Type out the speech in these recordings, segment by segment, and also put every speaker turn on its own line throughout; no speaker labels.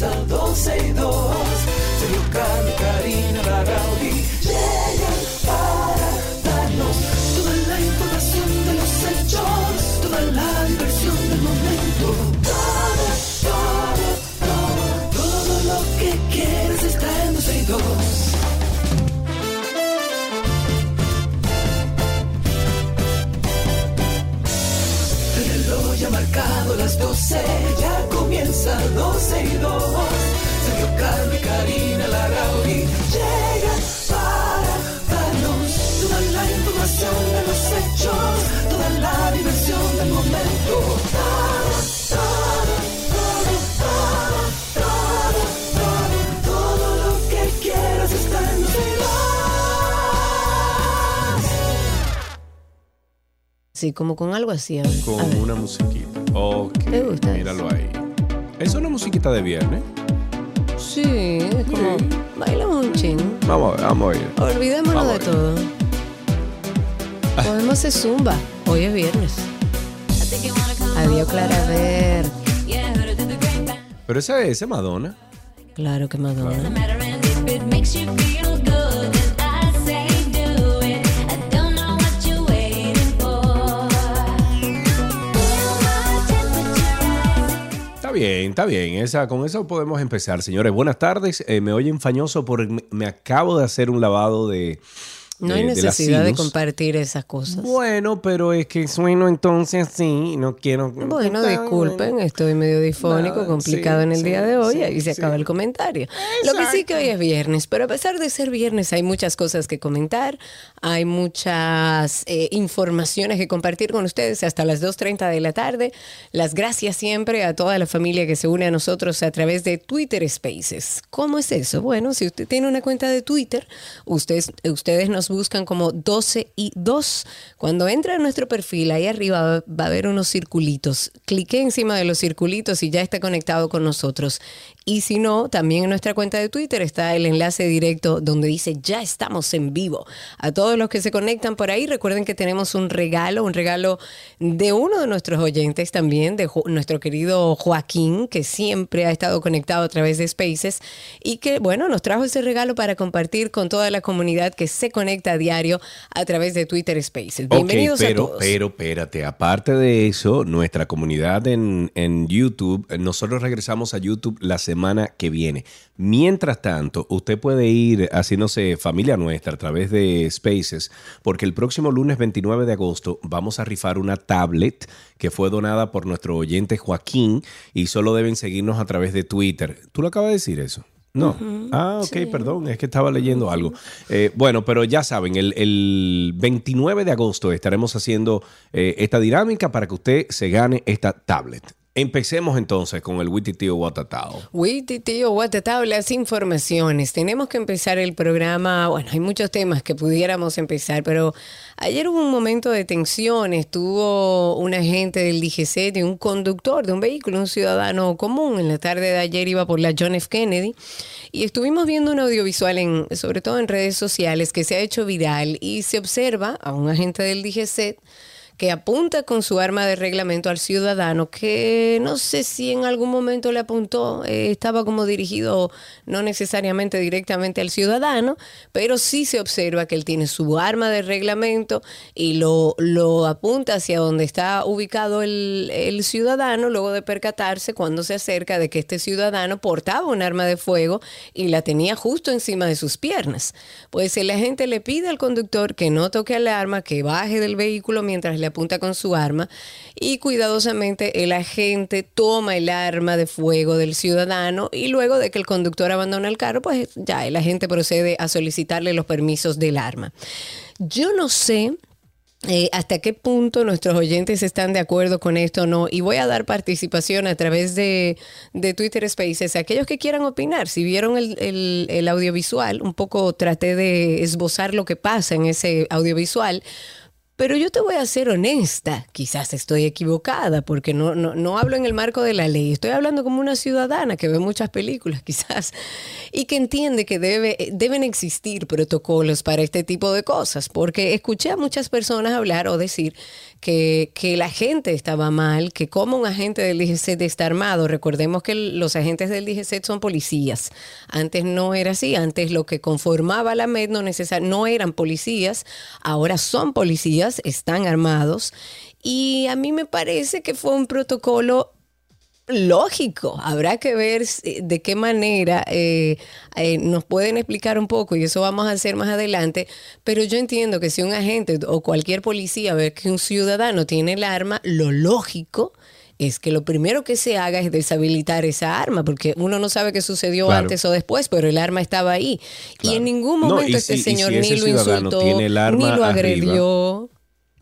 comienza 12 y 2. 12 y 2. Sergio Carlos y Karina Larrauri llegan para darnos toda la información de los hechos, toda la diversión del momento. Todo, todo, todo, todo, todo, todo, todo lo que quieras está en 12 y 2.
Sí, como con algo así. a ver. A
Con
ver.
una musiquita. Ok.
¿Te gusta
Míralo ahí. Es una musiquita de viernes.
Sí, es como.
Sí.
Bailamos un ching.
Vamos a ver, vamos a ver.
Olvidémonos
Vamos
de todo. Podemos hacer zumba. Hoy es viernes. Adiós, Clara Ver.
Pero esa es Madonna.
Claro que Madonna.
Bien, está bien. Esa, con eso podemos empezar, señores. Buenas tardes. Eh, me oyen fañoso porque me, me acabo de hacer un lavado de.
No hay necesidad de compartir esas cosas.
Bueno, pero es que sueno entonces así y no quiero.
Bueno, disculpen, estoy medio difónico,
Nada,
complicado
sí,
en el
sí,
día de hoy,
sí,
ahí se
sí.
acaba el comentario. Lo que sí que hoy es viernes, pero a pesar de ser viernes hay muchas cosas que comentar, hay muchas eh, informaciones que compartir con ustedes hasta las 2.30 de la tarde. Las gracias siempre a toda la familia que se une a nosotros a través de Twitter Spaces. ¿Cómo es eso? Bueno, si usted tiene una cuenta de Twitter, ustedes, ustedes nos buscan como 12 y 2. Cuando entra a nuestro perfil, ahí arriba va- a haber unos circulitos. Clique encima de los circulitos y ya está conectado con nosotros. Y si no, también en nuestra cuenta de Twitter está el enlace directo donde dice ya estamos en vivo. A todos los que se conectan por ahí, recuerden que tenemos un regalo, un regalo de uno de nuestros oyentes también, de Jo- nuestro querido Joaquín, que siempre ha estado conectado a través de Spaces y que, bueno, nos trajo ese regalo para compartir con toda la comunidad que se conecta a diario a través de Twitter Spaces. Bienvenidos
ok, pero,
a todos.
pero, espérate, aparte de eso, nuestra comunidad en, en YouTube, eh, nosotros regresamos a YouTube la semana que viene. Mientras tanto, usted puede ir haciéndose familia nuestra a través de Spaces, porque el próximo lunes 29 de agosto vamos a rifar una tablet que fue donada por nuestro oyente Joaquín y solo deben seguirnos a través de Twitter. ¿Tú lo acabas de decir eso? No. ah, ok, perdón, es que estaba leyendo algo. Eh, bueno, pero ya saben, el, el 29 de agosto estaremos haciendo eh, esta dinámica para que usted se gane esta tablet. Empecemos entonces con el Wititio Watatao.
Witty, tío, Guatatao, las informaciones. Tenemos que empezar el programa. Bueno, hay muchos temas que pudiéramos empezar, pero ayer hubo un momento de tensión. Estuvo un agente del DGC, de un conductor de un vehículo, un ciudadano común. En la tarde de ayer iba por la John F. Kennedy y estuvimos viendo un audiovisual, en, sobre todo en redes sociales, que se ha hecho viral y se observa a un agente del DGC que apunta con su arma de reglamento al ciudadano, que no sé si en algún momento le apuntó, eh, estaba como dirigido no necesariamente directamente al ciudadano, pero sí se observa que él tiene su arma de reglamento y lo, lo apunta hacia donde está ubicado el, el ciudadano, luego de percatarse cuando se acerca de que este ciudadano portaba un arma de fuego y la tenía justo encima de sus piernas. Pues el agente le pide al conductor que no toque al arma, que baje del vehículo mientras le apunta con su arma y cuidadosamente el agente toma el arma de fuego del ciudadano y luego de que el conductor abandona el carro, pues ya el agente procede a solicitarle los permisos del arma. Yo no sé eh, hasta qué punto nuestros oyentes están de acuerdo con esto o no. Y voy a dar participación a través de, de Twitter Spaces. Aquellos que quieran opinar, si vieron el, el- el audiovisual, un poco traté de esbozar lo que pasa en ese audiovisual. Pero yo te voy a ser honesta, quizás estoy equivocada, porque no, no, no hablo en el marco de la ley, estoy hablando como una ciudadana que ve muchas películas, quizás, y que entiende que debe, deben existir protocolos para este tipo de cosas, porque escuché a muchas personas hablar o decir que, que la gente estaba mal, que como un agente del DGC está armado, recordemos que los agentes del DGC son policías, antes no era así, antes lo que conformaba la MED no, no eran policías, ahora son policías, están armados, y a mí me parece que fue un protocolo lógico. Habrá que ver de qué manera eh, eh, nos pueden explicar un poco y eso vamos a hacer más adelante. Pero yo entiendo que si un agente o cualquier policía ve que un ciudadano tiene el arma, lo lógico es que lo primero que se haga es deshabilitar esa arma, porque uno no sabe qué sucedió antes o después, pero el arma estaba ahí. Y en ningún momento este señor ni lo insultó, ni lo agredió.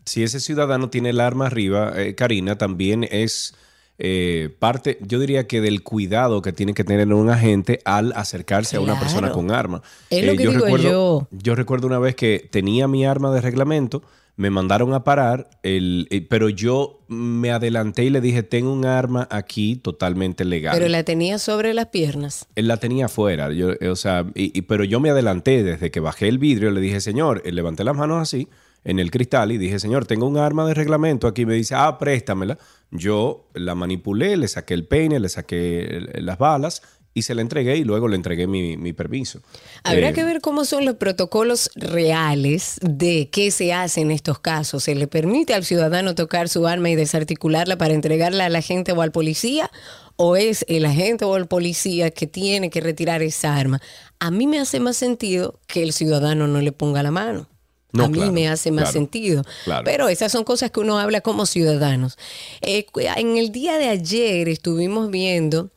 si ese ciudadano tiene el arma arriba, eh, Karina, también es eh, parte, yo diría que del cuidado que tiene que tener un agente al acercarse a una persona con arma.
Eh, yo, recuerdo,
yo. recuerdo una vez que tenía mi arma de reglamento, me mandaron a parar, el, eh, pero yo me adelanté y le dije, tengo un arma aquí totalmente legal.
Pero la tenía sobre las piernas.
Él la tenía afuera, yo, o sea, y, pero yo me adelanté desde que bajé el vidrio, le dije, señor, levanté las manos así en el cristal y dije, señor, tengo un arma de reglamento aquí. Me dice, ah, préstamela. Yo la manipulé, le saqué el peine, le saqué las balas y se la entregué y luego le entregué mi, permiso.
Habrá eh, que ver cómo son los protocolos reales de qué se hace en estos casos. ¿Se le permite al ciudadano tocar su arma y desarticularla para entregarla a la gente o al policía? ¿O es el agente o el policía que tiene que retirar esa arma? A mí me hace más sentido que el ciudadano no le ponga la mano a mí me hace más sentido. Pero esas son cosas que uno habla como ciudadanos. Eh, en el día de ayer estuvimos viendo...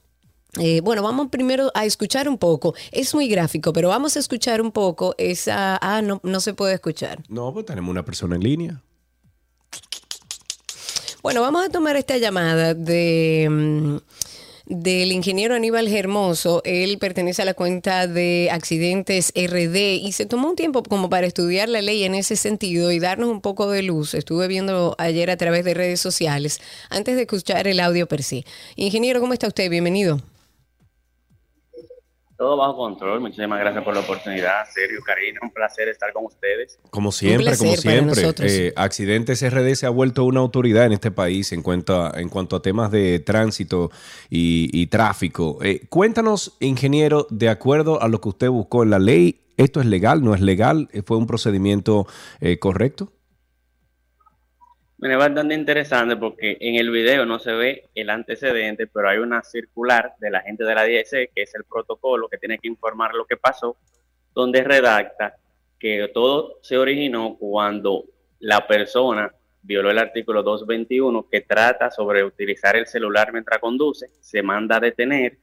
Eh, bueno, vamos primero a escuchar un poco. Es muy gráfico, pero vamos a escuchar un poco esa... Ah, no, no se puede escuchar.
No, pues tenemos una persona en línea.
Bueno, vamos a tomar esta llamada de... Mm, del ingeniero Aníbal Hermoso. Él pertenece a la cuenta de accidentes RD y se tomó un tiempo como para estudiar la ley en ese sentido y darnos un poco de luz. Estuve viendo ayer a través de redes sociales antes de escuchar el audio per sí. Ingeniero, ¿cómo está usted? Bienvenido
todo bajo control. Muchísimas gracias por la oportunidad. Sergio, Karina, un placer estar con ustedes.
Como siempre, como siempre. Eh, Accidentes RD se ha vuelto una autoridad en este país en cuanto a, en cuanto a temas de tránsito y, tráfico. Eh, cuéntanos, ingeniero, de acuerdo a lo que usted buscó en la ley, ¿esto es legal? ¿No es legal? ¿Fue un procedimiento eh, correcto?
Es bastante interesante porque en el video no se ve el antecedente, pero hay una circular de la gente de la DSE, que es el protocolo que tiene que informar lo que pasó, donde redacta que todo se originó cuando la persona violó el artículo 221 que trata sobre utilizar el celular mientras conduce, se manda a detener,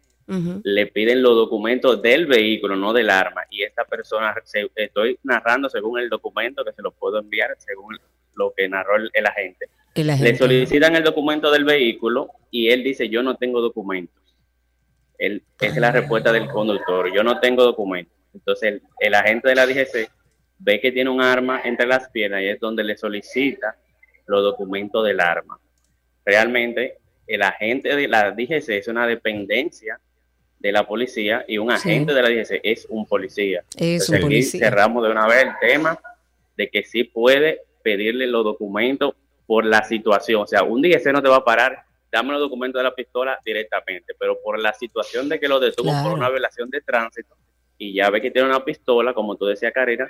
le piden los documentos del vehículo, no del arma, y esta persona, estoy narrando según el documento que se lo puedo enviar, según lo que narró el, agente. Le solicitan el documento del vehículo y él dice, yo no tengo documentos. Él, es la respuesta del conductor, yo no tengo documentos. Entonces el, agente de la DGC ve que tiene un arma entre las piernas y es donde le solicita los documentos del arma. Realmente el agente de la DGC es una dependencia de la policía y un agente de la DGC es un policía.
Es un policía.
cerramos de una vez el tema de que sí puede pedirle los documentos por la situación. O sea, un DGC no te va a parar, dame los documentos de la pistola directamente, pero por la situación de que lo detuvo por una violación de tránsito y ya ve que tiene una pistola, como tú decías, Karina,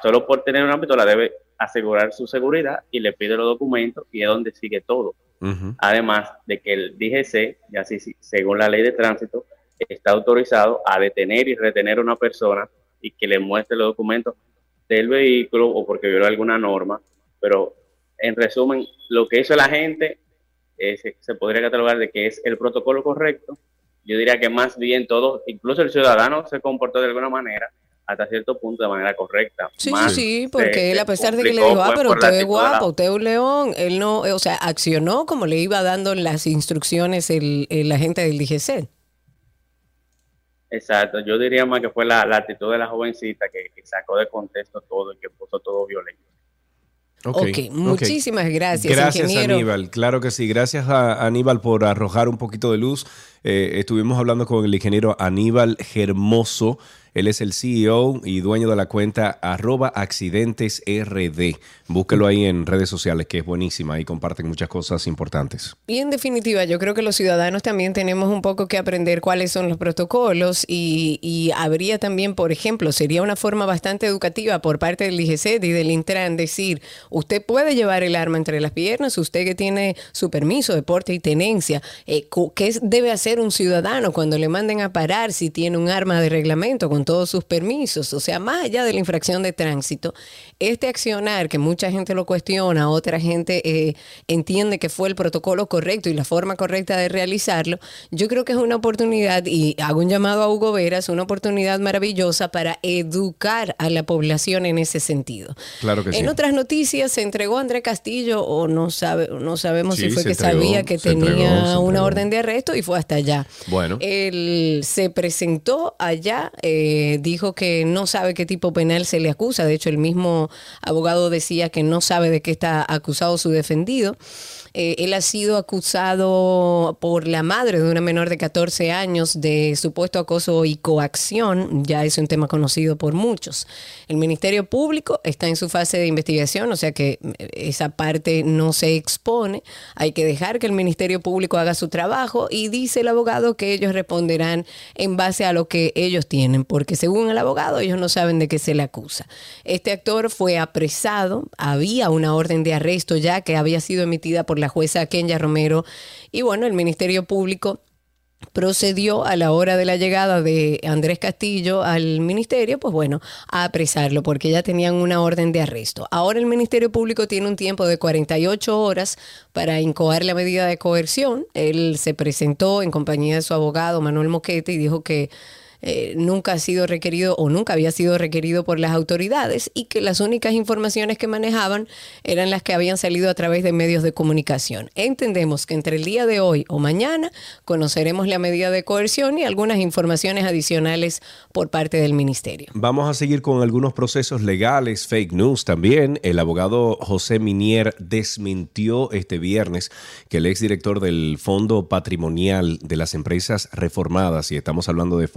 solo por tener una pistola debe asegurar su seguridad y le pide los documentos y es donde sigue todo. Además de que el DGC, ya sí, según la ley de tránsito, está autorizado a detener y retener a una persona y que le muestre los documentos del vehículo o porque violó alguna norma, pero en resumen, lo que hizo la gente se podría catalogar de que es el protocolo correcto. Yo diría que más bien todos, incluso el ciudadano se comportó de alguna manera, hasta cierto punto de manera correcta.
Sí, sí, sí, porque él a pesar de que le dijo, ah, pero usted es guapo, usted es un león, él no, o sea, accionó como le iba dando las instrucciones el, el agente del DGC.
Exacto, yo diría más que fue la, actitud de la jovencita que, sacó de contexto todo y que puso todo violento.
Ok, muchísimas gracias,
Gracias,
ingeniero.
Aníbal. Claro que sí. Gracias a Aníbal por arrojar un poquito de luz. Eh, estuvimos hablando con el ingeniero Aníbal Germoso. Él es el CEO y dueño de la cuenta arroba accidentesrd. Búsquelo ahí en redes sociales, que es buenísima y comparten muchas cosas importantes.
Y en definitiva, yo creo que los ciudadanos también tenemos un poco que aprender cuáles son los protocolos y, habría también, por ejemplo, sería una forma bastante educativa por parte del IGC y del Intran decir, usted puede llevar el arma entre las piernas, usted que tiene su permiso de porte y tenencia, eh, ¿qué debe hacer un ciudadano cuando le manden a parar si tiene un arma de reglamento con todos sus permisos? O sea, más allá de la infracción de tránsito, este accionar que mucha gente lo cuestiona, otra gente eh, entiende que fue el protocolo correcto y la forma correcta de realizarlo, yo creo que es una oportunidad, y hago un llamado a Hugo Veras, una oportunidad maravillosa para educar a la población en ese sentido.
Claro que sí.
En otras noticias se entregó André Castillo o no sabe, no sabemos
Sí,
si fue que
entregó,
sabía que tenía
entregó,
una orden de arresto y fue hasta allá.
Bueno.
Él se presentó allá, eh, dijo que no sabe qué tipo penal se le acusa. De hecho, el mismo abogado decía que no sabe de qué está acusado su defendido. Eh, él ha sido acusado por la madre de una menor de 14 años de supuesto acoso y coacción. Ya es un tema conocido por muchos. El Ministerio Público está en su fase de investigación, o sea que eh, esa parte no se expone. Hay que dejar que el Ministerio Público haga su trabajo y dice el abogado que ellos responderán en base a lo que ellos tienen, porque según el abogado ellos no saben de qué se le acusa. Este actor fue apresado, había una orden de arresto ya que había sido emitida por la jueza Kenya Romero y bueno, el Ministerio Público procedió a la hora de la llegada de Andrés Castillo al ministerio, pues bueno, a apresarlo porque ya tenían una orden de arresto. Ahora el Ministerio Público tiene un tiempo de 48 horas para incoar la medida de coerción. Él se presentó en compañía de su abogado Manuel Moquete y dijo que eh, nunca ha sido requerido o nunca había sido requerido por las autoridades y que las únicas informaciones que manejaban eran las que habían salido a través de medios de comunicación. Entendemos que entre el día de hoy o mañana conoceremos la medida de coerción y algunas informaciones adicionales por parte del ministerio.
Vamos a seguir con algunos procesos legales, fake news también. El abogado José Minier desmintió este viernes que el exdirector del Fondo Patrimonial de las Empresas Reformadas, y estamos hablando de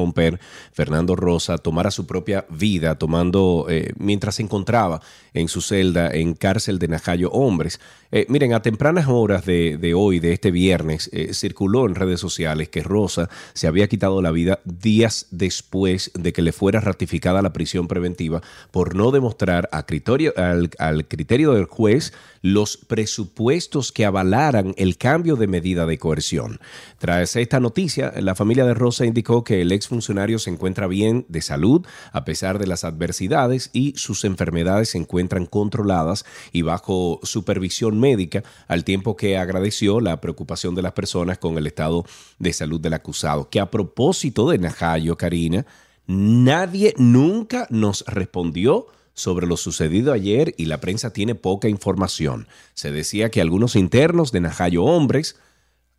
Fernando Rosa, tomara su propia vida tomando eh, mientras se encontraba en su celda en cárcel de Najayo Hombres. Eh, miren, a tempranas horas de, hoy, de este viernes, eh, circuló en redes sociales que Rosa se había quitado la vida días después de que le fuera ratificada la prisión preventiva por no demostrar a criterio, al, al criterio del juez los presupuestos que avalaran el cambio de medida de coerción. Tras esta noticia, la familia de Rosa indicó que el exfuncionario se encuentra bien de salud a pesar de las adversidades y sus enfermedades se encuentran controladas y bajo supervisión médica, al tiempo que agradeció la preocupación de las personas con el estado de salud del acusado. Que a propósito de Najayo, Karina, nadie nunca nos respondió sobre lo sucedido ayer y la prensa tiene poca información. Se decía que algunos internos de Najayo Hombres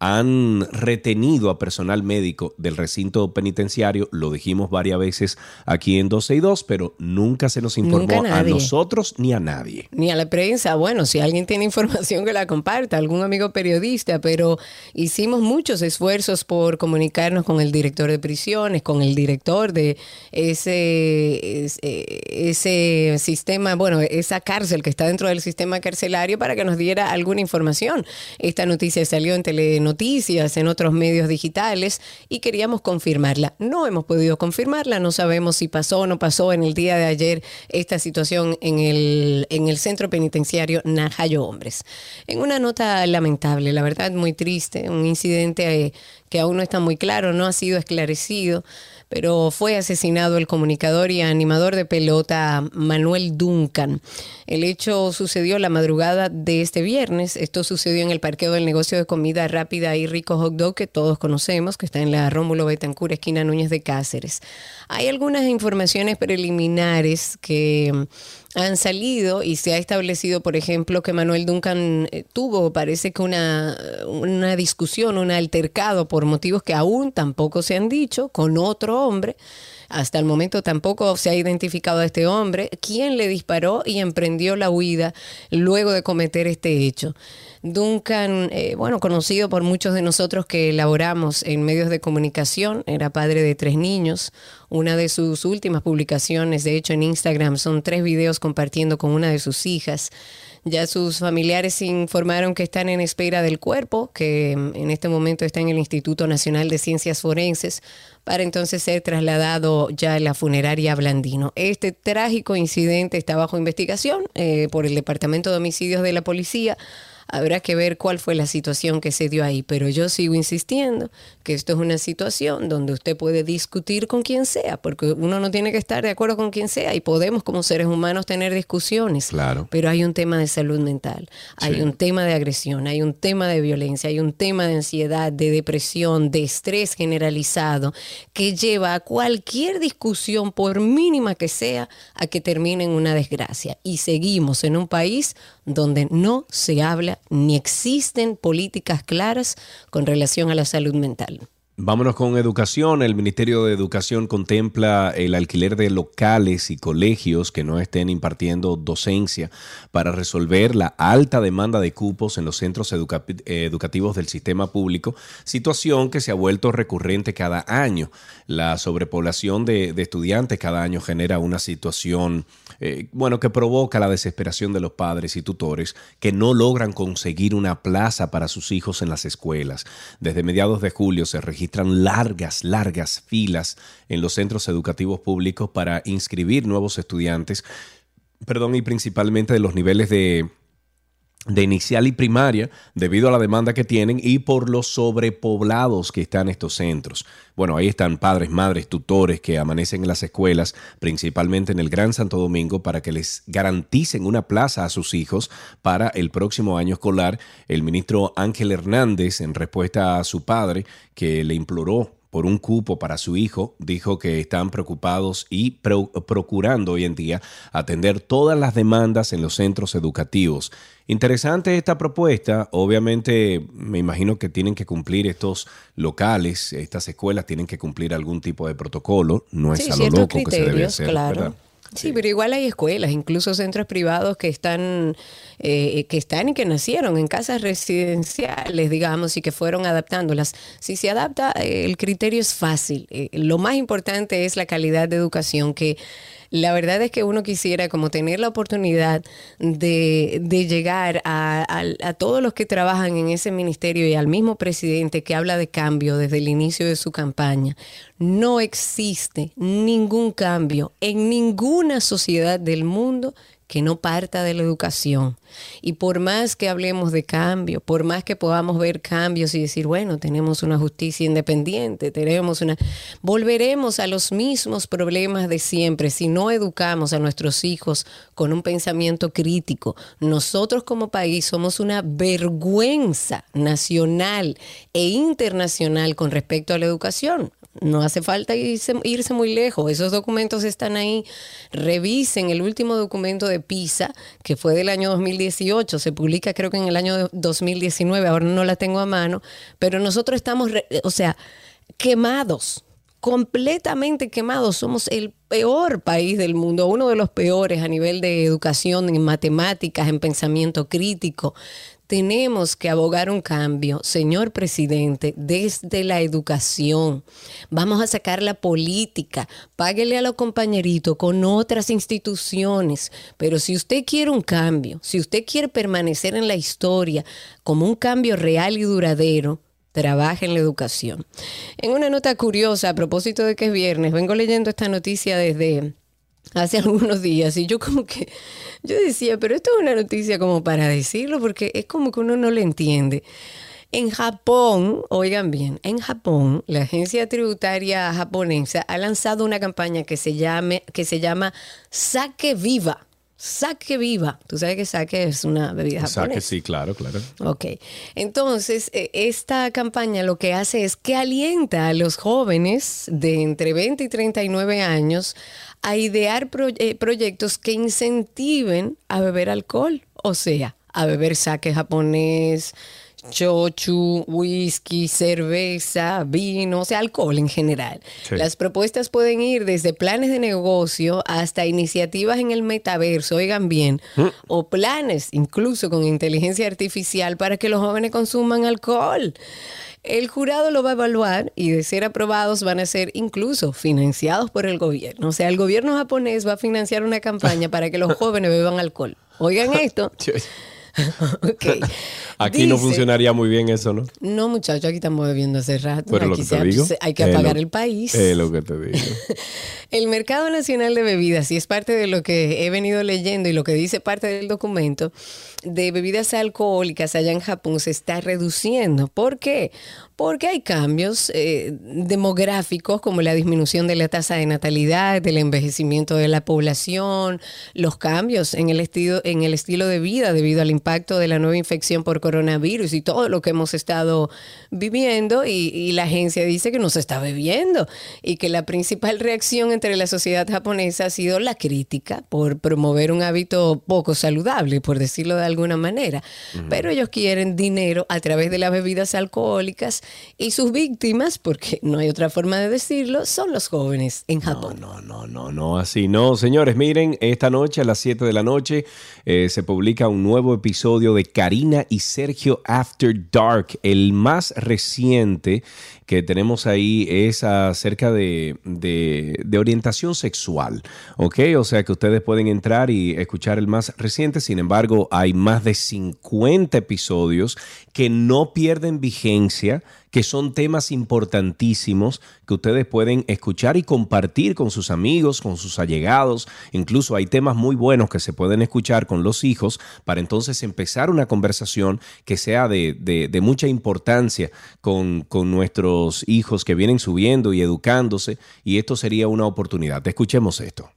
han retenido a personal médico del recinto penitenciario, lo dijimos varias veces aquí en 12 y 2, pero nunca se nos informó a nosotros ni a nadie.
Ni a la prensa, bueno, si alguien tiene información que la comparta, algún amigo periodista, pero hicimos muchos esfuerzos por comunicarnos con el director de prisiones, con el director de ese, ese, ese sistema, bueno, esa cárcel que está dentro del sistema carcelario para que nos diera alguna información. Esta noticia salió en Telenoticias, en otros medios digitales y queríamos confirmarla. No hemos podido confirmarla, no sabemos si pasó o no pasó en el día de ayer esta situación en el, en el centro penitenciario Najayo Hombres. En una nota lamentable, la verdad muy triste, un incidente eh, que aún no está muy claro, no ha sido esclarecido, pero fue asesinado el comunicador y animador de pelota Manuel Duncan. El hecho sucedió la madrugada de este viernes. Esto sucedió en el parqueo del negocio de comida rápida y rico hot dog que todos conocemos, que está en la Rómulo Betancur, esquina Núñez de Cáceres. Hay algunas informaciones preliminares que mm, han salido y se ha establecido, por ejemplo, que Manuel Duncan eh, tuvo, parece que una, una discusión, un altercado por motivos que aún tampoco se han dicho con otro hombre. Hasta el momento tampoco se ha identificado a este hombre, quién le disparó y emprendió la huida luego de cometer este hecho. Duncan, eh, bueno, conocido por muchos de nosotros que elaboramos en medios de comunicación, era padre de tres niños. Una de sus últimas publicaciones, de hecho en Instagram, son tres videos compartiendo con una de sus hijas. Ya sus familiares informaron que están en espera del cuerpo, que mm, en este momento está en el Instituto Nacional de Ciencias Forenses, para entonces ser trasladado ya a la funeraria Blandino. Este trágico incidente está bajo investigación eh, por el Departamento de Homicidios de la Policía habrá que ver cuál fue la situación que se dio ahí, pero yo sigo insistiendo que esto es una situación donde usted puede discutir con quien sea, porque uno no tiene que estar de acuerdo con quien sea y podemos como seres humanos tener discusiones.
Claro.
Pero hay un tema de salud mental, hay un tema de agresión, hay un tema de violencia, hay un tema de ansiedad, de depresión, de estrés generalizado que lleva a cualquier discusión, por mínima que sea, a que termine en una desgracia. Y seguimos en un país donde no se habla ni existen políticas claras con relación a la salud mental.
Vámonos con educación. El Ministerio de Educación contempla el alquiler de locales y colegios que no estén impartiendo docencia para resolver la alta demanda de cupos en los centros educativos del sistema público, situación que se ha vuelto recurrente cada año. La sobrepoblación de, estudiantes cada año genera una situación, eh, bueno, que provoca la desesperación de los padres y tutores que no logran conseguir una plaza para sus hijos en las escuelas. Desde mediados de julio se registra largas, largas filas en los centros educativos públicos para inscribir nuevos estudiantes, perdón, y principalmente de los niveles de, de inicial y primaria debido a la demanda que tienen y por los sobrepoblados que están estos centros. Bueno, ahí están padres, madres, tutores que amanecen en las escuelas, principalmente en el Gran Santo Domingo, para que les garanticen una plaza a sus hijos para el próximo año escolar. El ministro Ángel Hernández, en respuesta a su padre, que le imploró por un cupo para su hijo, dijo que están preocupados y procurando hoy en día atender todas las demandas en los centros educativos. Interesante esta propuesta, obviamente me imagino que tienen que cumplir estos locales, estas escuelas tienen que cumplir algún tipo de protocolo, no es a lo loco que se debe hacer,
claro. Sí, pero igual hay escuelas, incluso centros privados que están, eh, que están y que nacieron en casas residenciales, digamos, y que fueron adaptándolas. Si se adapta, eh, el criterio es fácil. Eh, lo más importante es la calidad de educación que la verdad es que uno quisiera como tener la oportunidad de, llegar a, a, todos los que trabajan en ese ministerio y al mismo presidente que habla de cambio desde el inicio de su campaña. No existe ningún cambio en ninguna sociedad del mundo que no parta de la educación. Y por más que hablemos de cambio, por más que podamos ver cambios y decir, bueno, tenemos una justicia independiente, tenemos una... Volveremos a los mismos problemas de siempre si no educamos a nuestros hijos con un pensamiento crítico. Nosotros como país somos una vergüenza nacional e internacional con respecto a la educación. No hace falta irse, irse, muy lejos. Esos documentos están ahí. Revisen el último documento de PISA, que fue del año 2018. Se publica creo que en el año 2019. Ahora no la tengo a mano. Pero nosotros estamos, o sea, quemados completamente quemados. Somos el peor país del mundo, uno de los peores a nivel de educación, en matemáticas, en pensamiento crítico. Tenemos que abogar un cambio, señor presidente, desde la educación. Vamos a sacar la política, páguele a los compañeritos con otras instituciones. Pero si usted quiere un cambio, si usted quiere permanecer en la historia como un cambio real y duradero, trabaje en la educación. En una nota curiosa, a propósito de que es viernes, vengo leyendo esta noticia desde hace algunos días y yo como que, yo decía, pero esto es una noticia como para decirlo porque es como que uno no le entiende. En Japón, oigan bien, en Japón, la agencia tributaria japonesa ha lanzado una campaña que se, llame, que se llama Saque Viva. Saque viva. Tú sabes que saque es una bebida japonesa. Saque,
sí, claro, claro.
Ok. Entonces, eh, esta campaña lo que hace es que alienta a los jóvenes de entre 20 y 39 años a idear eh, proyectos que incentiven a beber alcohol, o sea, a beber sake japonés, chochu, whisky, cerveza, vino, o sea, alcohol en general.
Sí.
Las propuestas pueden ir desde planes de negocio hasta iniciativas en el metaverso, oigan bien, o planes incluso con inteligencia artificial para que los jóvenes consuman alcohol. El jurado lo va a evaluar y de ser aprobados van a ser incluso financiados por el gobierno. O sea, el gobierno japonés va a financiar una campaña para que los jóvenes beban alcohol. Oigan esto.
Aquí no funcionaría muy bien eso, ¿no?
No, muchachos, aquí estamos bebiendo hace rato.
Pero lo
Aquí
que
se-
te digo.
hay que apagar
lo-
el país.
Es lo que te digo.
El mercado nacional de bebidas, y es parte de lo que he venido leyendo y lo que dice parte del documento, de bebidas alcohólicas allá en Japón se está reduciendo. ¿Por qué? Porque hay cambios eh, demográficos como la disminución de la tasa de natalidad, del envejecimiento de la población, los cambios en el estilo, en el estilo de vida debido al impacto de la nueva infección por coronavirus y todo lo que hemos estado viviendo y, y la agencia dice que no se está bebiendo y que la principal reacción entre la sociedad japonesa ha sido la crítica por promover un hábito poco saludable, por decirlo de alguna manera. Pero ellos quieren dinero a través de las bebidas alcohólicas y sus víctimas, porque no hay otra forma de decirlo, son los jóvenes en Japón.
No, no, no, no, así no. Señores, miren, esta noche a las 7 de la noche eh, se publica un nuevo episodio de Karina y Sergio After Dark. El más reciente que tenemos ahí es acerca de, de- orientación sexual, ¿ok? O sea que ustedes pueden entrar y escuchar el más reciente. Sin embargo, hay más de 50 episodios que no pierden vigencia que son temas importantísimos que ustedes pueden escuchar y compartir con sus amigos, con sus allegados. Incluso hay temas muy buenos que se pueden escuchar con los hijos para entonces empezar una conversación que sea de, mucha importancia con, nuestros hijos que vienen subiendo y educándose. Y esto sería una oportunidad. Escuchemos esto.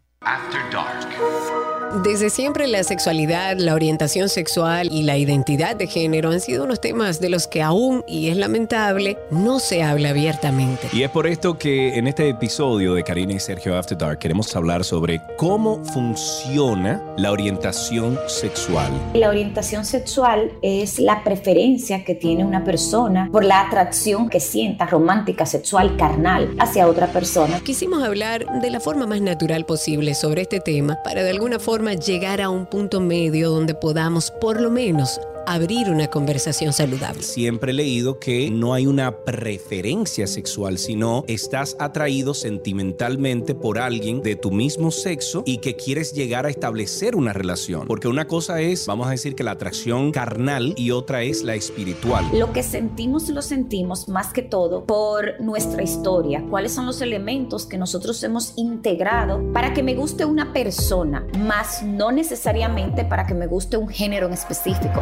Desde siempre la sexualidad, la orientación sexual y la identidad de género han sido unos temas de los que aún, y es lamentable, no se habla abiertamente.
Y es por esto que en este episodio de Karina y Sergio After Dark queremos hablar sobre cómo funciona la orientación sexual.
La orientación sexual es la preferencia que tiene una persona por la atracción que sienta romántica, sexual, carnal hacia otra persona.
Quisimos hablar de la forma más natural posible sobre este tema para de alguna forma llegar a un punto medio donde podamos por lo menos abrir una conversación saludable.
Siempre he leído que no hay una preferencia sexual, sino estás atraído sentimentalmente por alguien de tu mismo sexo y que quieres llegar a establecer una relación. Porque una cosa es, vamos a decir que la atracción carnal y otra es la espiritual.
Lo que sentimos lo sentimos más que todo por nuestra historia. ¿Cuáles son los elementos que nosotros hemos integrado para que me guste una persona, más no necesariamente para que me guste un género en específico?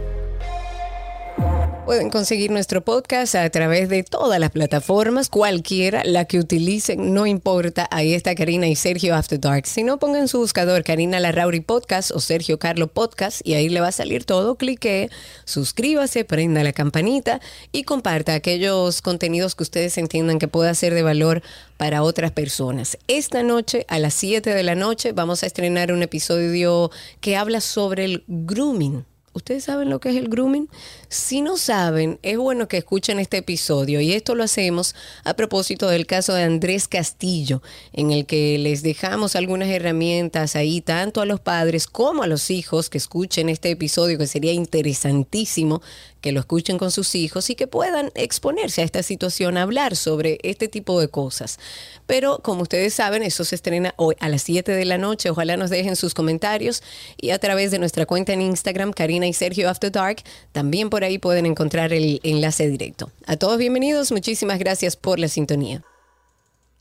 Pueden conseguir nuestro podcast a través de todas las plataformas, cualquiera, la que utilicen, no importa. Ahí está Karina y Sergio After Dark. Si no, pongan su buscador Karina Larrauri Podcast o Sergio Carlo Podcast y ahí le va a salir todo. Clique, suscríbase, prenda la campanita y comparta aquellos contenidos que ustedes entiendan que pueda ser de valor para otras personas. Esta noche, a las 7 de la noche, vamos a estrenar un episodio que habla sobre el grooming. ¿Ustedes saben lo que es el grooming? Si no saben, es bueno que escuchen este episodio y esto lo hacemos a propósito del caso de Andrés Castillo, en el que les dejamos algunas herramientas ahí, tanto a los padres como a los hijos que escuchen este episodio, que sería interesantísimo que lo escuchen con sus hijos y que puedan exponerse a esta situación, hablar sobre este tipo de cosas. Pero como ustedes saben, eso se estrena hoy a las 7 de la noche. Ojalá nos dejen sus comentarios y a través de nuestra cuenta en Instagram, Karina y Sergio After Dark, también por ahí pueden encontrar el enlace directo. A todos bienvenidos, muchísimas gracias por la sintonía.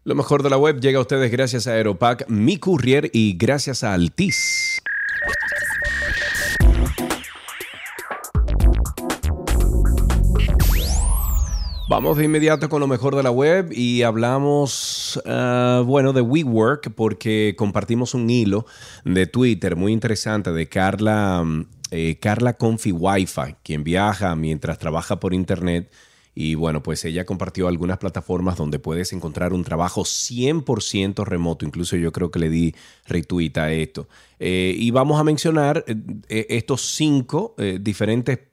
Lo mejor de la web llega a ustedes gracias a Aeropack, Mi Courier y gracias a Altis. Vamos de inmediato con lo mejor de la web y hablamos, ah, bueno, de WeWork porque compartimos un hilo de Twitter muy interesante de Carla, mm, eh, Carla Confi Wi-Fi, quien viaja mientras trabaja por internet Y bueno, pues ella compartió algunas plataformas donde puedes encontrar un trabajo 100% remoto. Incluso yo creo que le di retweet a esto. Eh, y vamos a mencionar eh, estos cinco diferentes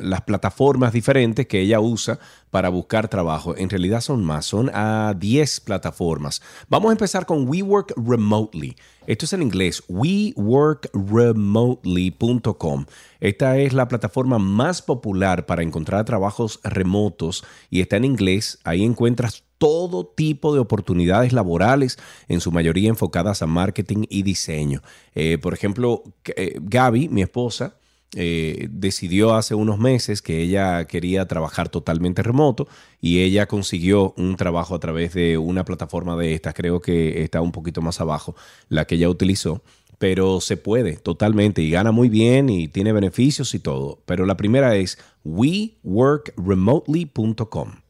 las plataformas diferentes que ella usa para buscar trabajo. En realidad son más, son a 10 plataformas. Vamos a empezar con WeWork Remotely. Esto es en inglés, weworkremotely.com. Esta es la plataforma más popular para encontrar trabajos remotos y está en inglés. Ahí encuentras todo tipo de oportunidades laborales, en su mayoría enfocadas a marketing y diseño. Eh, por ejemplo, eh, Gaby, mi esposa, eh, decidió hace unos meses que ella quería trabajar totalmente remoto y ella consiguió un trabajo a través de una plataforma de estas, creo que está un poquito más abajo, la que ella utilizó, pero se puede totalmente y gana muy bien y tiene beneficios y todo. Pero la primera es weworkremotely.com.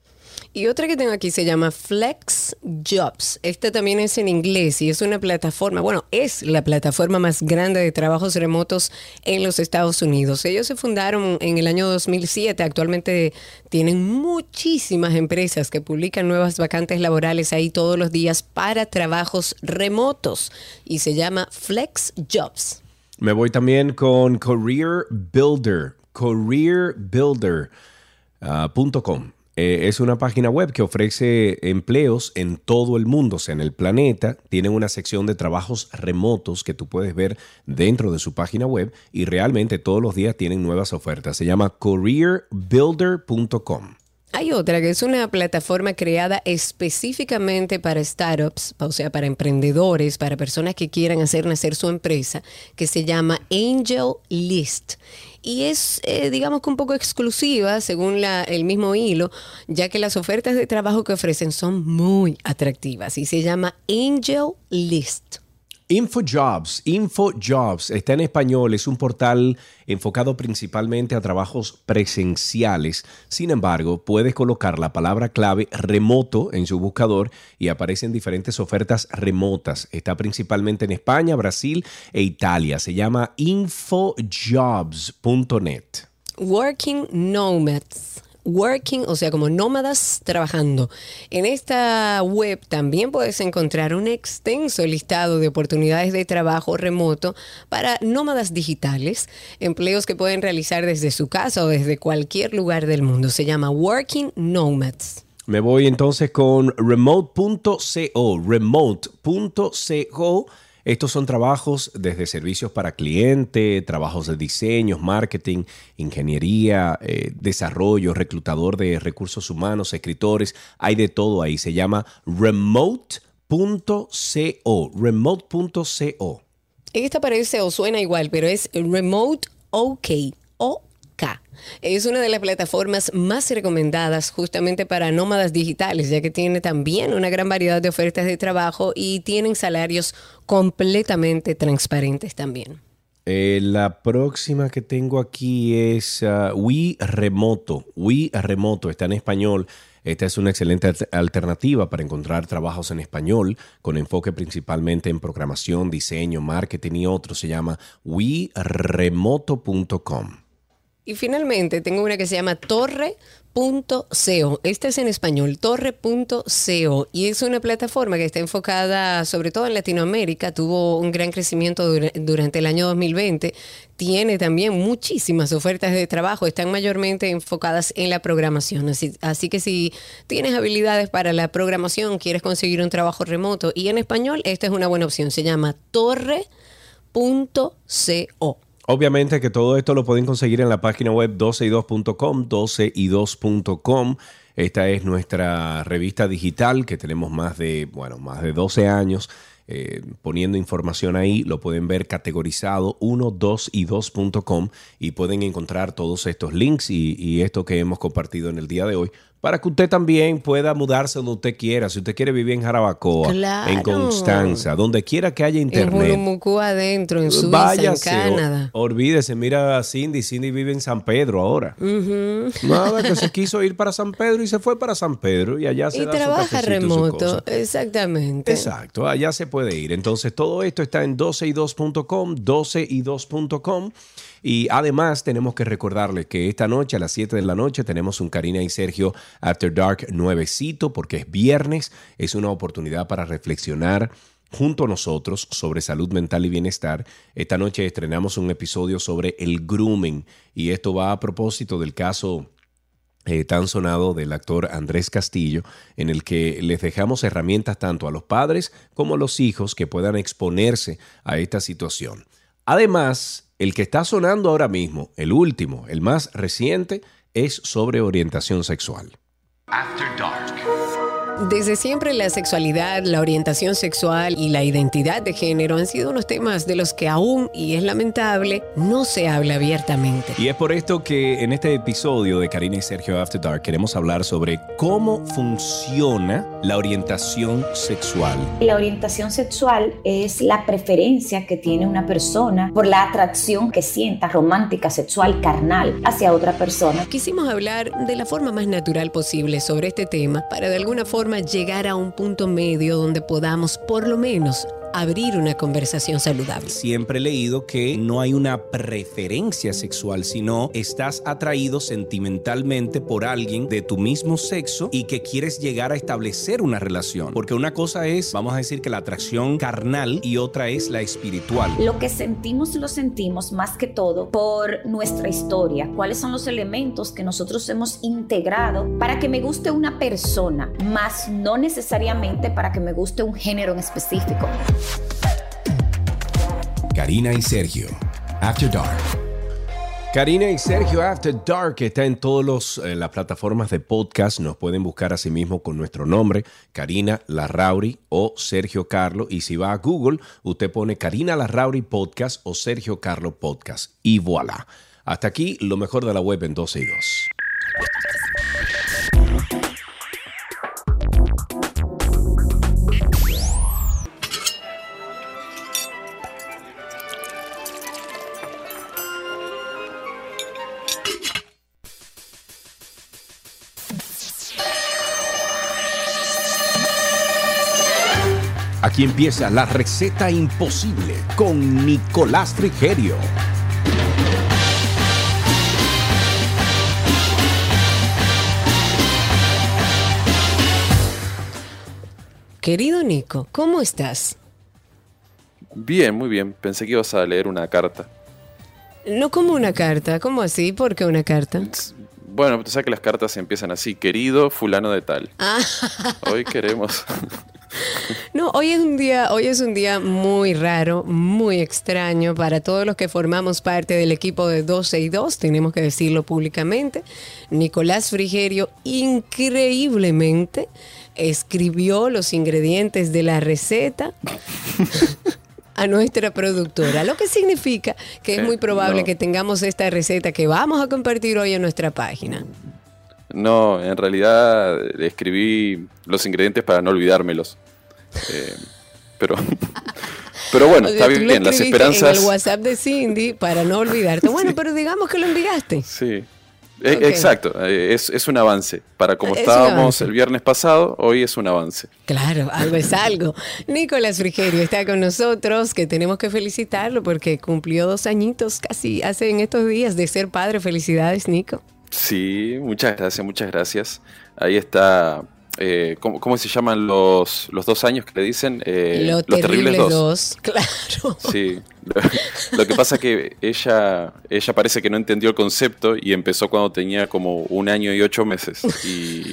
Y otra que tengo aquí se llama Flex Jobs. Esta también es en inglés y es una plataforma, bueno, es la plataforma más grande de trabajos remotos en los Estados Unidos. Ellos se fundaron en el año 2007. Actualmente tienen muchísimas empresas que publican nuevas vacantes laborales ahí todos los días para trabajos remotos y se llama Flex Jobs.
Me voy también con Career Builder, careerbuilder.com. Eh, es una página web que ofrece empleos en todo el mundo, o sea, en el planeta. Tienen una sección de trabajos remotos que tú puedes ver dentro de su página web y realmente todos los días tienen nuevas ofertas. Se llama careerbuilder.com.
Hay otra que es una plataforma creada específicamente para startups, o sea, para emprendedores, para personas que quieran hacer nacer su empresa, que se llama Angel List. Y es, eh, digamos que un poco exclusiva, según la, el mismo hilo, ya que las ofertas de trabajo que ofrecen son muy atractivas y se llama Angel List.
InfoJobs, InfoJobs está en español, es un portal enfocado principalmente a trabajos presenciales. Sin embargo, puedes colocar la palabra clave remoto en su buscador y aparecen diferentes ofertas remotas. Está principalmente en España, Brasil e Italia. Se llama infojobs.net.
Working Nomads. Working, o sea, como nómadas trabajando. En esta web también puedes encontrar un extenso listado de oportunidades de trabajo remoto para nómadas digitales, empleos que pueden realizar desde su casa o desde cualquier lugar del mundo. Se llama Working Nomads.
Me voy entonces con remote.co, remote.co. Estos son trabajos desde servicios para cliente, trabajos de diseño, marketing, ingeniería, eh, desarrollo, reclutador de recursos humanos, escritores. Hay de todo ahí. Se llama remote.co, remote.co.
Esta parece o suena igual, pero es Remote. Es una de las plataformas más recomendadas justamente para nómadas digitales, ya que tiene también una gran variedad de ofertas de trabajo y tienen salarios completamente transparentes también.
Eh, la próxima que tengo aquí es uh, We Remoto. We Remoto está en español. Esta es una excelente al- alternativa para encontrar trabajos en español con enfoque principalmente en programación, diseño, marketing y otros. Se llama weremoto.com.
Y finalmente tengo una que se llama torre.co. Esta es en español, torre.co. Y es una plataforma que está enfocada sobre todo en Latinoamérica. Tuvo un gran crecimiento dura- durante el año 2020. Tiene también muchísimas ofertas de trabajo. Están mayormente enfocadas en la programación. Así, así que si tienes habilidades para la programación, quieres conseguir un trabajo remoto y en español, esta es una buena opción. Se llama torre.co.
Obviamente que todo esto lo pueden conseguir en la página web 12y2.com, 12y2.com. Esta es nuestra revista digital que tenemos más de, bueno, más de 12 años eh, poniendo información ahí. Lo pueden ver categorizado 1, 2 y 2.com y pueden encontrar todos estos links y, y esto que hemos compartido en el día de hoy para que usted también pueda mudarse donde usted quiera. Si usted quiere vivir en Jarabacoa,
Claro.
en Constanza, donde quiera que haya
En
internet.
Jurumucú adentro, en Suiza,
Váyase,
en Canadá.
o- olvídese, mira a Cindy, Cindy vive en San Pedro ahora. Nada, que se quiso ir para San Pedro y se fue para San Pedro y allá se
Y
da
trabaja
su
remoto, exactamente.
Exacto, allá se puede ir. Entonces, todo esto está en 12y2.com, 12y2.com. Y además, tenemos que recordarles que esta noche, a las 7 de la noche, tenemos un Karina y Sergio After Dark nuevecito, porque es viernes. Es una oportunidad para reflexionar junto a nosotros sobre salud mental y bienestar. Esta noche estrenamos un episodio sobre el grooming. Y esto va a propósito del caso eh, tan sonado del actor Andrés Castillo, en el que les dejamos herramientas tanto a los padres como a los hijos que puedan exponerse a esta situación. Además, el que está sonando ahora mismo, el último, el más reciente, es sobre orientación sexual.
Desde siempre la sexualidad, la orientación sexual y la identidad de género han sido unos temas de los que aún, y es lamentable, no se habla abiertamente.
Y es por esto que en este episodio de Karina y Sergio After Dark queremos hablar sobre cómo funciona la orientación sexual.
La orientación sexual es la preferencia que tiene una persona por la atracción que sienta romántica, sexual, carnal hacia otra persona.
Quisimos hablar de la forma más natural posible sobre este tema para de alguna forma llegar a un punto medio donde podamos por lo menos abrir una conversación saludable.
Siempre he leído que no hay una preferencia sexual, sino estás atraído sentimentalmente por alguien de tu mismo sexo y que quieres llegar a establecer una relación. Porque una cosa es, vamos a decir que la atracción carnal y otra es la espiritual.
Lo que sentimos lo sentimos más que todo por nuestra historia. ¿Cuáles son los elementos que nosotros hemos integrado para que me guste una persona, más no necesariamente para que me guste un género en específico?
Karina y Sergio. After Dark.
Karina y Sergio After Dark está en todas las plataformas de podcast. Nos pueden buscar a sí con nuestro nombre, Karina Larrauri o Sergio Carlo. Y si va a Google, usted pone Karina Larrauri Podcast o Sergio Carlo Podcast. Y voilà. Hasta aquí lo mejor de la web en 12 y 2. Aquí empieza la receta imposible con Nicolás Frigerio.
Querido Nico, ¿cómo estás?
Bien, muy bien. Pensé que ibas a leer una carta.
No como una carta, ¿cómo así? ¿Por qué una carta?
Bueno, tú sabes que las cartas empiezan así, querido fulano de tal.
Ah,
Hoy queremos...
no, hoy es un día, hoy es un día muy raro, muy extraño para todos los que formamos parte del equipo de 12 y 2, tenemos que decirlo públicamente. Nicolás Frigerio increíblemente escribió los ingredientes de la receta a nuestra productora, lo que significa que es muy probable
no.
que tengamos esta receta que vamos a compartir hoy en nuestra página.
No, en realidad escribí los ingredientes para no olvidármelos. Eh, pero... Pero bueno,
O sea,
está bien, las esperanzas...
En el WhatsApp de Cindy para no olvidarte. Bueno, pero digamos que lo enviaste.
Sí. Eh. Exacto, eh, es, es un avance. Para como
Es
estábamos el viernes pasado, hoy es un avance.
Claro, algo es algo. Nicolás Frigerio está con nosotros, que tenemos que felicitarlo porque cumplió dos añitos casi hace en estos días de ser padre. Felicidades, Nico.
Sí, muchas gracias, muchas gracias. Ahí está, eh, ¿cómo, cómo se llaman los, los dos años que le dicen? Eh,
Los
los
terribles,
terribles dos.
dos. Claro.
Sí, lo, que pasa que ella, ella parece que no entendió el concepto y empezó cuando tenía como un año y ocho meses. Y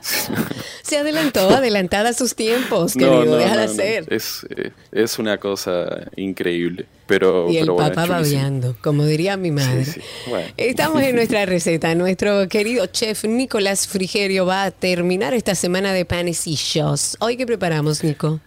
Se adelantó, adelantada a sus tiempos,
no,
querido.
no,
déjala
no, no.
ser.
Es, eh, es una cosa increíble. Pero,
Y el
pero bueno,
papá
es
babeando, como diría mi madre.
Sí, sí. Bueno.
Estamos en nuestra receta. Nuestro querido chef Nicolás Frigerio va a terminar esta semana de panecillos. Hoy, ¿qué preparamos, Nico?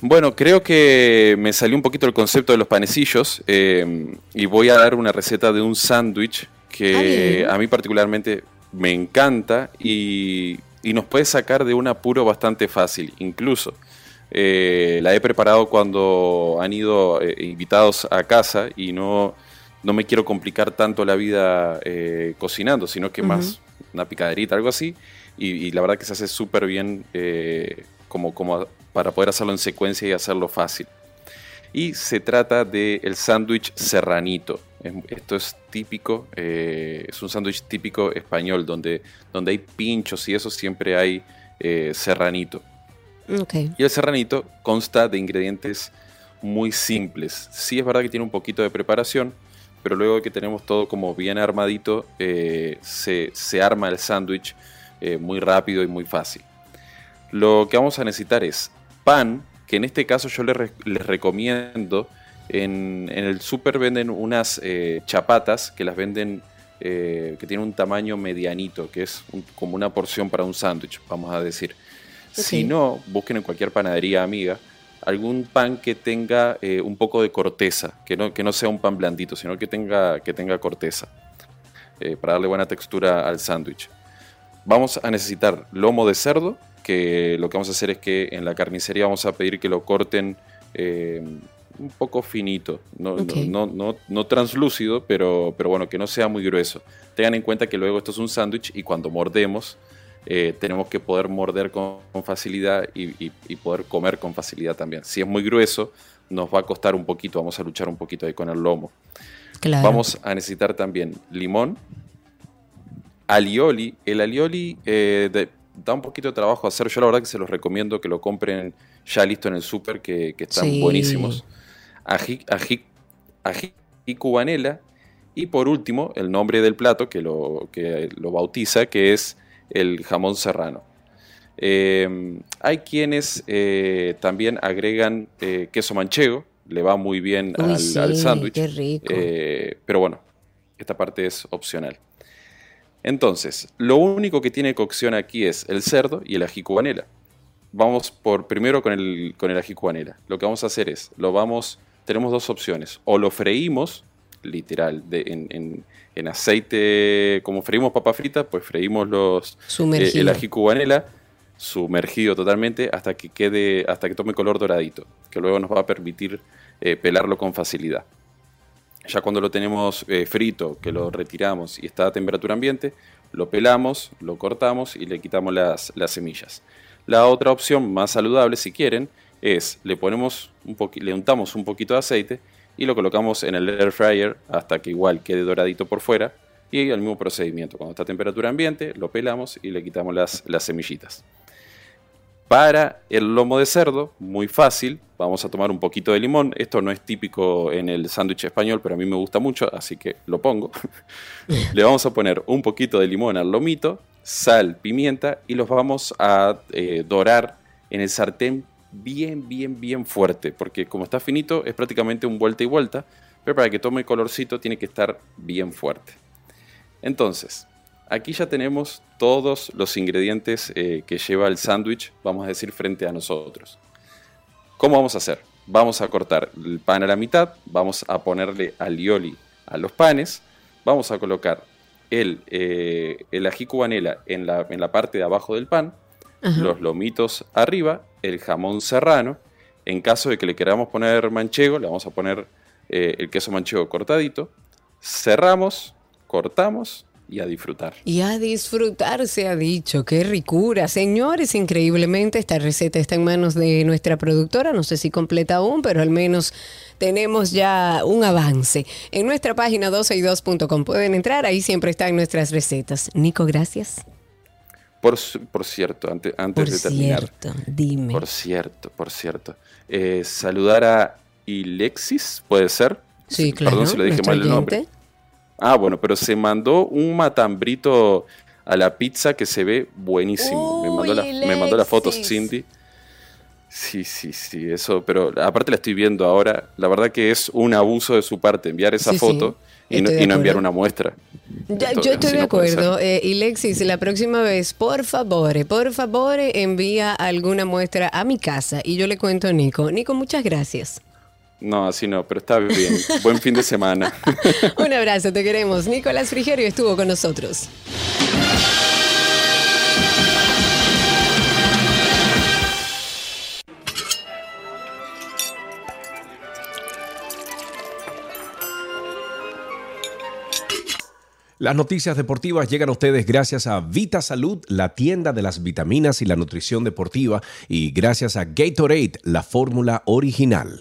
Bueno, creo que me salió un poquito el concepto de los panecillos eh, y voy a dar una receta de un sándwich
Ah,
que
bien.
a mí particularmente me encanta y, y nos puede sacar de un apuro bastante fácil, incluso. Eh, la he preparado cuando han ido eh, invitados a casa y no, no me quiero complicar tanto la vida eh, cocinando, sino que más una picaderita, algo así. Y, la verdad que se hace súper bien como, como para poder hacerlo en secuencia y hacerlo fácil. Y se trata del el sándwich serranito. Esto es típico, es un sándwich típico español, donde, donde hay pinchos y eso siempre hay serranito. Y el serranito consta de ingredientes muy simples. Sí es verdad que tiene un poquito de preparación, pero luego que tenemos todo como bien armadito, eh, se, arma el sándwich eh, muy rápido y muy fácil. Lo que vamos a necesitar es pan, que en este caso yo les, recomiendo, en, el súper venden unas eh, chapatas que las venden, que tienen un tamaño medianito, que es como una porción para un sándwich, vamos a decir. Si no, busquen en cualquier panadería amiga algún pan que tenga eh, un poco de corteza, que no, que no sea un pan blandito, sino que tenga, que tenga corteza, eh, para darle buena textura al sándwich. Vamos a necesitar lomo de cerdo, que lo que vamos a hacer es que en la carnicería vamos a pedir que lo corten eh, un poco finito, no, no, no, no, translúcido, pero, pero bueno, que no sea muy grueso. Tengan en cuenta que luego esto es un sándwich y cuando mordemos eh, tenemos que poder morder con, facilidad y, poder comer con facilidad también. Si es muy grueso, nos va a costar un poquito, vamos a luchar un poquito ahí con el lomo. Vamos a necesitar también limón, alioli. El alioli eh, da un poquito de trabajo hacer. Yo la verdad que se los recomiendo que lo compren ya listo en el súper, que, están buenísimos. Ají, ají, ají y cubanela. Y por último, el nombre del plato que lo, que lo bautiza, que es el jamón serrano. Eh, hay quienes eh, también agregan eh, queso manchego, le va muy bien al, sándwich. pero bueno, esta parte es opcional. Entonces, lo único que tiene cocción aquí es el cerdo y el ají cubanela. Vamos por primero con el, con el ají cubanela. Lo que vamos a hacer es, lo vamos, tenemos dos opciones. O lo freímos, literal, de, en en aceite, como freímos papa frita, pues freímos los eh, el ají cubanela sumergido totalmente hasta que quede, hasta que tome color doradito, que luego nos va a permitir eh, pelarlo con facilidad. Ya cuando lo tenemos eh, frito, que lo retiramos y está a temperatura ambiente, lo pelamos, lo cortamos y le quitamos las, las semillas. La otra opción más saludable, si quieren, es le ponemos un le untamos un poquito de aceite y lo colocamos en el air fryer hasta que igual quede doradito por fuera y el mismo procedimiento. Cuando está a temperatura ambiente, lo pelamos y le quitamos las semillitas. Para el lomo de cerdo, muy fácil, vamos a tomar un poquito de limón. Esto no es típico en el sándwich español, pero a mí me gusta mucho, así que lo pongo. le vamos a poner un poquito de limón al lomito, sal, pimienta y los vamos a eh, dorar en el sartén bien, bien, bien fuerte, porque como está finito es prácticamente un vuelta y vuelta, pero para que tome colorcito tiene que estar bien fuerte. Entonces, aquí ya tenemos todos los ingredientes eh, que lleva el sándwich, vamos a decir, frente a nosotros. ¿Cómo vamos a hacer? Vamos a cortar el pan a la mitad, vamos a ponerle alioli a los panes, vamos a colocar el, eh, el ají cubanela en la, en la parte de abajo del pan, los lomitos arriba, el jamón serrano. En caso de que le queramos poner manchego, le vamos a poner eh, el queso manchego cortadito. Cerramos, cortamos y a disfrutar.
Y a disfrutar se ha dicho, qué ricura. Señores, increíblemente esta receta está en manos de nuestra productora, no sé si completa aún, pero al menos tenemos ya un avance. En nuestra página 12y2.com pueden entrar, ahí siempre están nuestras recetas. Nico, gracias.
Por, cierto, antes, antes de terminar.
Cierto, dime.
Por cierto, por cierto. Eh, saludar a Ilexis, ¿puede ser?
Sí, claro.
Perdón si le dije mal el nombre. Ah, bueno, pero se mandó un matambrito a la pizza que se ve buenísimo. me, mandó la, me mandó la foto Cindy. Sí, sí, sí, eso, pero aparte la estoy viendo ahora. La verdad que es un abuso de su parte enviar esa foto y, no, enviar una muestra.
yo estoy de acuerdo. Eh, y Lexis, la próxima vez, por favor, por favor, envía alguna muestra a mi casa y yo le cuento a Nico. Nico, muchas gracias.
No, así no, pero está bien. Buen fin de semana.
Un abrazo, te queremos. Nicolás Frigerio estuvo con nosotros.
Las noticias deportivas llegan a ustedes gracias a Vita Salud, la tienda de las vitaminas y la nutrición deportiva, y gracias a Gatorade, la fórmula original.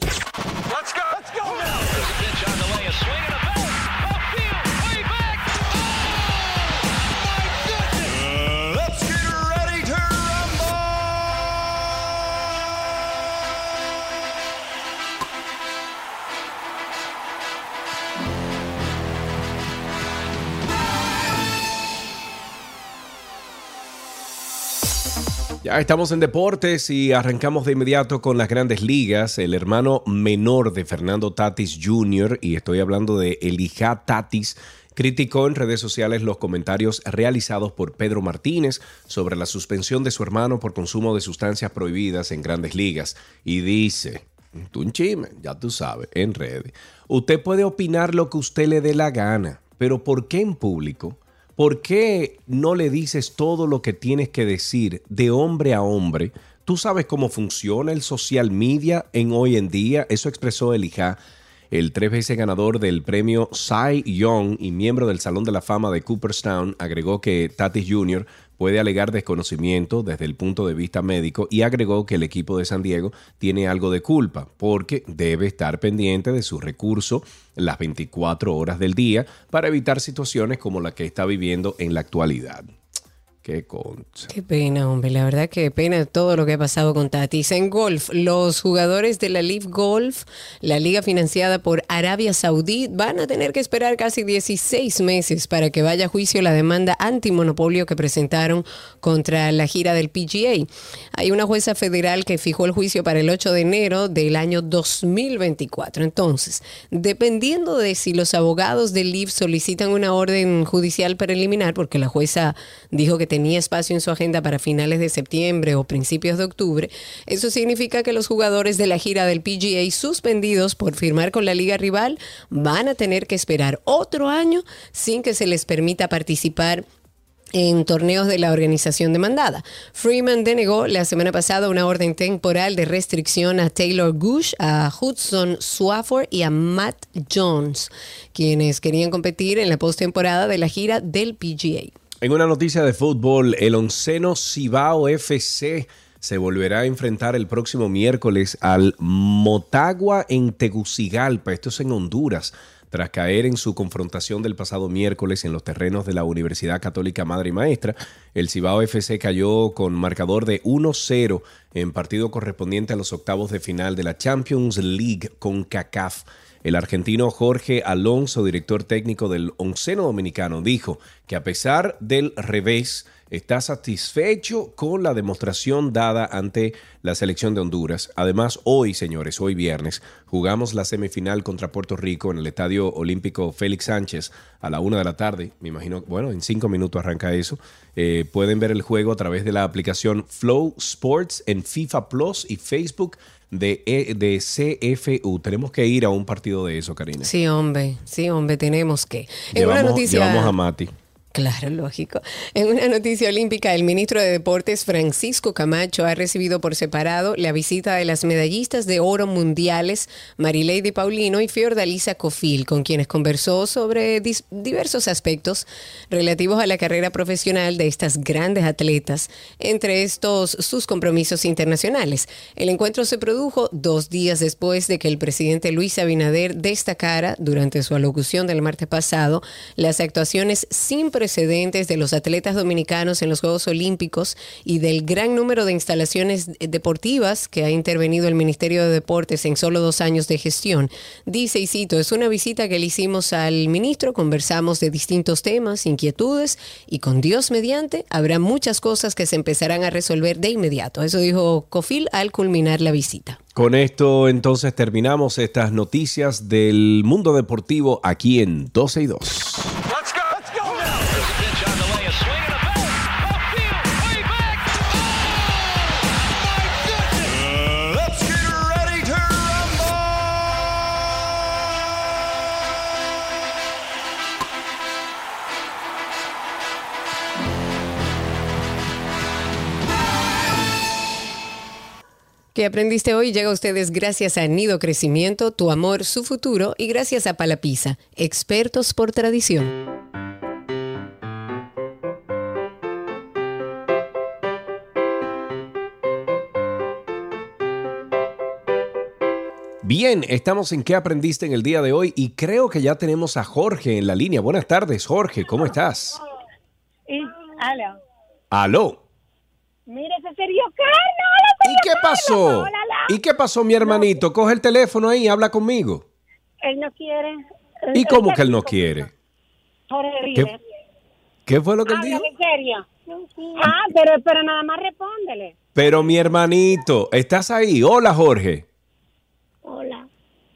Estamos en deportes y arrancamos de inmediato con las grandes ligas. El hermano menor de Fernando Tatis Jr., y estoy hablando de Elijah Tatis, criticó en redes sociales los comentarios realizados por Pedro Martínez sobre la suspensión de su hermano por consumo de sustancias prohibidas en grandes ligas y dice, tú un chime, ya tú sabes, en redes, usted puede opinar lo que usted le dé la gana, pero ¿por qué en público? ¿Por qué no le dices todo lo que tienes que decir de hombre a hombre? Tú sabes cómo funciona el social media en hoy en día. Eso expresó Elijah, el tres veces ganador del premio Cy Young y miembro del Salón de la Fama de Cooperstown. Agregó que Tatis Jr puede alegar desconocimiento desde el punto de vista médico y agregó que el equipo de San Diego tiene algo de culpa porque debe estar pendiente de su recurso las 24 horas del día para evitar situaciones como la que está viviendo en la actualidad. Qué concha.
Qué pena, hombre. La verdad que pena todo lo que ha pasado con Tatis. En golf, los jugadores de la Leaf Golf, la liga financiada por Arabia Saudí, van a tener que esperar casi 16 meses para que vaya a juicio la demanda antimonopolio que presentaron contra la gira del PGA. Hay una jueza federal que fijó el juicio para el 8 de enero del año 2024. Entonces, dependiendo de si los abogados del Leaf solicitan una orden judicial preliminar, porque la jueza dijo que tenía espacio en su agenda para finales de septiembre o principios de octubre, eso significa que los jugadores de la gira del PGA suspendidos por firmar con la liga rival van a tener que esperar otro año sin que se les permita participar en torneos de la organización demandada. Freeman denegó la semana pasada una orden temporal de restricción a Taylor Gush, a Hudson Swafford y a Matt Jones, quienes querían competir en la postemporada de la gira del PGA.
En una noticia de fútbol, el onceno Cibao FC se volverá a enfrentar el próximo miércoles al Motagua en Tegucigalpa, esto es en Honduras, tras caer en su confrontación del pasado miércoles en los terrenos de la Universidad Católica Madre y Maestra. El Cibao FC cayó con marcador de 1-0 en partido correspondiente a los octavos de final de la Champions League con CACAF. El argentino Jorge Alonso, director técnico del Onceno Dominicano, dijo que a pesar del revés, está satisfecho con la demostración dada ante la selección de Honduras. Además, hoy, señores, hoy viernes, jugamos la semifinal contra Puerto Rico en el Estadio Olímpico Félix Sánchez a la una de la tarde. Me imagino, bueno, en cinco minutos arranca eso. Eh, pueden ver el juego a través de la aplicación Flow Sports en FIFA Plus y Facebook de, e, de CFU. Tenemos que ir a un partido de eso, Karina.
Sí, hombre, sí, hombre, tenemos que.
En una noticia, llevamos a Mati.
Claro, lógico. En una noticia olímpica, el ministro de Deportes Francisco Camacho ha recibido por separado la visita de las medallistas de oro mundiales Marileide Paulino y Fiordalisa Cofil, con quienes conversó sobre diversos aspectos relativos a la carrera profesional de estas grandes atletas, entre estos sus compromisos internacionales. El encuentro se produjo dos días después de que el presidente Luis Abinader destacara durante su alocución del martes pasado las actuaciones sin precedentes de los atletas dominicanos en los Juegos Olímpicos y del gran número de instalaciones deportivas que ha intervenido el Ministerio de Deportes en solo dos años de gestión. Dice, y cito, es una visita que le hicimos al ministro, conversamos de distintos temas, inquietudes, y con Dios mediante habrá muchas cosas que se empezarán a resolver de inmediato. Eso dijo Cofil al culminar la visita.
Con esto entonces terminamos estas noticias del mundo deportivo aquí en 12 y 2.
Qué aprendiste hoy llega a ustedes gracias a Nido Crecimiento, Tu Amor, Su Futuro y gracias a Palapisa, expertos por tradición.
Bien, estamos en qué aprendiste en el día de hoy y creo que ya tenemos a Jorge en la línea. Buenas tardes, Jorge, ¿cómo estás?
Y, aló.
Aló.
Mire, ese Sergio Carlos.
¿Y qué pasó? ¿Y qué pasó, mi hermanito? Coge el teléfono ahí y habla conmigo.
Él no quiere.
¿Y cómo que él no quiere?
Jorge
¿Qué, qué fue lo que él dijo?
en serio. Ah, pero, pero nada más respóndele.
Pero mi hermanito, ¿estás ahí? Hola, Jorge.
Hola.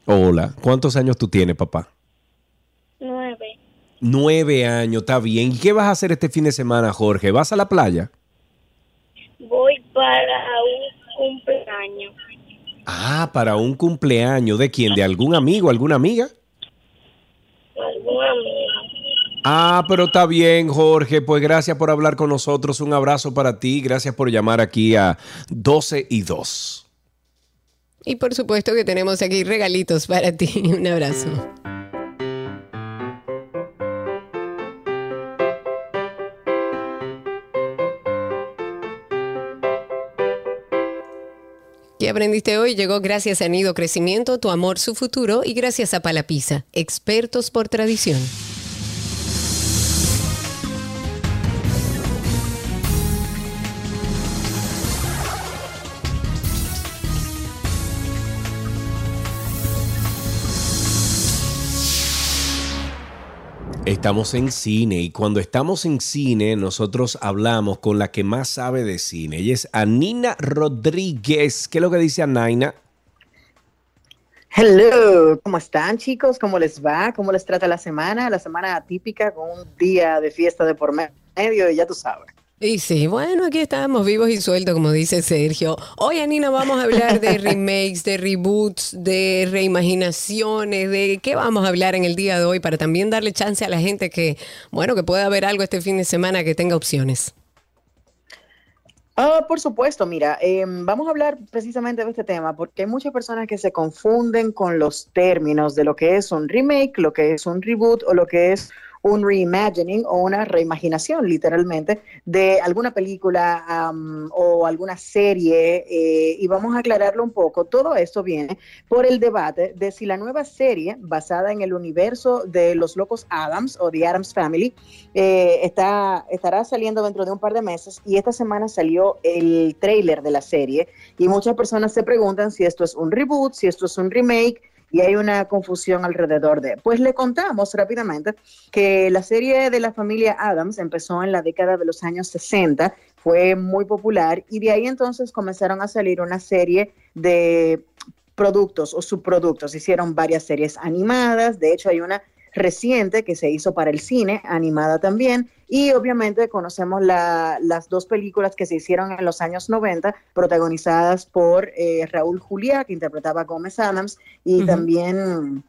Hola. ¿Cuántos años tú tienes, papá?
Nueve.
Nueve años, está bien. ¿Y qué vas a hacer este fin de semana, Jorge? ¿Vas a la playa?
Voy para un cumpleaños.
Ah, para un cumpleaños. ¿De quién? ¿De algún amigo, alguna amiga?
Algún amigo.
Ah, pero está bien, Jorge. Pues gracias por hablar con nosotros. Un abrazo para ti. Gracias por llamar aquí a 12 y 2.
Y por supuesto que tenemos aquí regalitos para ti. Un abrazo. ¿Qué aprendiste hoy? Llegó gracias a Nido Crecimiento, Tu Amor, Su Futuro y gracias a Palapisa, expertos por tradición.
Estamos en cine y cuando estamos en cine nosotros hablamos con la que más sabe de cine. Ella es Anina Rodríguez. ¿Qué es lo que dice Anaina?
Hello, ¿cómo están chicos? ¿Cómo les va? ¿Cómo les trata la semana? La semana atípica con un día de fiesta de por medio, ya tú sabes.
Y sí, bueno, aquí estamos vivos y sueltos, como dice Sergio. Hoy, Anina, vamos a hablar de remakes, de reboots, de reimaginaciones, de qué vamos a hablar en el día de hoy para también darle chance a la gente que, bueno, que pueda ver algo este fin de semana que tenga opciones.
Ah, por supuesto, mira, em, vamos a hablar precisamente de este tema porque hay muchas personas que se confunden con los términos de lo que es un remake, lo que es un reboot o lo que es un reimagining o una reimaginación, literalmente, de alguna película o alguna serie. Eh, y vamos a aclararlo un poco. Todo esto viene por el debate de si la nueva serie, basada en el universo de los locos Adams o The Adams Family, eh, está, estará saliendo dentro de un par de meses. Y esta semana salió el trailer de la serie. Y muchas personas se preguntan si esto es un reboot, si esto es un remake y hay una confusión alrededor de. Pues le contamos rápidamente que la serie de la familia Adams empezó en la década de los años 60, fue muy popular y de ahí entonces comenzaron a salir una serie de productos o subproductos. Hicieron varias series animadas, de hecho hay una reciente que se hizo para el cine, animada también, y obviamente conocemos las dos películas que se hicieron en los años 90, protagonizadas por eh, Raúl Juliá, que interpretaba a Gómez Adams, y también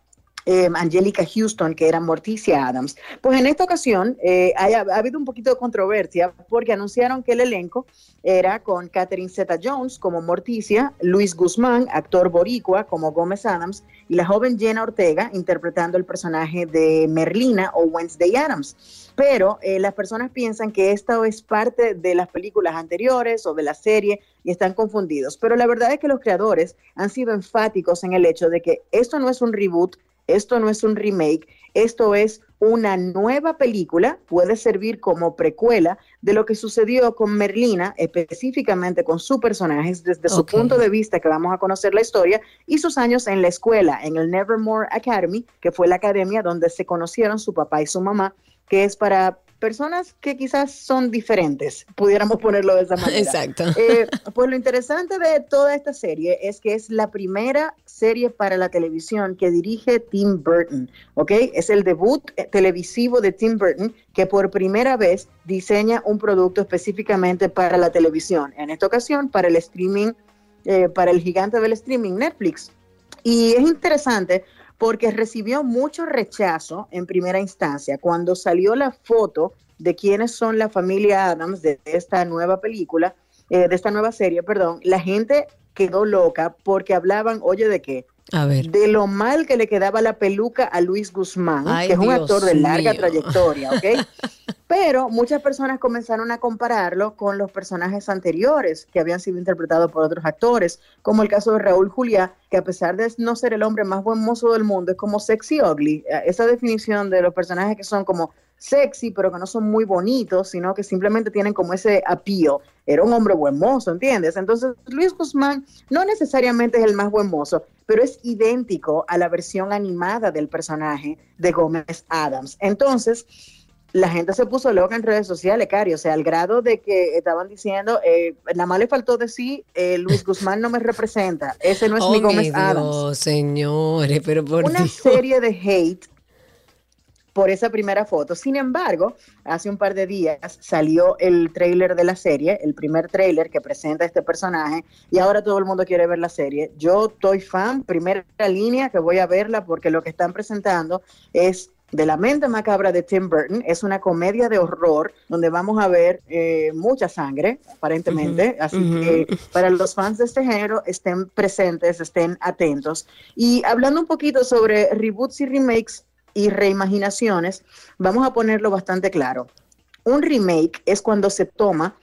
eh, Angelica Houston, que era Morticia Adams. Pues en esta ocasión eh, ha, habido un poquito de controversia porque anunciaron que el elenco era con Catherine Zeta Jones como Morticia, Luis Guzmán, actor boricua, como Gómez Adams, y la joven Jenna Ortega interpretando el personaje de Merlina o Wednesday Adams. Pero eh, las personas piensan que esta es parte de las películas anteriores o de la serie y están confundidos. Pero la verdad es que los creadores han sido enfáticos en el hecho de que esto no es un reboot, esto no es un remake, esto es una nueva película, puede servir como precuela de lo que sucedió con Merlina, específicamente con sus personajes, desde su punto de vista que vamos a conocer la historia, y sus años en la escuela, en el Nevermore Academy, que fue la academia donde se conocieron su papá y su mamá, que es para personas que quizás son diferentes, pudiéramos ponerlo de esa manera.
Exacto.
Eh, pues lo interesante de toda esta serie es que es la primera serie para la televisión que dirige Tim Burton, ¿ok? Es el debut eh, televisivo de Tim Burton que por primera vez diseña un producto específicamente para la televisión, en esta ocasión para el streaming, eh, para el gigante del streaming Netflix. Y es interesante porque recibió mucho rechazo en primera instancia cuando salió la foto de quiénes son la familia Adams de esta nueva película, eh, de esta nueva serie, perdón. La gente quedó loca porque hablaban, oye, ¿de qué?
A ver.
De lo mal que le quedaba la peluca a Luis Guzmán, que es un actor de larga trayectoria, ¿ok? Pero muchas personas comenzaron a compararlo con los personajes anteriores que habían sido interpretados por otros actores, como el caso de Raúl Juliá, que a pesar de no ser el hombre más buen mozo del mundo, es como sexy ugly. Esa definición de los personajes que son como sexy, pero que no son muy bonitos, sino que simplemente tienen como ese apío. Era un hombre buen mozo, ¿entiendes? Entonces, Luis Guzmán no necesariamente es el más buen mozo, pero es idéntico a la versión animada del personaje de Gómez Adams. Entonces, la gente se puso loca en redes sociales, Cari, o sea, al grado de que estaban diciendo, eh, nada más le faltó decir, eh, Luis Guzmán no me representa, ese no es mi oh, Gómez Adams.
señores, pero por
Una serie de hate por esa primera foto. Sin embargo, hace un par de días salió el trailer de la serie, el primer trailer que presenta este personaje, y ahora todo el mundo quiere ver la serie. Yo estoy fan, primera línea que voy a verla porque lo que están presentando es de la mente macabra de Tim Burton. Es una comedia de horror donde vamos a ver eh, mucha sangre, aparentemente. Así que para los fans de este género, estén presentes, estén atentos. Y hablando un poquito sobre reboots y remakes, y reimaginaciones, vamos a ponerlo bastante claro. Un remake es cuando se toma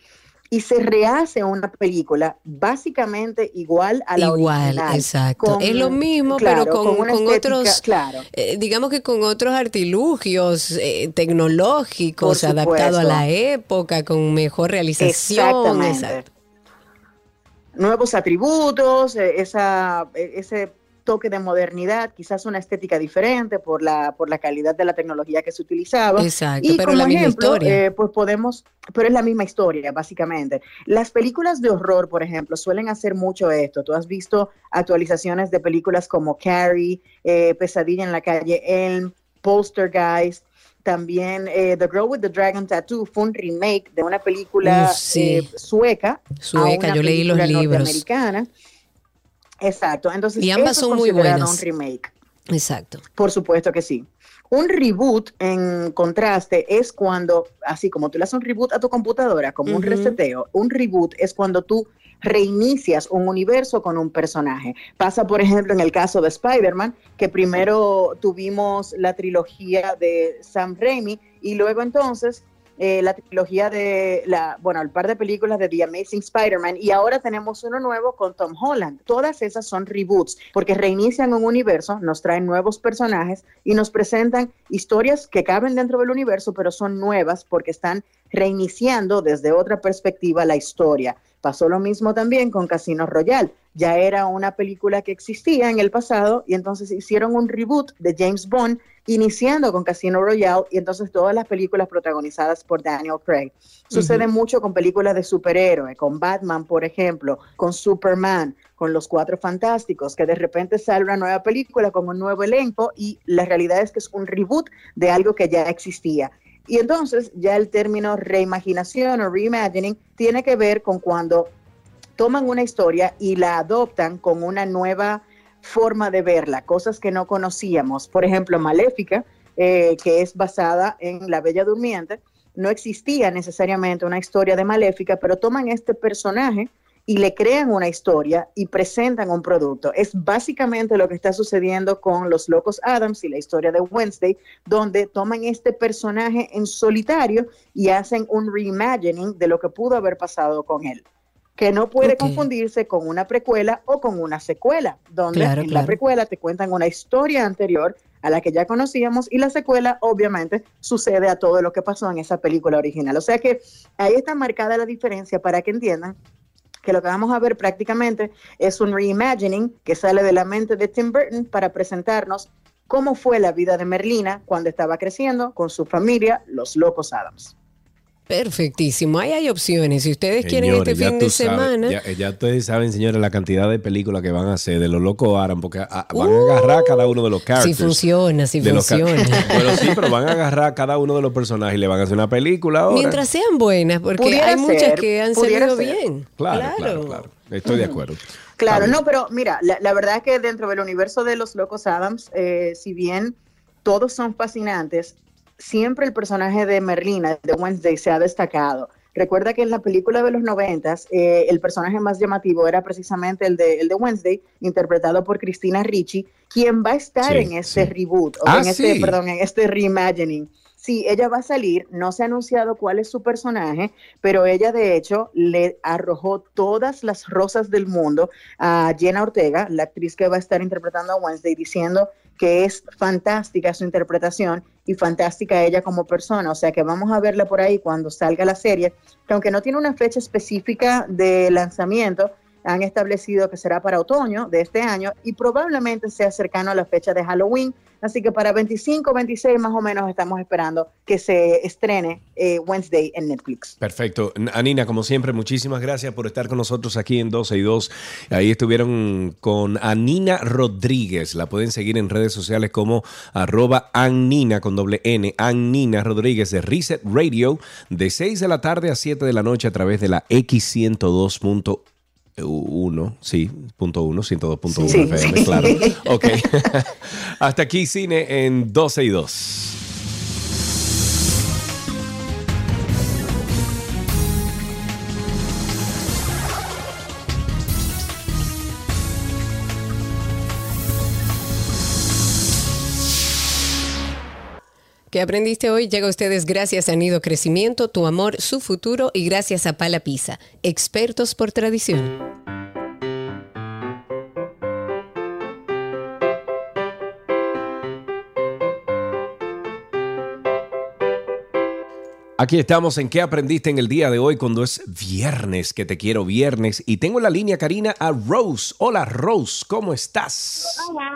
y se rehace una película básicamente igual a la igual,
exacto. es lo mismo, pero con, otros, claro. Eh, digamos que con otros artilugios eh, tecnológicos, adaptados a la época, con mejor realización. Exactamente.
Nuevos atributos, eh, esa, ese toque de modernidad, quizás una estética diferente por la, por la calidad de la tecnología que se utilizaba.
Exacto, pero la misma historia.
Eh, pues podemos, pero es la misma historia, básicamente. Las películas de horror, por ejemplo, suelen hacer mucho esto. Tú has visto actualizaciones de películas como Carrie, eh, Pesadilla en la calle Elm, Poltergeist, también eh, The Girl with the Dragon Tattoo fue un remake de una película sueca.
Sueca, yo leí los libros.
Exacto. Entonces,
y ambas son muy buenas.
un remake.
Exacto.
Por supuesto que sí. Un reboot, en contraste, es cuando, así como tú le haces un reboot a tu computadora, como un reseteo, un reboot es cuando tú reinicias un universo con un personaje. Pasa, por ejemplo, en el caso de Spider-Man, que primero tuvimos la trilogía de Sam Raimi y luego entonces eh, la trilogía de la, bueno, el par de películas de The Amazing Spider-Man y ahora tenemos uno nuevo con Tom Holland. Todas esas son reboots porque reinician un universo, nos traen nuevos personajes y nos presentan historias que caben dentro del universo, pero son nuevas porque están reiniciando desde otra perspectiva la historia. Pasó lo mismo también con Casino Royale. Ya era una película que existía en el pasado y entonces hicieron un reboot de James Bond iniciando con Casino Royale y entonces todas las películas protagonizadas por Daniel Craig. Sucede mucho con películas de superhéroes, con Batman, por ejemplo, con Superman, con Los Cuatro Fantásticos, que de repente sale una nueva película con un nuevo elenco y la realidad es que es un reboot de algo que ya existía. Y entonces ya el término reimaginación o reimagining tiene que ver con cuando toman una historia y la adoptan con una nueva forma de verla, cosas que no conocíamos. Por ejemplo, Maléfica, eh, que es basada en La Bella Durmiente, no existía necesariamente una historia de Maléfica, pero toman este personaje y le crean una historia y presentan un producto. Es básicamente lo que está sucediendo con Los Locos Adams y la historia de Wednesday, donde toman este personaje en solitario y hacen un reimagining de lo que pudo haber pasado con él que no puede confundirse con una precuela o con una secuela, donde en la precuela te cuentan una historia anterior a la que ya conocíamos y la secuela obviamente sucede a todo lo que pasó en esa película original. O sea que ahí está marcada la diferencia para que entiendan que lo que vamos a ver prácticamente es un reimagining que sale de la mente de Tim Burton para presentarnos cómo fue la vida de Merlina cuando estaba creciendo con su familia, los Locos Adams.
Perfectísimo, ahí hay opciones. Si ustedes quieren este fin de semana.
Ya, ustedes saben, señores, la cantidad de películas que van a hacer de los locos Aran, porque van a agarrar cada uno de los characters.
Si funciona, si funciona.
bueno, sí, pero van a agarrar cada uno de los personajes y le van a hacer una película ahora.
Mientras sean buenas, porque hay muchas que han salido bien.
Claro, claro, claro, Estoy de acuerdo.
Claro, no, pero mira, la, verdad es que dentro del universo de los locos Adams, eh, si bien todos son fascinantes, siempre el personaje de Merlina, de Wednesday, se ha destacado. Recuerda que en la película de los noventas, eh, el personaje más llamativo era precisamente el de, el de Wednesday, interpretado por Cristina Ricci, quien va a estar en este reboot, o
Ah,
en este, perdón, en este reimagining. Sí, ella va a salir, no se ha anunciado cuál es su personaje, pero ella de hecho le arrojó todas las rosas del mundo a Jenna Ortega, la actriz que va a estar interpretando a Wednesday, diciendo que es fantástica su interpretación y fantástica ella como persona. O sea que vamos a verla por ahí cuando salga la serie, que aunque no tiene una fecha específica de lanzamiento, han establecido que será para otoño de este año y probablemente sea cercano a la fecha de Halloween. Así que para 25, 26 más o menos estamos esperando que se estrene eh, Wednesday en Netflix.
Perfecto. Anina, como siempre, muchísimas gracias por estar con nosotros aquí en 12 y 2. Ahí estuvieron con Anina Rodríguez. La pueden seguir en redes sociales como arroba Annina con doble N, Annina Rodríguez de Reset Radio, de 6 de la tarde a 7 de la noche a través de la X102.1. 1, sí, punto 1, 102.1
Sí,
FM,
sí.
claro. Ok. Hasta aquí cine en 12 y 2.
¿Qué aprendiste hoy? Llega a ustedes gracias a Nido Crecimiento, Tu Amor, Su Futuro y gracias a Pala Pizza, expertos por tradición.
Aquí estamos en ¿Qué aprendiste en el día de hoy cuando es viernes? Que te quiero viernes. Y tengo en la línea, Karina, a Rose. Hola, Rose, ¿cómo estás?
Hola,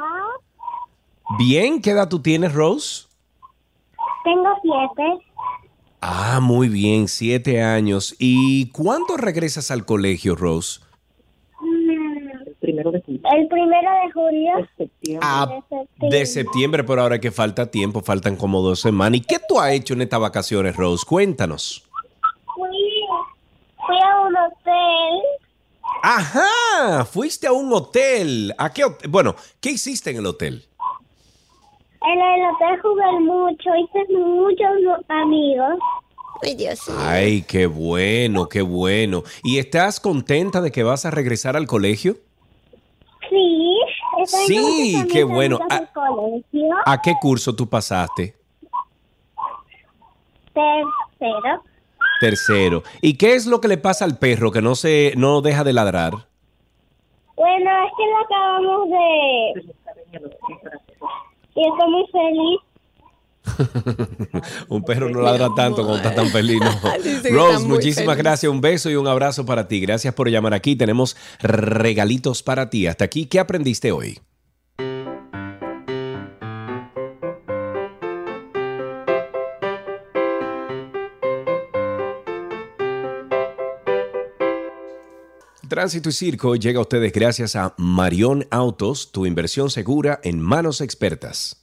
Bien, ¿qué edad tú tienes, Rose?
Tengo siete.
Ah, muy bien, siete años. ¿Y cuándo regresas al colegio, Rose?
El
primero de julio.
El primero de julio.
Ah,
de septiembre.
de septiembre, pero ahora que falta tiempo, faltan como dos semanas. ¿Y qué tú has hecho en estas vacaciones, Rose? Cuéntanos.
Fui, fui a un hotel.
Ajá, fuiste a un hotel. ¿A qué hotel? Bueno, ¿qué hiciste en el hotel?
En el hotel jugué mucho, hice muchos amigos.
Ay, Dios.
Ay, qué bueno, qué bueno. ¿Y estás contenta de que vas a regresar al colegio?
Sí, estoy
Sí, qué bueno.
del colegio.
¿A qué curso tú pasaste?
Tercero.
Tercero. ¿Y qué es lo que le pasa al perro que no se no deja de ladrar?
Bueno, es que lo acabamos de... Y estoy muy feliz.
un perro no ladra tanto cuando está tan feliz. Rose, muchísimas
feliz.
gracias. Un beso y un abrazo para ti. Gracias por llamar aquí. Tenemos regalitos para ti. Hasta aquí, ¿qué aprendiste hoy? Tránsito y Circo llega a ustedes gracias a Marión Autos, tu inversión segura en manos expertas.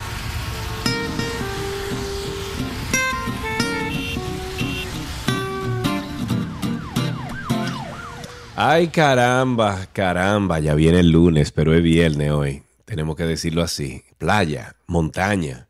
Ay, caramba, caramba, ya viene el lunes, pero es viernes hoy. Tenemos que decirlo así. Playa, montaña.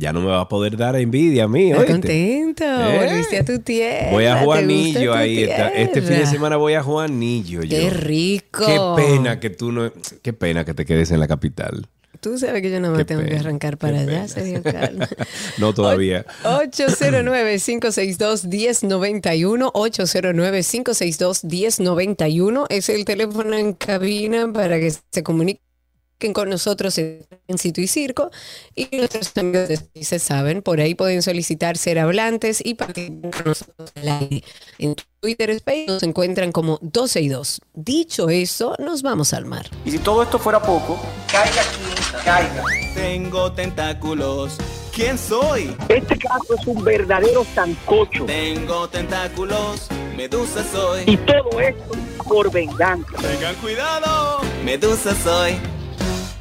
Ya no me va a poder dar envidia a mí, ¿oíste?
contento,
¿Eh?
volviste a tu tierra.
Voy a
¿te
Juanillo ahí. está. Este fin de semana voy a Juanillo.
Qué rico.
Qué pena que tú no. Qué pena que te quedes en la capital.
Tú sabes que yo no me
Qué
tengo que arrancar para allá. Sergio Carlos.
No todavía.
809-562-1091, 809-562-1091 es el teléfono en cabina para que se comuniquen con nosotros en Sitio y Circo y nuestros amigos de Sitio se saben, por ahí pueden solicitar ser hablantes y participar con nosotros al aire. En Twitter Space nos encuentran como 12 y 2. Dicho eso, nos vamos al mar.
Y si todo esto fuera poco, caiga quien caiga.
Tengo tentáculos. ¿Quién soy?
Este caso es un verdadero sancocho.
Tengo tentáculos. Medusa soy.
Y todo esto por venganza.
Tengan cuidado. Medusa soy.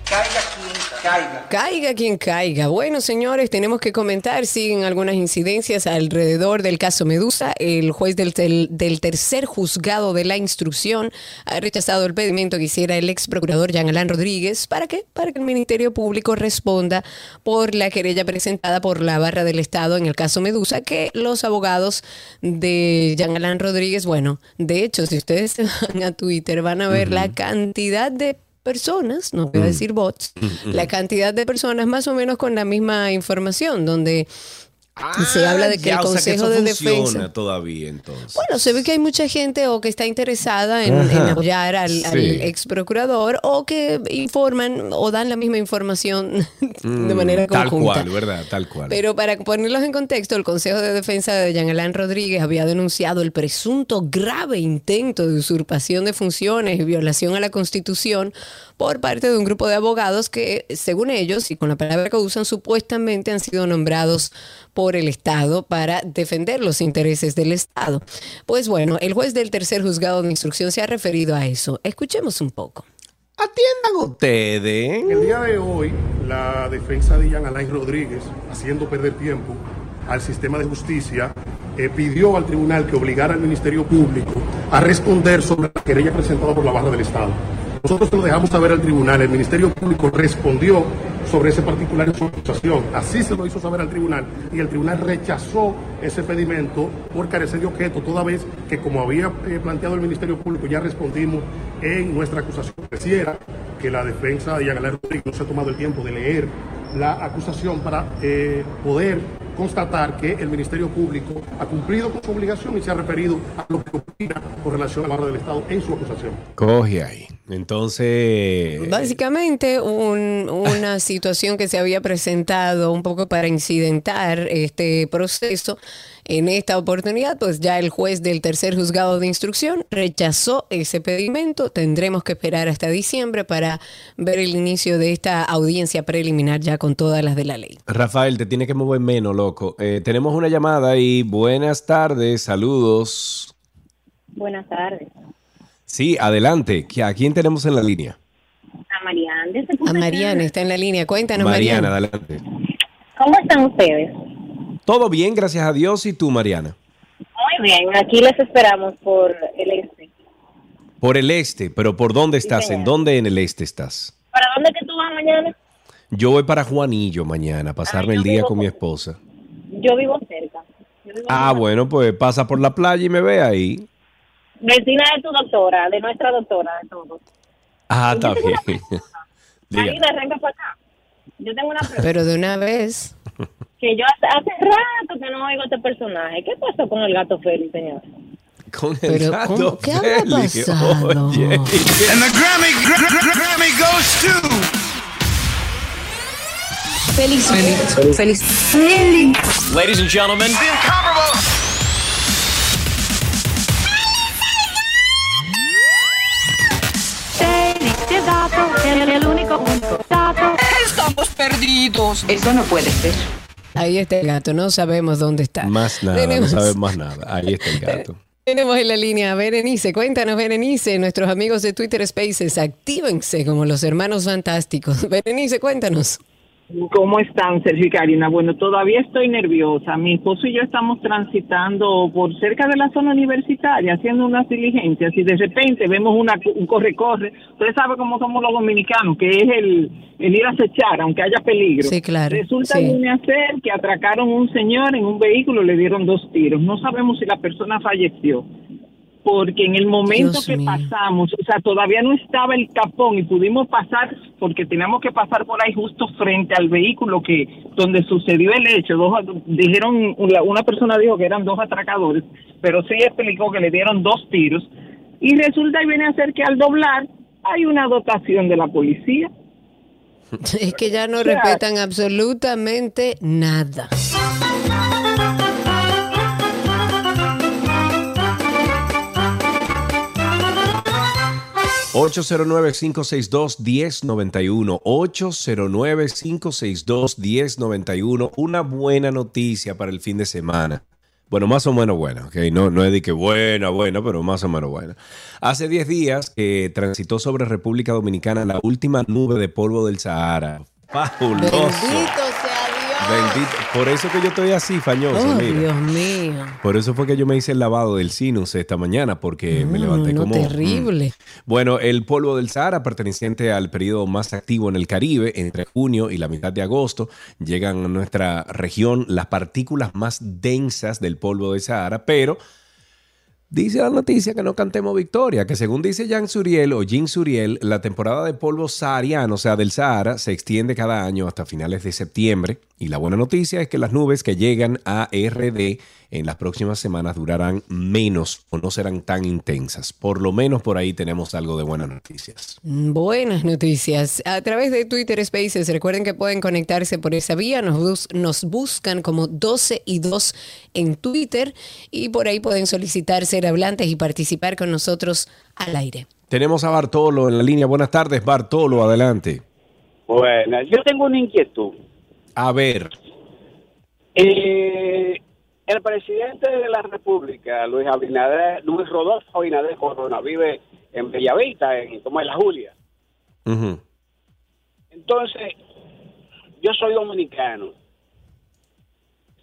Caiga quien caiga. caiga.
Quien caiga. Bueno, señores, tenemos que comentar, siguen algunas incidencias alrededor del caso Medusa. El juez del, del- del tercer juzgado de la instrucción ha rechazado el pedimento que hiciera el ex procurador Jean Alain Rodríguez. ¿Para qué? Para que el Ministerio Público responda por la querella presentada por la barra del Estado en el caso Medusa, que los abogados de Jean Alain Rodríguez, bueno, de hecho, si ustedes se van a Twitter, van a ver la cantidad de personas, no voy a decir bots, la cantidad de personas más o menos con la misma información, donde se habla de que
Ah, Ya,
el
o sea
Consejo
eso
de Defensa...
todavía entonces.
Bueno, se ve que hay mucha gente o que está interesada en, apoyar al, ex procurador o que informan o dan la misma información de
Mm,
manera
Tal
conjunta.
cual, ¿verdad? Tal cual.
Pero para ponerlos en contexto, el Consejo de Defensa de Jean Alain Rodríguez había denunciado el presunto grave intento de usurpación de funciones y violación a la Constitución por parte de un grupo de abogados que, según ellos, y con la palabra que usan, supuestamente han sido nombrados por el Estado para defender los intereses del Estado. Pues bueno, el juez del tercer juzgado de instrucción se ha referido a eso. Escuchemos un poco.
Atiendan ustedes.
El día de hoy, la defensa de Jean Alain Rodríguez, haciendo perder tiempo al sistema de justicia, eh, pidió al tribunal que obligara al Ministerio Público a responder sobre la querella presentada por la barra del Estado. Nosotros lo dejamos saber al tribunal, el Ministerio Público respondió sobre ese particular en su acusación. Así se lo hizo saber al tribunal y el tribunal rechazó ese pedimento por carecer de objeto, toda vez que como había eh, planteado el Ministerio Público ya respondimos en nuestra acusación. Pareciera que la defensa de Alain Rodríguez no se ha tomado el tiempo de leer la acusación para eh, poder constatar que el Ministerio Público ha cumplido con su obligación y se ha referido a lo que opina con relación a la barra del Estado en su acusación.
Coge ahí. Entonces.
Básicamente un- una situación que se había presentado un poco para incidentar este proceso. En esta oportunidad, pues ya el juez del tercer juzgado de instrucción rechazó ese pedimento. Tendremos que esperar hasta diciembre para ver el inicio de esta audiencia preliminar ya con todas las de la ley.
Rafael, te tiene que mover menos, loco. Eh, tenemos una llamada y buenas tardes, saludos.
Buenas tardes.
Sí, adelante. ¿Qui- ¿A quién tenemos en la línea?
A Mariana.
A Mariana está en la línea. Cuéntanos,
Mariana,
Mariana.
adelante.
¿Cómo están ustedes?
Todo bien, gracias a Dios. ¿Y tú, Mariana?
Muy bien. Aquí les esperamos por el este.
Por el este, pero ¿por dónde estás? ¿En dónde en el este estás?
¿Para dónde que tú vas mañana?
Yo voy para Juanillo mañana, a pasarme el día con mi esposa.
Yo vivo cerca. Yo vivo
Ah, bueno, pues pasa por la playa y me ve ahí.
Vecina de tu doctora, de nuestra doctora, de todos.
Ah, está bien.
Ahí arranca para acá. Yo tengo una pregunta.
Pero de una vez.
Que yo hace, hace rato que no oigo este personaje. ¿Qué pasó con el gato Félix, señor?
Con el
Pero,
gato.
¿Qué habrá pasado?
Oye,
And the Grammy, Gra- Gra- Grammy goes to.
Félix. Félix. Félix. Félix.
Ladies and gentlemen, the incomparable.
Félix, gato, el, el único, único gato. Estamos perdidos. Eso no puede ser.
Ahí está el gato, no sabemos dónde está.
Más nada,
Tenemos-
no sabes más nada. Ahí está el gato.
Tenemos en la línea a Berenice. Cuéntanos, Berenice. Nuestros amigos de Twitter Spaces, actívense como los hermanos fantásticos. Berenice, cuéntanos.
¿Cómo están, Sergio y Karina? Bueno, todavía estoy nerviosa. Mi esposo y yo estamos transitando por cerca de la zona universitaria, haciendo unas diligencias, y de repente vemos una, un corre-corre. Ustedes saben cómo somos los dominicanos, que es el, el ir a acechar, aunque haya peligro.
Sí, claro.
Resulta
Sí.
a ser que atracaron un señor en un vehículo, le dieron dos tiros. No sabemos si la persona falleció porque en el momento
Dios
que
mío.
pasamos, o sea, todavía no estaba el tapón y pudimos pasar porque teníamos que pasar por ahí justo frente al vehículo que donde sucedió el hecho. Dos, dijeron una, persona dijo que eran dos atracadores, pero sí explicó que le dieron dos tiros y resulta y viene a ser que al doblar hay una dotación de la policía.
Es que ya no
O sea,
respetan absolutamente nada.
...809-562-1091... ...809-562-1091... ...una buena noticia para el fin de semana... Bueno, más o menos buena, ¿ok? No, no es de que buena, buena, pero más o menos buena. Hace 10 días que transitó sobre República Dominicana la última nube de polvo del Sahara. Fabuloso.
Bendito.
Bendito. Por eso que yo estoy así, fañoso.
Oh,
mira.
Dios mío.
Por eso fue que yo me hice el lavado del sinus esta mañana, porque me levanté
no,
como.
terrible.
Mm. Bueno, el polvo del Sahara, perteneciente al periodo más activo en el Caribe, entre junio y la mitad de agosto, llegan a nuestra región las partículas más densas del polvo del Sahara, pero Dice la noticia que no cantemos victoria, que según dice Jean Suriel o Jean Suriel, la temporada de polvo sahariano, o sea, del Sahara, se extiende cada año hasta finales de septiembre. Y la buena noticia es que las nubes que llegan a RD en las próximas semanas durarán menos o no serán tan intensas. Por lo menos por ahí tenemos algo de buenas noticias.
Buenas noticias. A través de Twitter Spaces, recuerden que pueden conectarse por esa vía. Nos, bus- nos buscan como 12 y 2 en Twitter y por ahí pueden solicitar ser hablantes y participar con nosotros al aire.
Tenemos a Bartolo en la línea. Buenas tardes, Bartolo, adelante.
Bueno, yo tengo una inquietud.
A ver,
Eh, el presidente de la República, Luis Abinader, Luis Rodolfo Abinader Corona, vive en Bellavista, en, como en la Julia. Entonces, yo soy dominicano.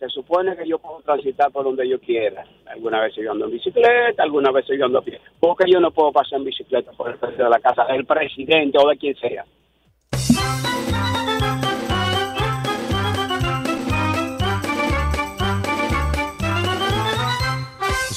Se supone que yo puedo transitar por donde yo quiera. Algunas veces yo ando en bicicleta, algunas veces yo ando a pie. Porque yo no puedo pasar en bicicleta por el frente de la casa del presidente o de quien sea.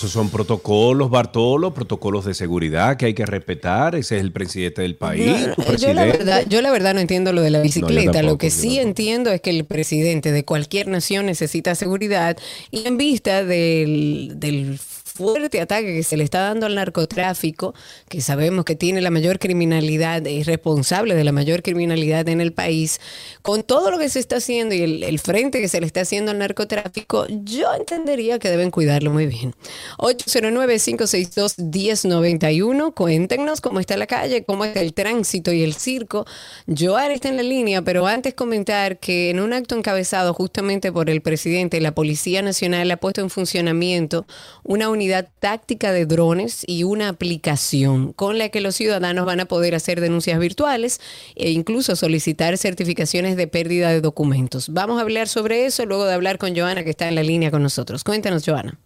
Esos son protocolos, Bartolo, protocolos de seguridad que hay que respetar. Ese es el presidente del país.
Yo la, verdad, yo la verdad no entiendo lo de la bicicleta.
tampoco,
lo que sí entiendo es que el presidente de cualquier nación necesita seguridad y en vista del, del fuerte ataque que se le está dando al narcotráfico, que sabemos que tiene la mayor criminalidad, es responsable de la mayor criminalidad en el país, con todo lo que se está haciendo y el, frente que se le está haciendo al narcotráfico, yo entendería que deben cuidarlo muy bien. 809-562-1091, cuéntenos cómo está la calle, cómo está el tránsito y el circo. Joar está en la línea, pero antes comentar que en un acto encabezado justamente por el presidente, la Policía Nacional ha puesto en funcionamiento una unidad táctica de drones y una aplicación con la que los ciudadanos van a poder hacer denuncias virtuales e incluso solicitar certificaciones de pérdida de documentos. Vamos a hablar sobre eso luego de hablar con Joana que está en la línea con nosotros. Cuéntanos, Joana.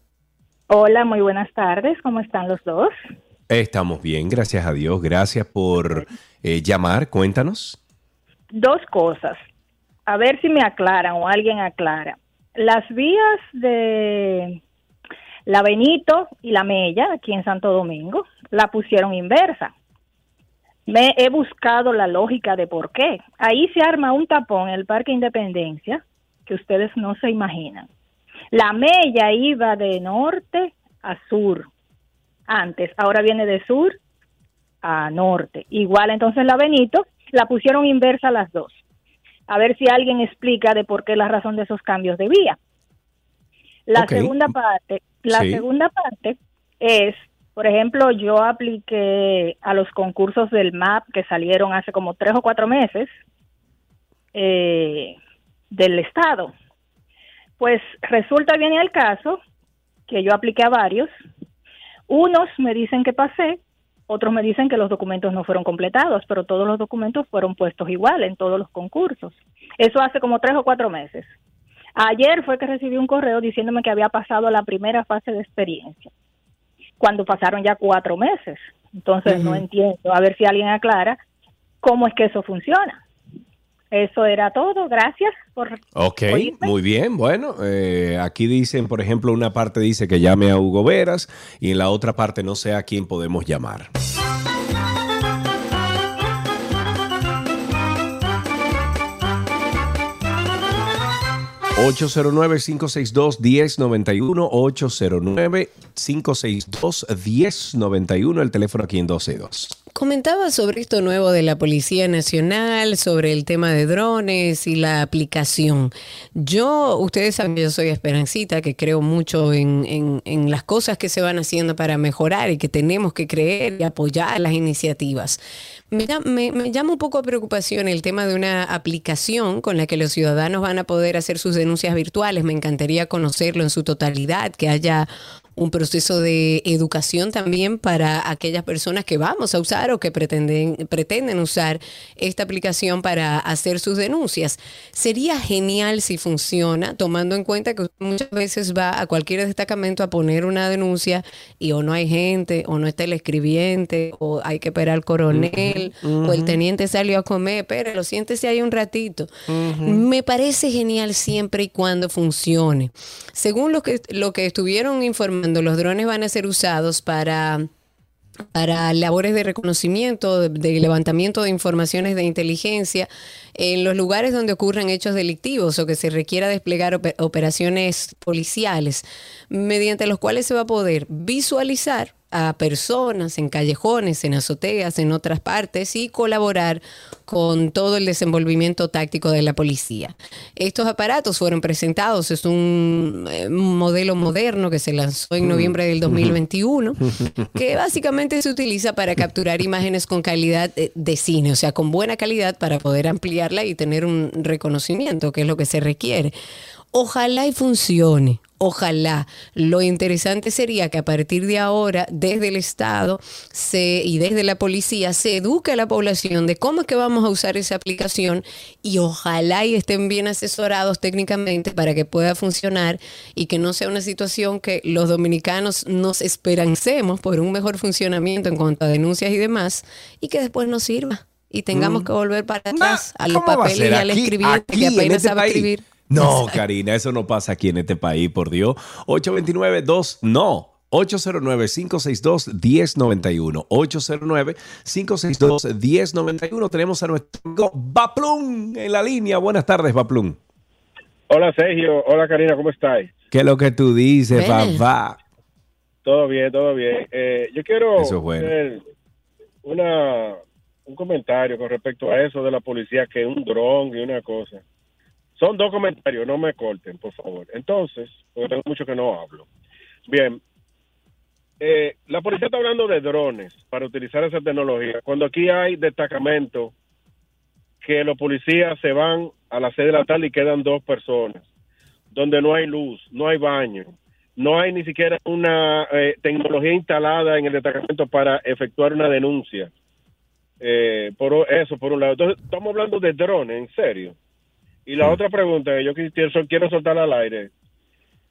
Hola, muy buenas tardes. ¿Cómo están los dos?
Estamos bien, gracias a Dios. Gracias por eh, llamar. Cuéntanos.
Dos cosas. A ver si me aclaran o alguien aclara. Las vías de la Benito y la Mella, aquí en Santo Domingo, la pusieron inversa. Me he buscado la lógica de por qué. Ahí se arma un tapón en el Parque Independencia que ustedes no se imaginan. La Mella iba de norte a sur antes, ahora viene de sur a norte. Igual entonces la Benito la pusieron inversa las dos. A ver si alguien explica de por qué la razón de esos cambios de vía. La segunda parte, la
Sí.
segunda parte es, por ejemplo, yo apliqué a los concursos del MAP que salieron hace como tres o cuatro meses eh, del estado. Pues resulta bien el caso que yo apliqué a varios. Unos me dicen que pasé, otros me dicen que los documentos no fueron completados, pero todos los documentos fueron puestos igual en todos los concursos. Eso hace como tres o cuatro meses. Ayer fue que recibí un correo diciéndome que había pasado la primera fase de experiencia, cuando pasaron ya cuatro meses. Entonces no entiendo. A ver si alguien aclara cómo es que eso funciona. Eso era todo. Gracias por
Ok,
oírme.
muy bien. Bueno, eh, aquí dicen, por ejemplo, una parte dice que llame a Hugo Veras y en la otra parte no sé a quién podemos llamar. $809-562-1091, 809-562-1091, el teléfono aquí en 122.
Comentaba sobre esto nuevo de la Policía Nacional, sobre el tema de drones y la aplicación. Yo, ustedes saben yo soy esperancita, que creo mucho en, en- en las cosas que se van haciendo para mejorar y que tenemos que creer y apoyar las iniciativas. Me, me- me llama un poco a preocupación el tema de una aplicación con la que los ciudadanos van a poder hacer sus denuncias virtuales. Me encantaría conocerlo en su totalidad, que haya un proceso de educación también para aquellas personas que vamos a usar o que pretenden, pretenden usar esta aplicación para hacer sus denuncias. Sería genial si funciona, tomando en cuenta que muchas veces va a cualquier destacamento a poner una denuncia y o no hay gente, o no está el escribiente, o hay que esperar al coronel, o el teniente salió a comer, pero lo siéntese ahí un ratito. Me parece genial siempre y cuando funcione. Según lo que, lo que estuvieron informando, los drones van a ser usados para para labores de reconocimiento, de, de, levantamiento de informaciones de inteligencia en los lugares donde ocurran hechos delictivos o que se requiera desplegar op operaciones policiales, mediante los cuales se va a poder visualizar a personas en callejones, en azoteas, en otras partes y colaborar con todo el desenvolvimiento táctico de la policía. Estos aparatos fueron presentados, es un, eh, modelo moderno que se lanzó en noviembre del 2021, que básicamente se utiliza para capturar imágenes con calidad de, de cine, o sea, con buena calidad para poder ampliarla y tener un reconocimiento, que es lo que se requiere. Ojalá y funcione, ojalá. Lo interesante sería que a partir de ahora, desde el Estado se, y desde la policía, se eduque a la población de cómo es que vamos a usar esa aplicación y ojalá y estén bien asesorados técnicamente para que pueda funcionar y que no sea una situación que los dominicanos nos esperancemos por un mejor funcionamiento en cuanto a denuncias y demás y que después no sirva y tengamos mm. que volver para atrás a los papeles y al escribiente que apenas
este
sabe
país?
escribir.
No, Karina, eso no pasa aquí en este país, por Dios. 829-2, no. 809-562-1091. 809-562-1091. Tenemos a nuestro amigo Baplum en la línea. Buenas tardes, Baplum.
Hola, Sergio. Hola, Karina. ¿Cómo estás?
¿Qué es lo que tú dices, papá?
Todo bien, todo bien. Eh, yo quiero
Eso es bueno.
hacer una, un comentario con respecto a eso de la policía, que es un dron y una cosa. Son dos comentarios, no me corten, por favor. Entonces, porque tengo mucho que no hablo. Bien, eh, la policía está hablando de drones para utilizar esa tecnología. Cuando aquí hay destacamentos que los policías se van a las seis de la tarde y quedan dos personas, donde no hay luz, no hay baño, no hay ni siquiera una eh, tecnología instalada en el destacamento para efectuar una denuncia. Eh, por eso, por un lado. Entonces, estamos hablando de drones, en serio. Y la otra pregunta que yo quiero, quiero soltar al aire,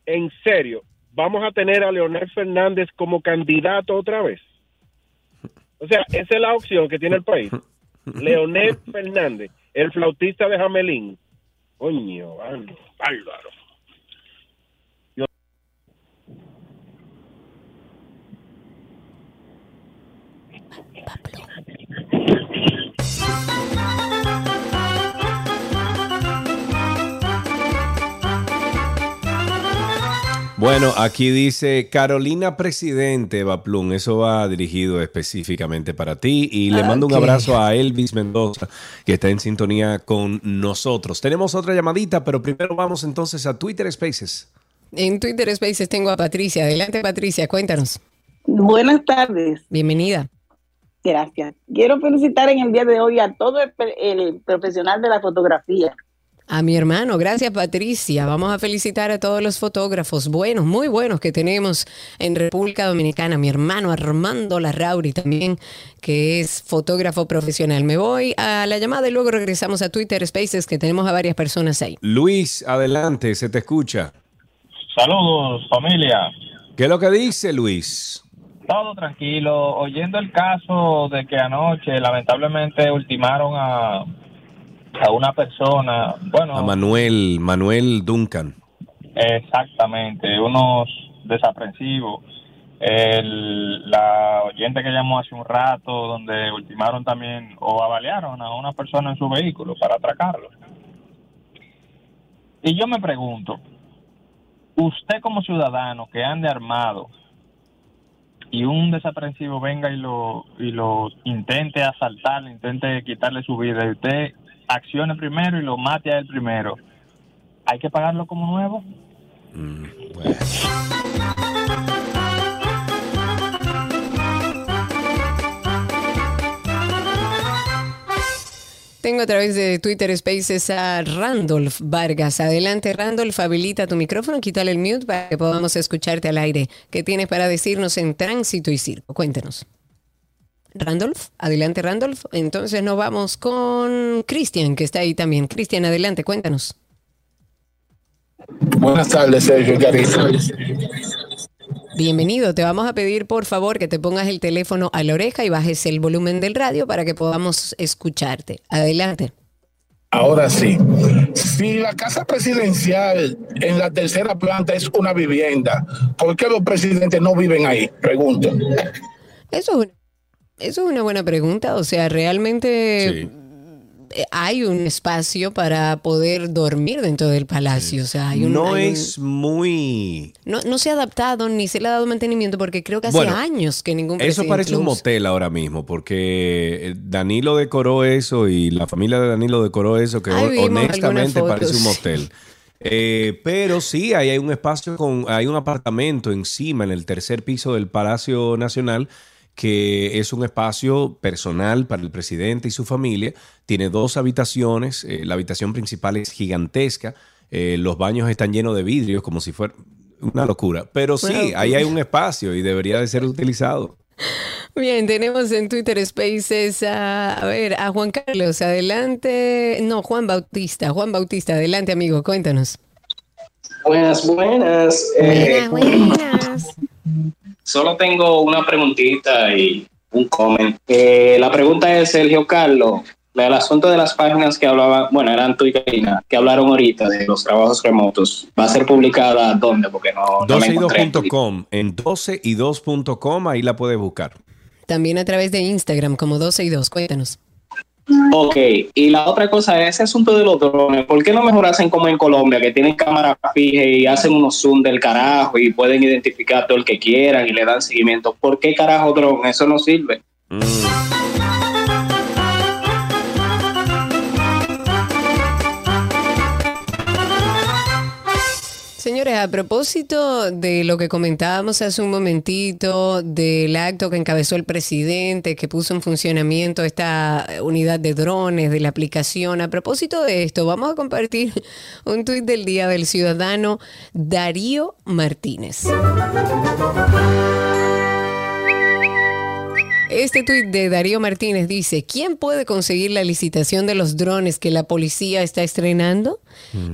en serio, ¿vamos a tener a Leonel Fernández como candidato otra vez? O sea, esa es la opción que tiene el país. Leonel Fernández, el flautista de Jamelín. Coño, bárbaro. bárbaro.
Bueno, aquí dice Carolina Presidente, Baplum. Eso va dirigido específicamente para ti. Y le mando un abrazo a Elvis Mendoza, que está en sintonía con nosotros. Tenemos otra llamadita, pero primero vamos entonces a Twitter Spaces.
En Twitter Spaces tengo a Patricia. Adelante, Patricia, cuéntanos.
Buenas tardes.
Bienvenida.
Gracias. Quiero felicitar en el día de hoy a todo el, el profesional de la fotografía.
A mi hermano, gracias Patricia. Vamos a felicitar a todos los fotógrafos buenos, muy buenos que tenemos en República Dominicana. Mi hermano Armando Larrauri también, que es fotógrafo profesional. Me voy a la llamada y luego regresamos a Twitter Spaces, que tenemos a varias personas ahí.
Luis, adelante, se te escucha.
Saludos, familia.
¿Qué es lo que dice Luis?
Todo tranquilo. Oyendo el caso de que anoche lamentablemente ultimaron a, a una persona, bueno,
A Manuel, Manuel Duncan.
exactamente, unos desaprensivos. El, la oyente que llamó hace un rato, donde ultimaron también o avaliaron a una persona en su vehículo para atracarlo. Y yo me pregunto, usted como ciudadano que ande armado y un desaprensivo venga y lo, y lo intente asaltar, intente quitarle su vida y usted accione primero y lo mate a él primero, ¿hay que pagarlo como nuevo?
Tengo a través de Twitter Spaces a Randolph Vargas. Adelante, Randolph, habilita tu micrófono, quítale el mute para que podamos escucharte al aire. ¿Qué tienes para decirnos en tránsito y circo? Cuéntanos. Randolph, adelante Randolph. Entonces nos vamos con Cristian, que está ahí también. Cristian, adelante, cuéntanos.
Buenas tardes, Sergio.
Bienvenido, te vamos a pedir por favor que te pongas el teléfono a la oreja y bajes el volumen del radio para que podamos escucharte. Adelante.
Ahora sí, si la casa presidencial en la tercera planta es una vivienda, ¿por qué los presidentes no viven ahí? Pregunto.
Eso es, eso es una buena pregunta. O sea, realmente eh, hay un espacio para poder dormir dentro del palacio. O sea, hay un,
no
hay un-
es muy...
no, no se ha adaptado ni se le ha dado mantenimiento porque creo que hace
Bueno,
años que ningún
Eso parece un motel ahora mismo, porque eh, Danilo decoró eso y la familia de Danilo decoró eso, que
vimos
honestamente parece un motel. Eh, pero sí, ahí hay un espacio con, hay un apartamento encima en el tercer piso del Palacio Nacional que es un espacio personal para el presidente y su familia. Tiene dos habitaciones, eh, la habitación principal es gigantesca, eh, los baños están llenos de vidrios como si fuera una locura. Pero sí,
Bueno.
ahí hay un espacio y debería de ser utilizado.
Bien, tenemos en Twitter Spaces a, a ver, a Juan Carlos, adelante. No, Juan Bautista, Juan Bautista, adelante amigo, cuéntanos.
Buenas, buenas. Eh, Solo tengo una preguntita y un comment. Eh, la pregunta es, Sergio Carlos, el asunto de las páginas que hablaba, bueno, eran tú y Karina, que hablaron ahorita de los trabajos remotos, ¿va a ser publicada dónde? Porque no, no la encontré.
12y2.com. En 12y2.com ahí la puedes buscar.
También a través de Instagram como 12 y 2, cuéntanos.
Ok, y la otra cosa es ese asunto de los drones. ¿Por qué no mejor hacen como en Colombia, que tienen cámara fija y hacen unos zoom del carajo y pueden identificar todo el que quieran y le dan seguimiento? ¿Por qué carajo drone? Eso no sirve.
A propósito de lo que comentábamos hace un momentito, del acto que encabezó el presidente, que puso en funcionamiento esta unidad de drones, de la aplicación, a propósito de esto, vamos a compartir un tuit del día del ciudadano Darío Martínez. Este tuit de Darío Martínez dice, ¿quién puede conseguir la licitación de los drones que la policía está estrenando?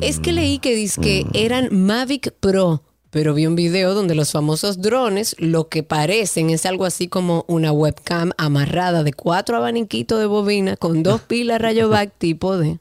Es que leí que dice que eran Mavic Pro, pero vi un video donde los famosos drones lo que parecen es algo así como una webcam amarrada de cuatro abaniquitos de bobina con dos pilas rayovac tipo de...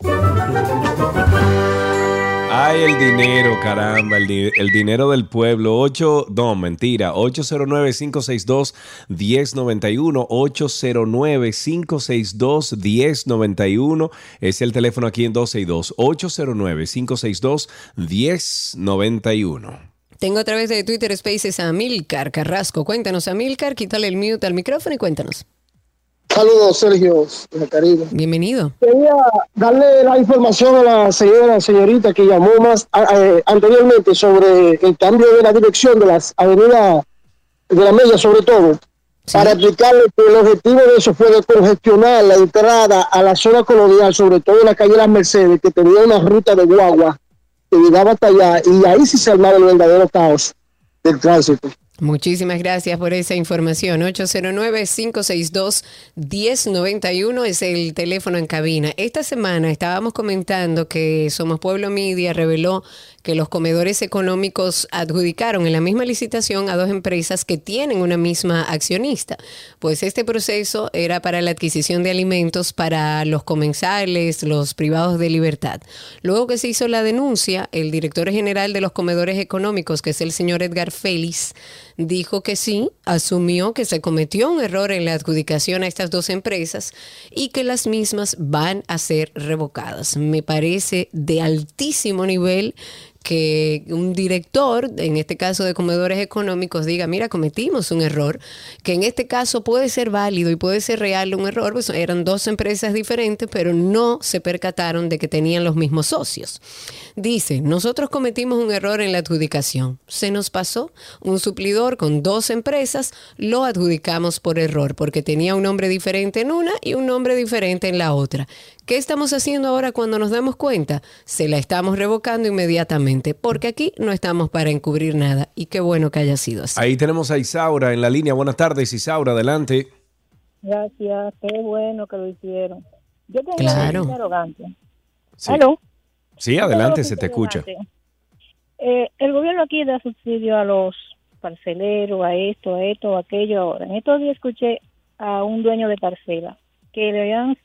Ay, el dinero, caramba, el, el dinero del pueblo. 8, no, mentira, 809-562-1091, 809-562-1091 es el teléfono aquí en 12 y 2, 809-562-1091.
Tengo a través de Twitter Spaces a Milcar Carrasco. Cuéntanos, Milcar, quítale el mute al micrófono y cuéntanos.
Saludos, Sergio, de Caribe.
Bienvenido.
Quería darle la información a la señora, señorita que llamó más a- anteriormente sobre el cambio de la dirección de las avenidas de la Mella, sobre todo, para explicarle que el objetivo de eso fue de congestionar la entrada a la zona colonial, sobre todo en la calle Las Mercedes, que tenía una ruta de guagua que llegaba hasta allá, y ahí sí se armaba el verdadero caos del tránsito.
Muchísimas gracias por esa información. 809-562-1091 es el teléfono en cabina. Esta semana estábamos comentando que Somos Pueblo Media reveló que los comedores económicos adjudicaron en la misma licitación a dos empresas que tienen una misma accionista. Pues este proceso era para la adquisición de alimentos para los comensales, los privados de libertad. Luego que se hizo la denuncia, el director general de los comedores económicos, que es el señor Edgar Félix, dijo que sí, asumió que se cometió un error en la adjudicación a estas dos empresas y que las mismas van a ser revocadas. Me parece de altísimo nivel que un director, en este caso de comedores económicos, diga, mira, cometimos un error, que en este caso puede ser válido y puede ser real un error, pues eran dos empresas diferentes, pero no se percataron de que tenían los mismos socios. Dice, nosotros cometimos un error en la adjudicación. Se nos pasó un suplidor con dos empresas, lo adjudicamos por error, porque tenía un nombre diferente en una y un nombre diferente en la otra. ¿Qué estamos haciendo ahora cuando nos damos cuenta? Se la estamos revocando inmediatamente, porque aquí no estamos para encubrir nada. Y qué bueno que haya sido así.
Ahí tenemos a Isaura en la línea. Buenas tardes, Isaura, adelante.
Gracias, qué bueno que lo hicieron. Yo tengo
Claro.
una arrogancia.
Sí.
¿Aló?
Sí, adelante, se te escucha.
Eh, el gobierno aquí da subsidio a los parceleros, a esto, a esto, a aquello. Ahora, en estos días escuché a un dueño de parcela que le habían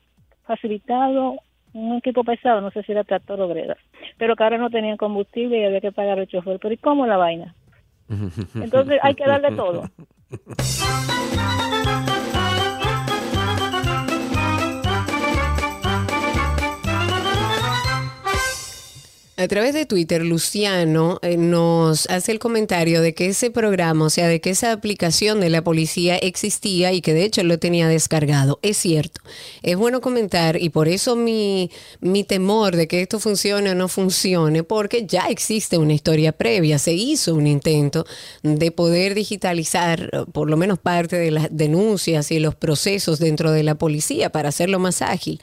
facilitado un equipo pesado, no sé si era tractor o greda, pero que ahora no tenían combustible y había que pagar el chofer. Pero ¿y cómo la vaina? Entonces hay que darle todo.
A través de Twitter, Luciano eh, nos hace el comentario de que ese programa, o sea, de que esa aplicación de la policía existía y que de hecho lo tenía descargado. Es cierto. Es bueno comentar y por eso mi, mi temor de que esto funcione o no funcione, porque ya existe una historia previa. Se hizo un intento de poder digitalizar eh, por lo menos parte de las denuncias y los procesos dentro de la policía para hacerlo más ágil.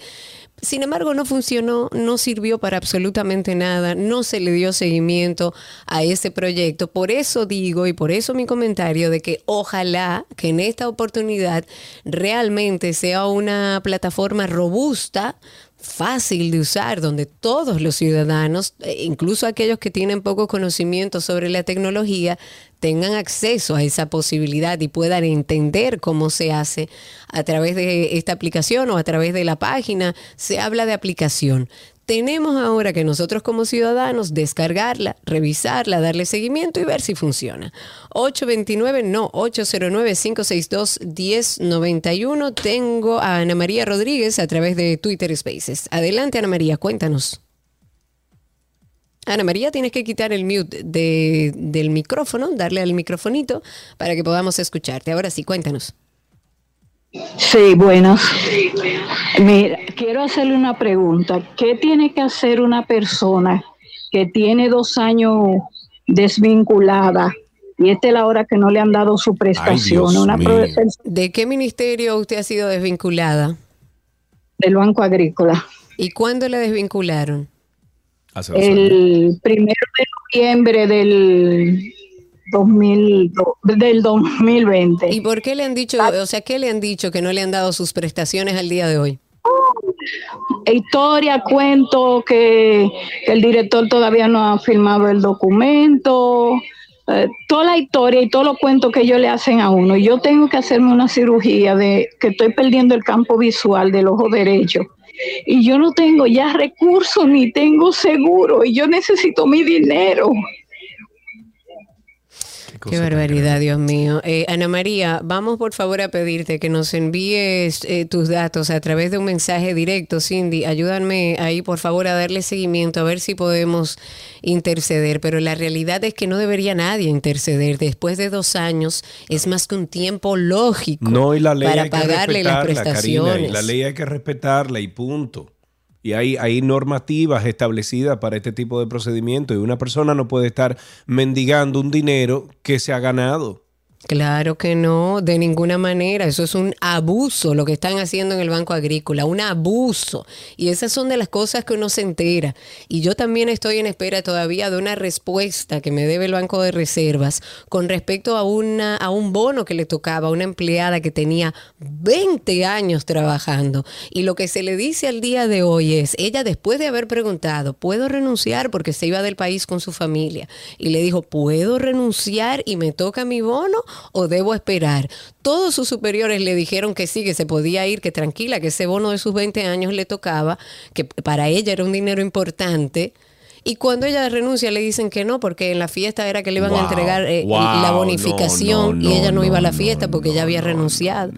Sin embargo, no funcionó, no sirvió para absolutamente nada, no se le dio seguimiento a ese proyecto. Por eso digo y por eso mi comentario de que ojalá que en esta oportunidad realmente sea una plataforma robusta fácil de usar, donde todos los ciudadanos, eh, incluso aquellos que tienen poco conocimiento sobre la tecnología, tengan acceso a esa posibilidad y puedan entender cómo se hace a través de esta aplicación o a través de la página. Se habla de aplicación. Tenemos ahora que nosotros como ciudadanos descargarla, revisarla, darle seguimiento y ver si funciona. 829, no, 809-562-1091. Tengo a Ana María Rodríguez a través de Twitter Spaces. Adelante, Ana María, cuéntanos. Ana María, tienes que quitar el mute de- del micrófono, darle al microfonito para que podamos escucharte. Ahora sí, cuéntanos.
Sí, buenas. Mira, quiero hacerle una pregunta. ¿Qué tiene que hacer una persona que tiene dos años desvinculada y esta es la hora que no le han dado su prestación? una
¿De qué ministerio usted ha sido desvinculada?
Del Banco Agrícola.
¿Y cuándo la desvincularon?
El primero de noviembre del 2000, del 2020.
¿Y por qué le han dicho, o sea, qué le han dicho que no le han dado sus prestaciones al día de hoy?
historia, cuento que, que el director todavía no ha firmado el documento, eh, toda la historia y todos los cuentos que ellos le hacen a uno. Y Yo tengo que hacerme una cirugía de que estoy perdiendo el campo visual del ojo derecho. Y yo no tengo ya recursos ni tengo seguro y yo necesito mi dinero.
Qué barbaridad, Dios mío. Eh, Ana María, vamos por favor a pedirte que nos envíes eh, tus datos a través de un mensaje directo. Cindy, ayúdame ahí por favor a darle seguimiento, a ver si podemos interceder. Pero la realidad es que no debería nadie interceder. Después de dos años es más que un tiempo lógico
No, y la ley
para pagarle las
respetarla, Karina,
prestaciones.
y la ley hay que respetarla y punto. Y hay, hay normativas establecidas para este tipo de procedimientos y una persona no puede estar mendigando un dinero que se ha ganado.
Claro que no, de ninguna manera. Eso es un abuso lo que están haciendo en el Banco Agrícola, un abuso. Y esas son de las cosas que uno se entera. Y yo también estoy en espera todavía de una respuesta que me debe el Banco de Reservas con respecto a, una, a un bono que le tocaba a una empleada que tenía 20 años trabajando. Y lo que se le dice al día de hoy es, ella después de haber preguntado, ¿puedo renunciar porque se iba del país con su familia? Y le dijo, ¿puedo renunciar y me toca mi bono o debo esperar? Todos sus superiores le dijeron que sí, que se podía ir, que tranquila, que ese bono de sus 20 años le tocaba, que para ella era un dinero importante. Y cuando ella renuncia le dicen que no, porque en la fiesta era que le iban a entregar eh,
wow,
la bonificación
no,
y ella no,
no,
iba a la fiesta porque ya había renunciado.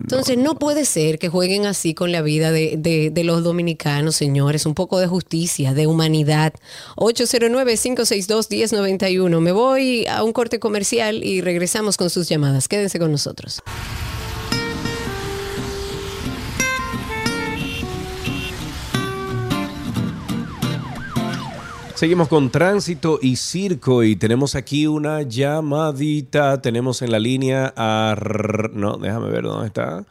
Entonces no puede ser que jueguen así con la vida de, de- de los dominicanos, señores. Un poco de justicia, de humanidad. 809-562-1091. Me voy a un corte comercial y regresamos con sus llamadas. Quédense con nosotros.
Seguimos con tránsito y circo y tenemos aquí una llamadita. Tenemos en la línea a... No, déjame ver dónde está.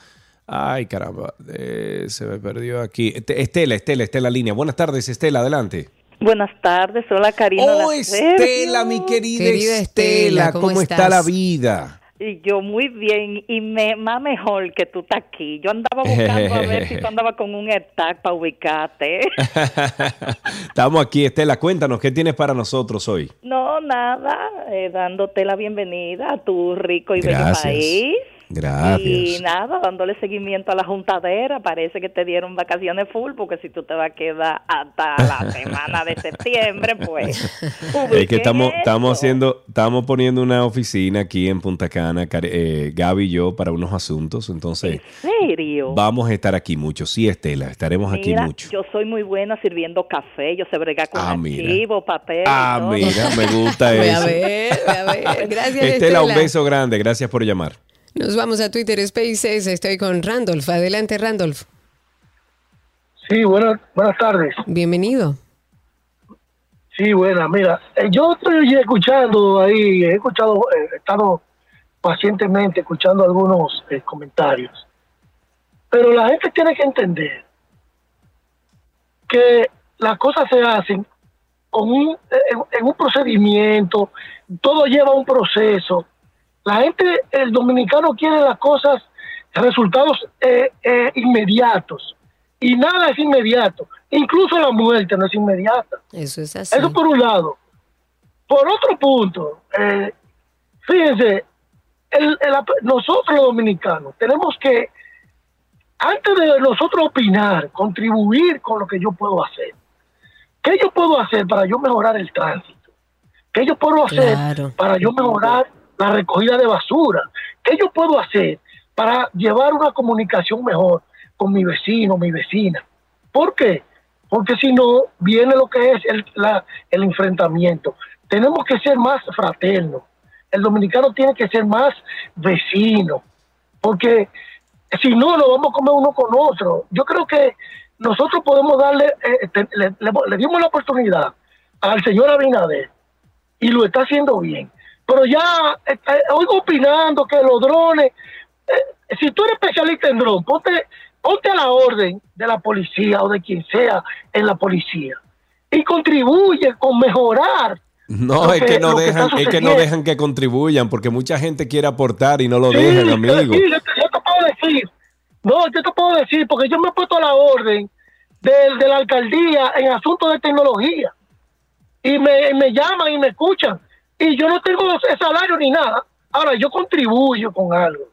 Ay, caramba, eh, se me perdió aquí. Este- Estela, Estela, Estela Línea. Buenas tardes, Estela, adelante.
Buenas tardes, hola Karina.
Oh,
la
Estela, mi querida,
Querida
Estela,
Estela,
¿cómo,
¿cómo
está la vida?
Y yo muy bien, y me, más mejor que tú estás aquí. Yo andaba buscando a ver si tú andabas con un tag para ubicarte.
Estamos aquí, Estela, cuéntanos, ¿qué tienes para nosotros hoy?
No, nada, eh, dándote la bienvenida a tu rico y
Gracias.
bello país.
Gracias.
Y nada, dándole seguimiento a la juntadera. Parece que te dieron vacaciones full, porque si tú te vas a quedar hasta la semana de septiembre, pues.
Es que estamos, estamos
eso.
haciendo, estamos poniendo una oficina aquí en Punta Cana, eh, Gaby y yo, para unos asuntos. Entonces,
¿Serio?
vamos a estar aquí mucho. Sí, Estela, estaremos aquí mucho.
yo soy muy buena sirviendo café, yo sé bregar con
Ah,
papel. y
Ah,
todo.
mira, me gusta
Ve a
eso.
ver, ve a ver. Gracias,
Estela, un
Estela.
beso grande. Gracias por llamar.
Nos vamos a Twitter Spaces. Estoy con Randolph. Adelante, Randolph.
Sí, buenas, buenas tardes.
Bienvenido.
Sí, buenas. Mira, eh, yo estoy escuchando ahí, he escuchado, eh, he estado pacientemente escuchando algunos eh, comentarios. Pero la gente tiene que entender que las cosas se hacen con un, en, en un procedimiento, todo lleva un proceso. La gente, el dominicano quiere las cosas, resultados eh, eh, inmediatos. Y nada es inmediato. Incluso la muerte no es inmediata.
Eso es así.
Eso por un lado. Por otro punto, eh, fíjense, el- el nosotros los dominicanos tenemos que, antes de nosotros opinar, contribuir con lo que yo puedo hacer. ¿Qué yo puedo hacer para yo mejorar el tránsito? ¿Qué yo puedo hacer
Claro.
para yo mejorar la recogida de basura? ¿Qué yo puedo hacer para llevar una comunicación mejor con mi vecino, mi vecina? ¿Por qué? Porque si no, viene lo que es el, el enfrentamiento. Tenemos que ser más fraternos. El dominicano tiene que ser más vecino. Porque si no, nos vamos a comer uno con otro. Yo creo que nosotros podemos darle, eh, le dimos la oportunidad al señor Abinader y lo está haciendo bien. Pero ya eh, oigo opinando que los drones, eh, si tú eres especialista en drones, ponte, ponte a la orden de la policía o de quien sea en la policía y contribuye con mejorar.
No, es que no dejan, es que no dejan que contribuyan, porque mucha gente quiere aportar y no lo
Sí,
dejan, amigo.
sí, yo, te, yo te puedo decir. No, yo te puedo decir, porque yo me he puesto a la orden del- de, la alcaldía en asuntos de tecnología. Y me, me llaman y me escuchan. Y yo no tengo salario ni nada. Ahora, yo contribuyo con algo.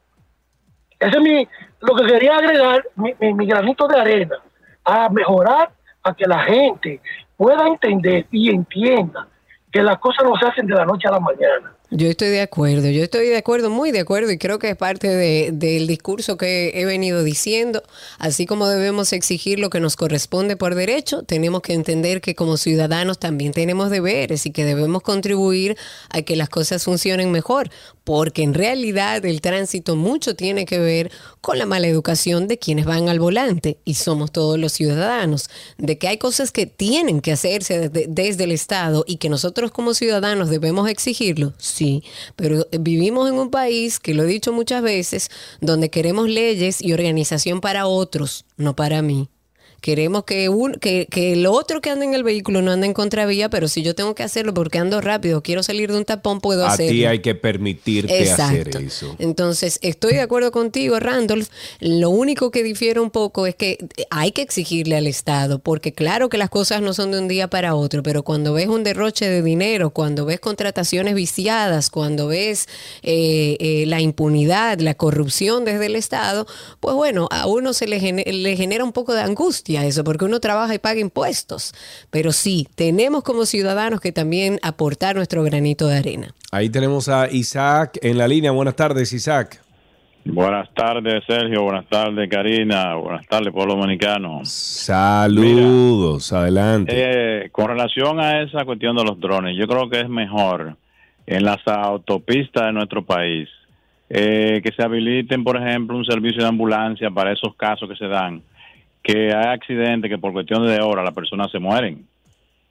Ese es mi, lo que quería agregar, mi, mi- mi granito de arena, a mejorar, a que la gente pueda entender y entienda que las cosas no se hacen de la noche a la mañana.
Yo estoy de acuerdo, yo estoy de acuerdo, muy de acuerdo y creo que es parte de- del discurso que he venido diciendo, así como debemos exigir lo que nos corresponde por derecho, tenemos que entender que como ciudadanos también tenemos deberes y que debemos contribuir a que las cosas funcionen mejor, porque en realidad el tránsito mucho tiene que ver con la mala educación de quienes van al volante y somos todos los ciudadanos, de que hay cosas que tienen que hacerse desde, desde el Estado y que nosotros como ciudadanos debemos exigirlo, sí, pero vivimos en un país, que lo he dicho muchas veces, donde queremos leyes y organización para otros, no para mí. Queremos que, un, que, que el otro que anda en el vehículo no ande en contravía, pero si yo tengo que hacerlo porque ando rápido, quiero salir de un tapón, puedo
A
hacerlo.
ti hay que permitirte hacer eso.
Entonces, estoy de acuerdo contigo, Randolph. Lo único que difiere un poco es que hay que exigirle al Estado, porque claro que las cosas no son de un día para otro, pero cuando ves un derroche de dinero, cuando ves contrataciones viciadas, cuando ves eh, eh, la impunidad, la corrupción desde el Estado, pues bueno, a uno se le, gene- le genera un poco de angustia eso, porque uno trabaja y paga impuestos. Pero sí, tenemos como ciudadanos que también aportar nuestro granito de arena.
Ahí tenemos a Isaac en la línea. Buenas tardes, Isaac.
Buenas tardes, Sergio. Buenas tardes, Karina. Buenas tardes, pueblo dominicano.
Saludos, adelante.
Eh, con relación a esa cuestión de los drones, yo creo que es mejor en las autopistas de nuestro país eh, que se habiliten, por ejemplo, un servicio de ambulancia para esos casos que se dan, que hay accidentes que por cuestión de horas las personas se mueren.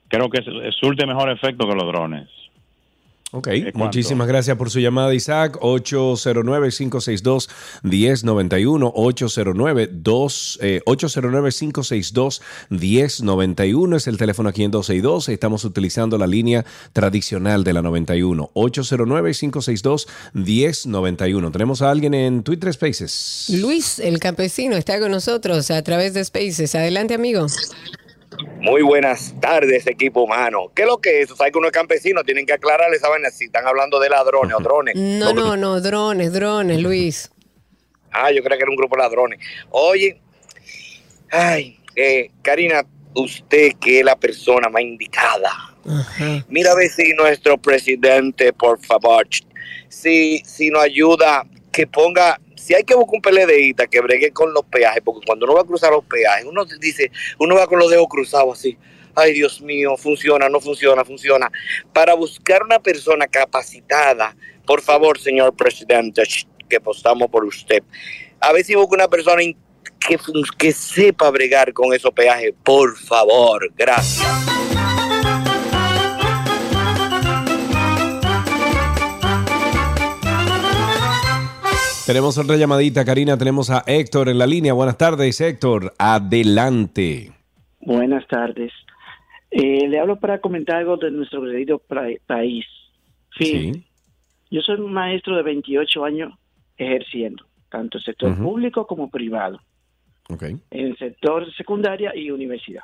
Creo que surte mejor efecto que los drones.
Ok, muchísimas gracias por su llamada, Isaac. 809-562-1091. 809-2, eh, 809-562-1091 es el teléfono aquí en 262. Estamos utilizando la línea tradicional de la 91. 809-562-1091. Tenemos a alguien en Twitter Spaces.
Luis, el campesino, está con nosotros a través de Spaces. Adelante, amigo.
Muy buenas tardes, equipo humano. ¿Qué es lo que es? O sea, que uno es campesino, tienen que aclararle esa vaina si están hablando de ladrones o drones.
No, no, no, drones, drones, Luis.
Ah, yo creo que era un grupo de ladrones. Oye, ay, eh, Karina, usted que es la persona más indicada. Mira a ver si nuestro presidente, por favor, si, si nos ayuda, que ponga, si hay que buscar un PLDista que bregue con los peajes, porque cuando uno va a cruzar los peajes, uno dice, uno va con los dedos cruzados así. Ay, Dios mío, funciona, no funciona, funciona. Para buscar una persona capacitada, por favor, señor presidente, que apostamos por usted. A ver si busca una persona que, que sepa bregar con esos peajes, por favor. Gracias.
Tenemos otra llamadita, Karina. Tenemos a Héctor en la línea. Buenas tardes, Héctor. Adelante.
Buenas tardes. Eh, le hablo para comentar algo de nuestro querido país. Sí. Yo soy un maestro de 28 años ejerciendo, tanto en sector público como privado,
Ok.
en el sector secundaria y universidad.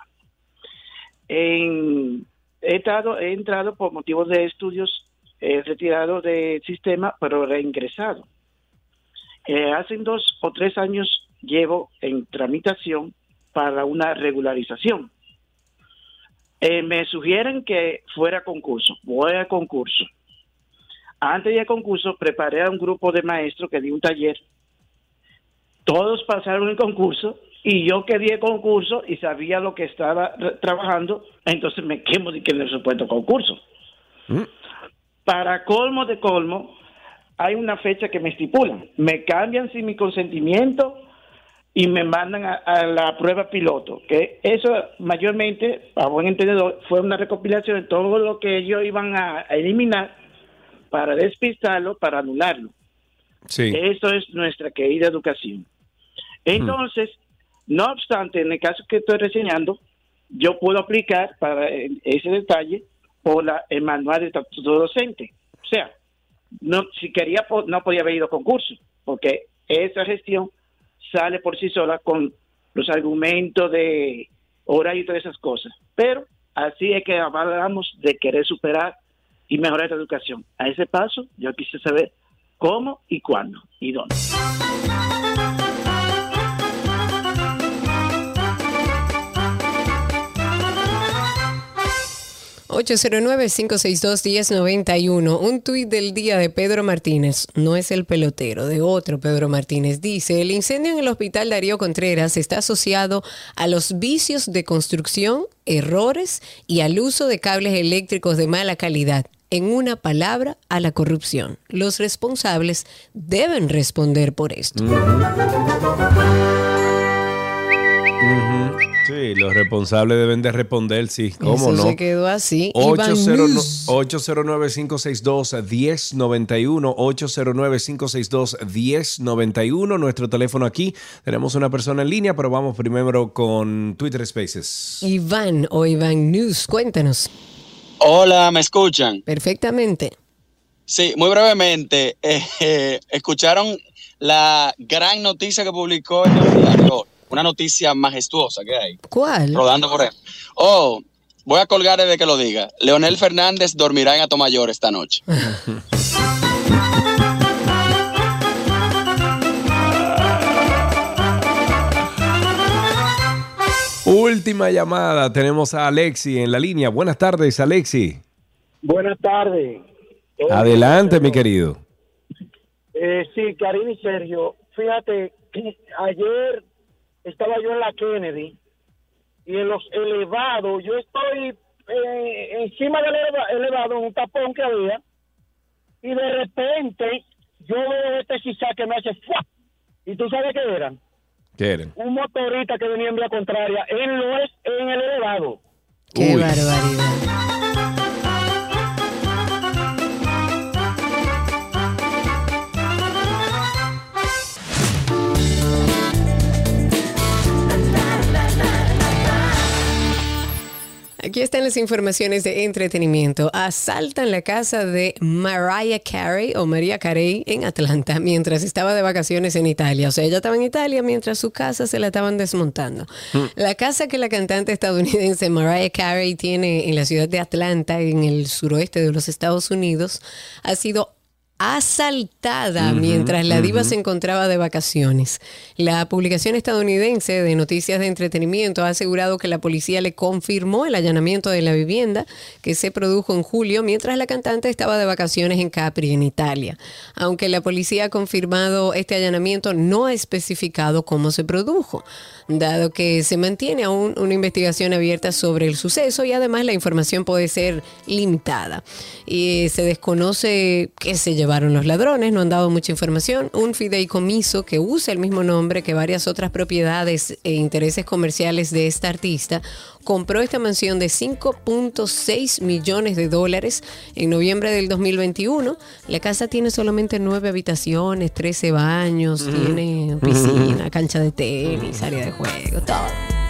En- he, estado, he entrado por motivos de estudios, he retirado del sistema, pero reingresado. Eh, hace dos o tres años llevo en tramitación para una regularización. Eh, me sugieren que fuera concurso. Voy a concurso. Antes del concurso preparé a un grupo de maestros que di un taller. Todos pasaron el concurso y yo que di el concurso y sabía lo que estaba trabajando, entonces me quemo de que en el supuesto concurso. Para colmo de colmo, hay una fecha que me estipulan. Me cambian sin mi consentimiento y me mandan a, a la prueba piloto. Que eso mayormente, a buen entendedor, fue una recopilación de todo lo que ellos iban a, a eliminar para despistarlo, para anularlo.
Sí.
Eso es nuestra querida educación. Entonces, no obstante, en el caso que estoy reseñando, yo puedo aplicar para eh, ese detalle por la, el manual de estatuto docente. O sea, no, si quería, no podía haber ido a concurso, porque esa gestión sale por sí sola con los argumentos de horario y todas esas cosas. Pero así es que hablamos de querer superar y mejorar la educación. A ese paso, yo quise saber cómo y cuándo y dónde.
809-562-1091. Un tuit del día de Pedro Martínez. No es el pelotero, de otro Pedro Martínez. Dice, el incendio en el hospital Darío Contreras está asociado a los vicios de construcción, errores y al uso de cables eléctricos de mala calidad. En una palabra, a la corrupción. Los responsables deben responder por esto.
Sí, los responsables deben de responder, sí. ¿Cómo
Eso
no?
se quedó así. Iván
809
News.
809-562-1091, 809-562-1091, nuestro teléfono aquí. Tenemos una persona en línea, pero vamos primero con Twitter Spaces.
Iván o Iván News, cuéntanos.
Hola, ¿me escuchan?
Perfectamente.
Sí, muy brevemente, eh, eh, escucharon la gran noticia que publicó el diario, una noticia majestuosa que hay,
¿Cuál?
rodando por él. Oh, voy a colgar desde que lo diga. Leonel Fernández dormirá en Atomayor esta noche.
Última llamada, tenemos a Alexi en la línea. Buenas tardes, Alexi.
Buenas tardes.
Adelante, mi querido.
Eh, sí, Karina y Sergio, fíjate, ayer estaba yo en la Kennedy y en los elevados, yo estoy eh, encima del eleva- elevado, en un tapón que había, y de repente yo veo este zigzag que me hace ¡fua! ¿Y tú sabes qué era?
¿Qué eran?
Un motorista que venía en vía contraria, en, lo es, en el elevado.
Qué
Uy.
barbaridad. Están las informaciones de entretenimiento. Asaltan la casa de Mariah Carey o María Carey en Atlanta mientras estaba de vacaciones en Italia. O sea, ella estaba en Italia mientras su casa se la estaban desmontando. La casa que la cantante estadounidense Mariah Carey tiene en la ciudad de Atlanta, en el suroeste de los Estados Unidos, ha sido asaltada mientras la diva se encontraba de vacaciones. La publicación estadounidense de noticias de entretenimiento ha asegurado que la policía le confirmó el allanamiento de la vivienda que se produjo en julio mientras la cantante estaba de vacaciones en Capri, en Italia. Aunque la policía ha confirmado este allanamiento, no ha especificado cómo se produjo, dado que se mantiene aún una investigación abierta sobre el suceso y además la información puede ser limitada. Y se desconoce qué se llevaron los ladrones, no han dado mucha información. Un fideicomiso que usa el mismo nombre que varias otras propiedades e intereses comerciales de esta artista compró esta mansión de 5.6 millones de dólares en noviembre del 2021. La casa tiene solamente nueve habitaciones, 13 baños, tiene piscina, cancha de tenis, área de juego, todo.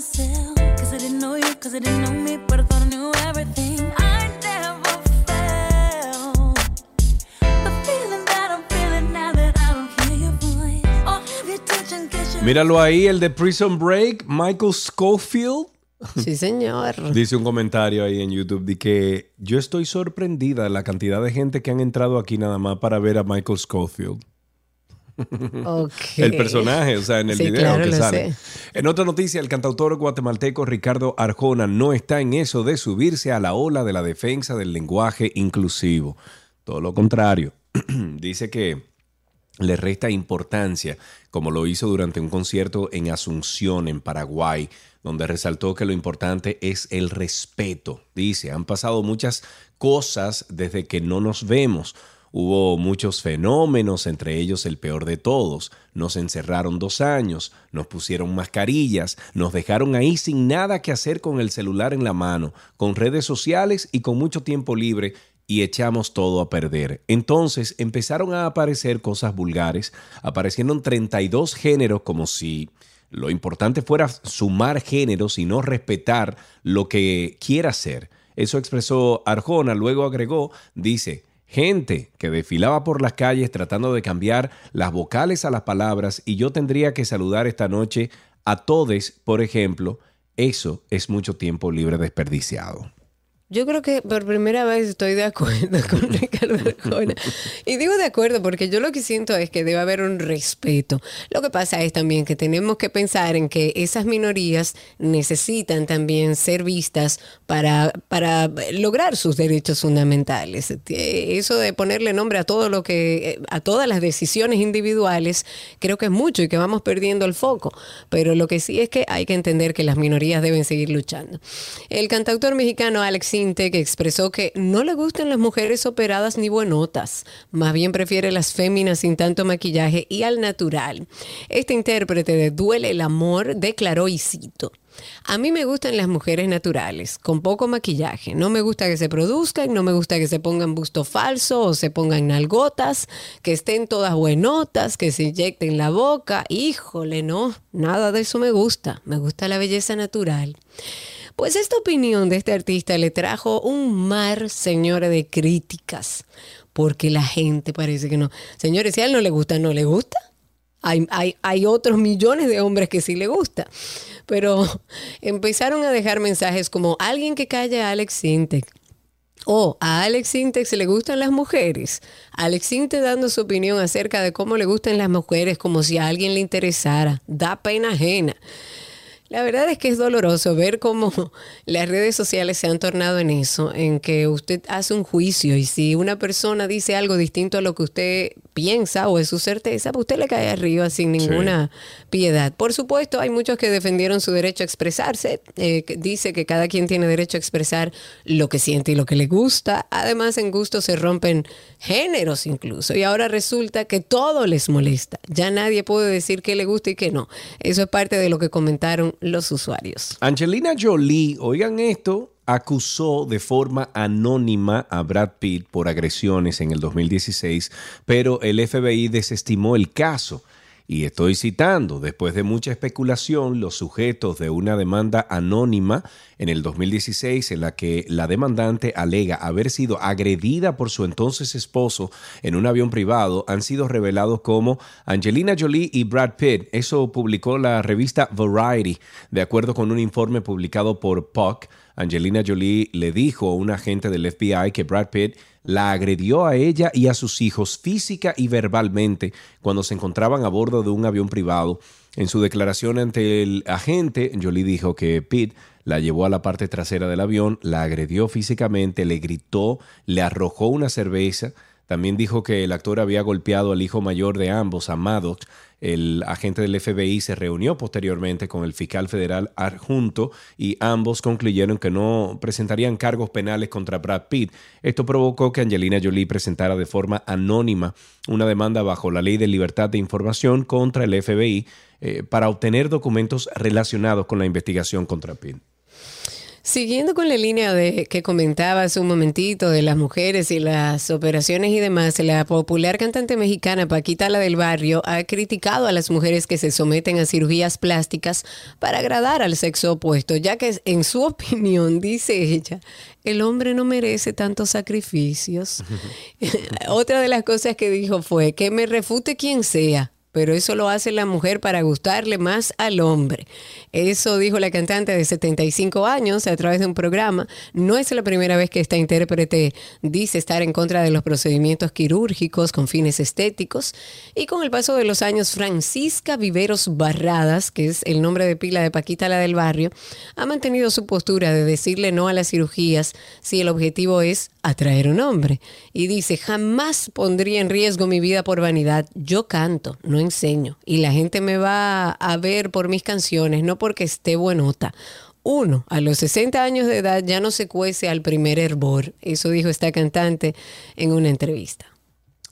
Myself. Cause I didn't know you, cause I didn't know me, but I thought I knew everything. I never felt the feeling that I'm feeling now that I don't hear your voice. Or have you touch and kiss your
Míralo ahí, el de Prison Break, Michael Schofield.
Sí, señor.
Dice un comentario ahí en YouTube de que yo estoy sorprendida de la cantidad de gente que han entrado aquí nada más para ver a Michael Schofield. El personaje, o sea, en el
Sí,
video
claro,
que sale.
sé.
En otra noticia, el cantautor guatemalteco Ricardo Arjona no está en eso de subirse a la ola de la defensa del lenguaje inclusivo. Todo lo contrario. Dice que le resta importancia, como lo hizo durante un concierto en Asunción, en Paraguay, donde resaltó que lo importante es el respeto. Dice, han pasado muchas cosas desde que no nos vemos. Hubo muchos fenómenos, entre ellos el peor de todos. Nos encerraron dos años, nos pusieron mascarillas, nos dejaron ahí sin nada que hacer con el celular en la mano, con redes sociales y con mucho tiempo libre y echamos todo a perder. Entonces empezaron a aparecer cosas vulgares, aparecieron 32 géneros como si lo importante fuera sumar géneros y no respetar lo que quiera ser. Eso expresó Arjona, luego agregó, dice, gente que desfilaba por las calles tratando de cambiar las vocales a las palabras y yo tendría que saludar esta noche a todes, por ejemplo, eso es mucho tiempo libre desperdiciado.
Yo creo que por primera vez estoy de acuerdo con Ricardo Arjona. Y digo de acuerdo porque yo lo que siento es que debe haber un respeto. Lo que pasa es también que tenemos que pensar en que esas minorías necesitan también ser vistas para, para lograr sus derechos fundamentales. Eh, Eso de ponerle nombre a todo lo que, eh, a todas las decisiones individuales, creo que es mucho y que vamos perdiendo el foco. Pero lo que sí es que hay que entender que las minorías deben seguir luchando. El cantautor mexicano Alex Sintek expresó que no le gustan las mujeres operadas ni buenotas, más bien prefiere las féminas sin tanto maquillaje y al natural. Este intérprete de Duele el Amor declaró y cito. A mí me gustan las mujeres naturales, con poco maquillaje. No me gusta que se produzcan, no me gusta que se pongan busto falso o se pongan nalgotas, que estén todas buenotas, que se inyecten la boca. Híjole, no, nada de eso me gusta. Me gusta la belleza natural. Pues esta opinión de este artista le trajo un mar, señores, de críticas, porque la gente parece que no. Señores, si a él no le gusta, no le gusta. Hay, hay, otros millones de hombres que sí le gusta. Pero empezaron a dejar mensajes como alguien que calle a Alex Sintek. O a Alex Sintek le gustan las mujeres. Alex Sintek dando su opinión acerca de cómo le gustan las mujeres como si a alguien le interesara. Da pena ajena. La verdad es que es doloroso ver cómo las redes sociales se han tornado en eso, en que usted hace un juicio y si una persona dice algo distinto a lo que usted piensa o es su certeza, pues usted le cae arriba sin ninguna piedad. Por supuesto, hay muchos que defendieron su derecho a expresarse. eh, dice que cada quien tiene derecho a expresar lo que siente y lo que le gusta. Además, en gusto se rompen géneros incluso. Y ahora resulta que todo les molesta. Ya nadie puede decir qué le gusta y qué no. Eso es parte de lo que comentaron los usuarios.
Angelina Jolie, oigan esto, acusó de forma anónima a Brad Pitt por agresiones en el 2016, pero el FBI desestimó el caso. Y estoy citando, después de mucha especulación, los sujetos de una demanda anónima en el 2016 en la que la demandante alega haber sido agredida por su entonces esposo en un avión privado han sido revelados como Angelina Jolie y Brad Pitt. Eso publicó la revista Variety, de acuerdo con un informe publicado por Puck. Angelina Jolie le dijo a un agente del FBI que Brad Pitt la agredió a ella y a sus hijos física y verbalmente cuando se encontraban a bordo de un avión privado. En su declaración ante el agente, Jolie dijo que Pitt la llevó a la parte trasera del avión, la agredió físicamente, le gritó, le arrojó una cerveza. También dijo que el actor había golpeado al hijo mayor de ambos, a Maddox. El agente del FBI se reunió posteriormente con el fiscal federal adjunto y ambos concluyeron que no presentarían cargos penales contra Brad Pitt. Esto provocó que Angelina Jolie presentara de forma anónima una demanda bajo la ley de libertad de información contra el FBI eh, para obtener documentos relacionados con la investigación contra Pitt.
Siguiendo con la línea de que comentaba hace un momentito de las mujeres y las operaciones y demás, la popular cantante mexicana Paquita la del Barrio ha criticado a las mujeres que se someten a cirugías plásticas para agradar al sexo opuesto, ya que en su opinión, dice ella, el hombre no merece tantos sacrificios. Otra de las cosas que dijo fue que me refute quien sea pero eso lo hace la mujer para gustarle más al hombre. Eso dijo la cantante de 75 años a través de un programa. No es la primera vez que esta intérprete dice estar en contra de los procedimientos quirúrgicos con fines estéticos. Y con el paso de los años, Francisca Viveros Barradas, que es el nombre de pila de Paquita la del barrio, ha mantenido su postura de decirle no a las cirugías si el objetivo es atraer un hombre. Y dice, jamás pondría en riesgo mi vida por vanidad. Yo canto, no enseño. Y la gente me va a ver por mis canciones, no porque esté buenota. Uno, a los 60 años de edad ya no se cuece al primer hervor. Eso dijo esta cantante en una entrevista.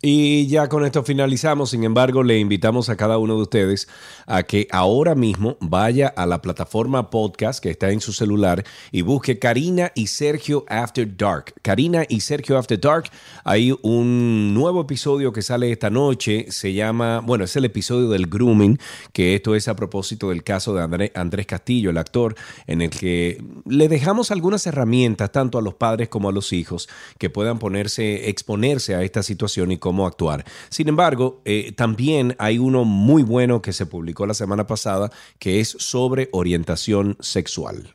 Y ya con esto finalizamos. Sin embargo, le invitamos a cada uno de ustedes a que ahora mismo vaya a la plataforma podcast que está en su celular y busque Karina y Sergio After Dark. Karina y Sergio After Dark. Hay un nuevo episodio que sale esta noche. Se llama, bueno, es el episodio del grooming, que esto es a propósito del caso de André- Andrés Castillo, el actor, en el que le dejamos algunas herramientas tanto a los padres como a los hijos que puedan ponerse, exponerse a esta situación y actuar. Sin embargo, eh, también hay uno muy bueno que se publicó la semana pasada que es sobre orientación sexual.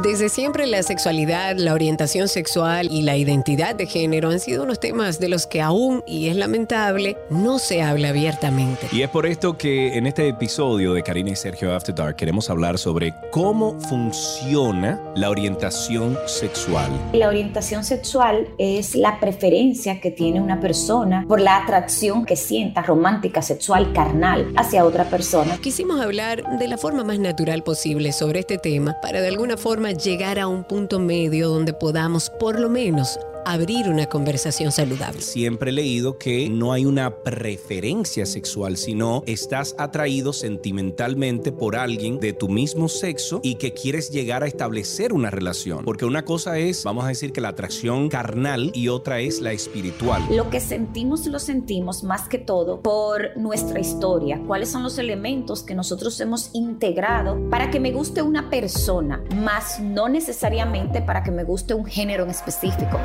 Desde siempre la sexualidad, la orientación sexual y la identidad de género han sido unos temas de los que aún, y es lamentable, no se habla abiertamente.
Y es por esto que en este episodio de Karina y Sergio After Dark queremos hablar sobre cómo funciona la orientación sexual.
La orientación sexual es la preferencia que tiene una persona por la atracción que sienta romántica, sexual, carnal hacia otra persona.
Quisimos hablar de la forma más natural posible sobre este tema para de alguna llegar a un punto medio donde podamos por lo menos abrir una conversación saludable.
Siempre he leído que no hay una preferencia sexual, sino estás atraído sentimentalmente por alguien de tu mismo sexo y que quieres llegar a establecer una relación. Porque una cosa es, vamos a decir que la atracción carnal y otra es la espiritual.
Lo que sentimos lo sentimos más que todo por nuestra historia. ¿Cuáles son los elementos que nosotros hemos integrado para que me guste una persona, más no necesariamente para que me guste un género en específico?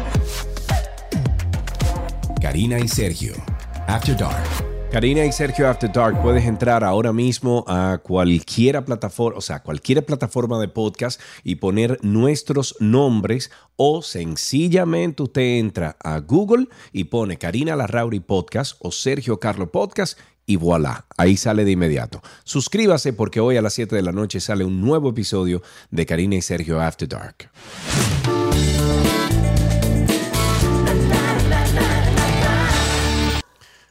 Karina y Sergio, After Dark. Karina y Sergio After Dark, puedes entrar ahora mismo a cualquiera plataforma, o sea, cualquier plataforma de podcast y poner nuestros nombres o sencillamente usted entra a Google y pone Karina Larrauri Podcast o Sergio Carlo Podcast y voilà, ahí sale de inmediato. Suscríbase porque hoy a las 7 de la noche sale un nuevo episodio de Karina y Sergio After Dark.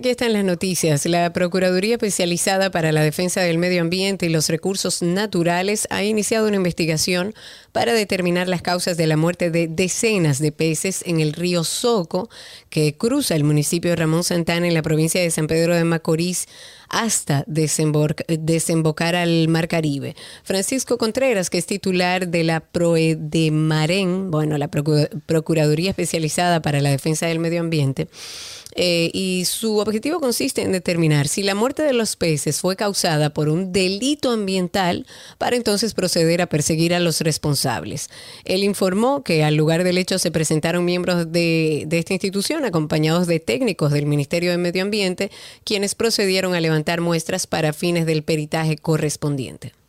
Aquí están las noticias. La Procuraduría Especializada para la Defensa del Medio Ambiente y los Recursos Naturales ha iniciado una investigación para determinar las causas de la muerte de decenas de peces en el río Soco, que cruza el municipio de Ramón Santana en la provincia de San Pedro de Macorís hasta desemboc- desembocar al Mar Caribe. Francisco Contreras, que es titular de la PROEDEMAREN, bueno, la Procu- Procuraduría Especializada para la Defensa del Medio Ambiente, eh, y su objetivo consiste en determinar si la muerte de los peces fue causada por un delito ambiental para entonces proceder a perseguir a los responsables. Él informó que al lugar del hecho se presentaron miembros de, de esta institución acompañados de técnicos del Ministerio de Medio Ambiente, quienes procedieron a levantar muestras para fines del peritaje correspondiente.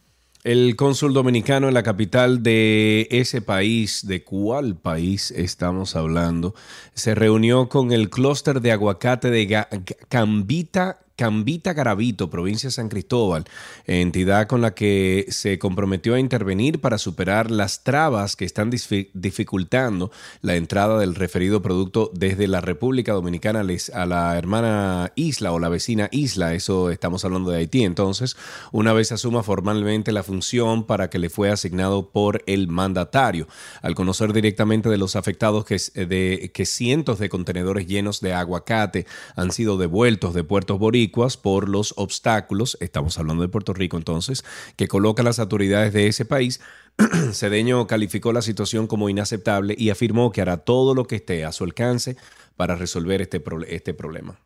El cónsul dominicano en la capital de ese país, ¿de cuál país estamos hablando? Se reunió con el clúster de aguacate de Ga- Ga- Cambita. Cambita Garavito, provincia de San Cristóbal, entidad con la que se comprometió a intervenir para superar las trabas que están dificultando la entrada del referido producto desde la República Dominicana a la hermana isla o la vecina isla, eso estamos hablando de Haití. Entonces, una vez asuma formalmente la función para que le fue asignado por el mandatario, al conocer directamente de los afectados que, de, que cientos de contenedores llenos de aguacate han sido devueltos de puertos por los obstáculos, estamos hablando de Puerto Rico entonces, que colocan las autoridades de ese país, Cedeño calificó la situación como inaceptable y afirmó que hará todo lo que esté a su alcance para resolver este, este problema.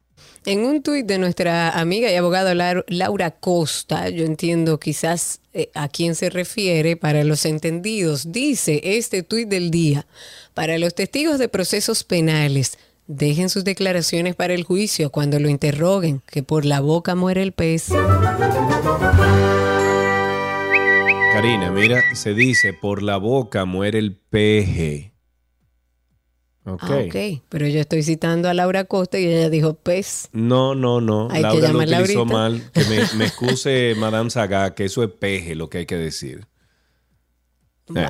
En un tuit de nuestra amiga y abogada Laura Costa, yo entiendo quizás eh, a quién se refiere para los entendidos, dice este tuit del día, para los testigos de procesos penales, dejen sus declaraciones para el juicio cuando lo interroguen, que por la boca muere el pez.
Karina, mira, se dice, por la boca muere el peje. Ok.
Ah, ok, pero yo estoy citando a Laura Costa y ella dijo pez.
No, no, no.
Hay que
lo
llamarla
utilizó mal. Que me, me excuse Madame Saga, que eso es peje lo que hay que decir. Eh.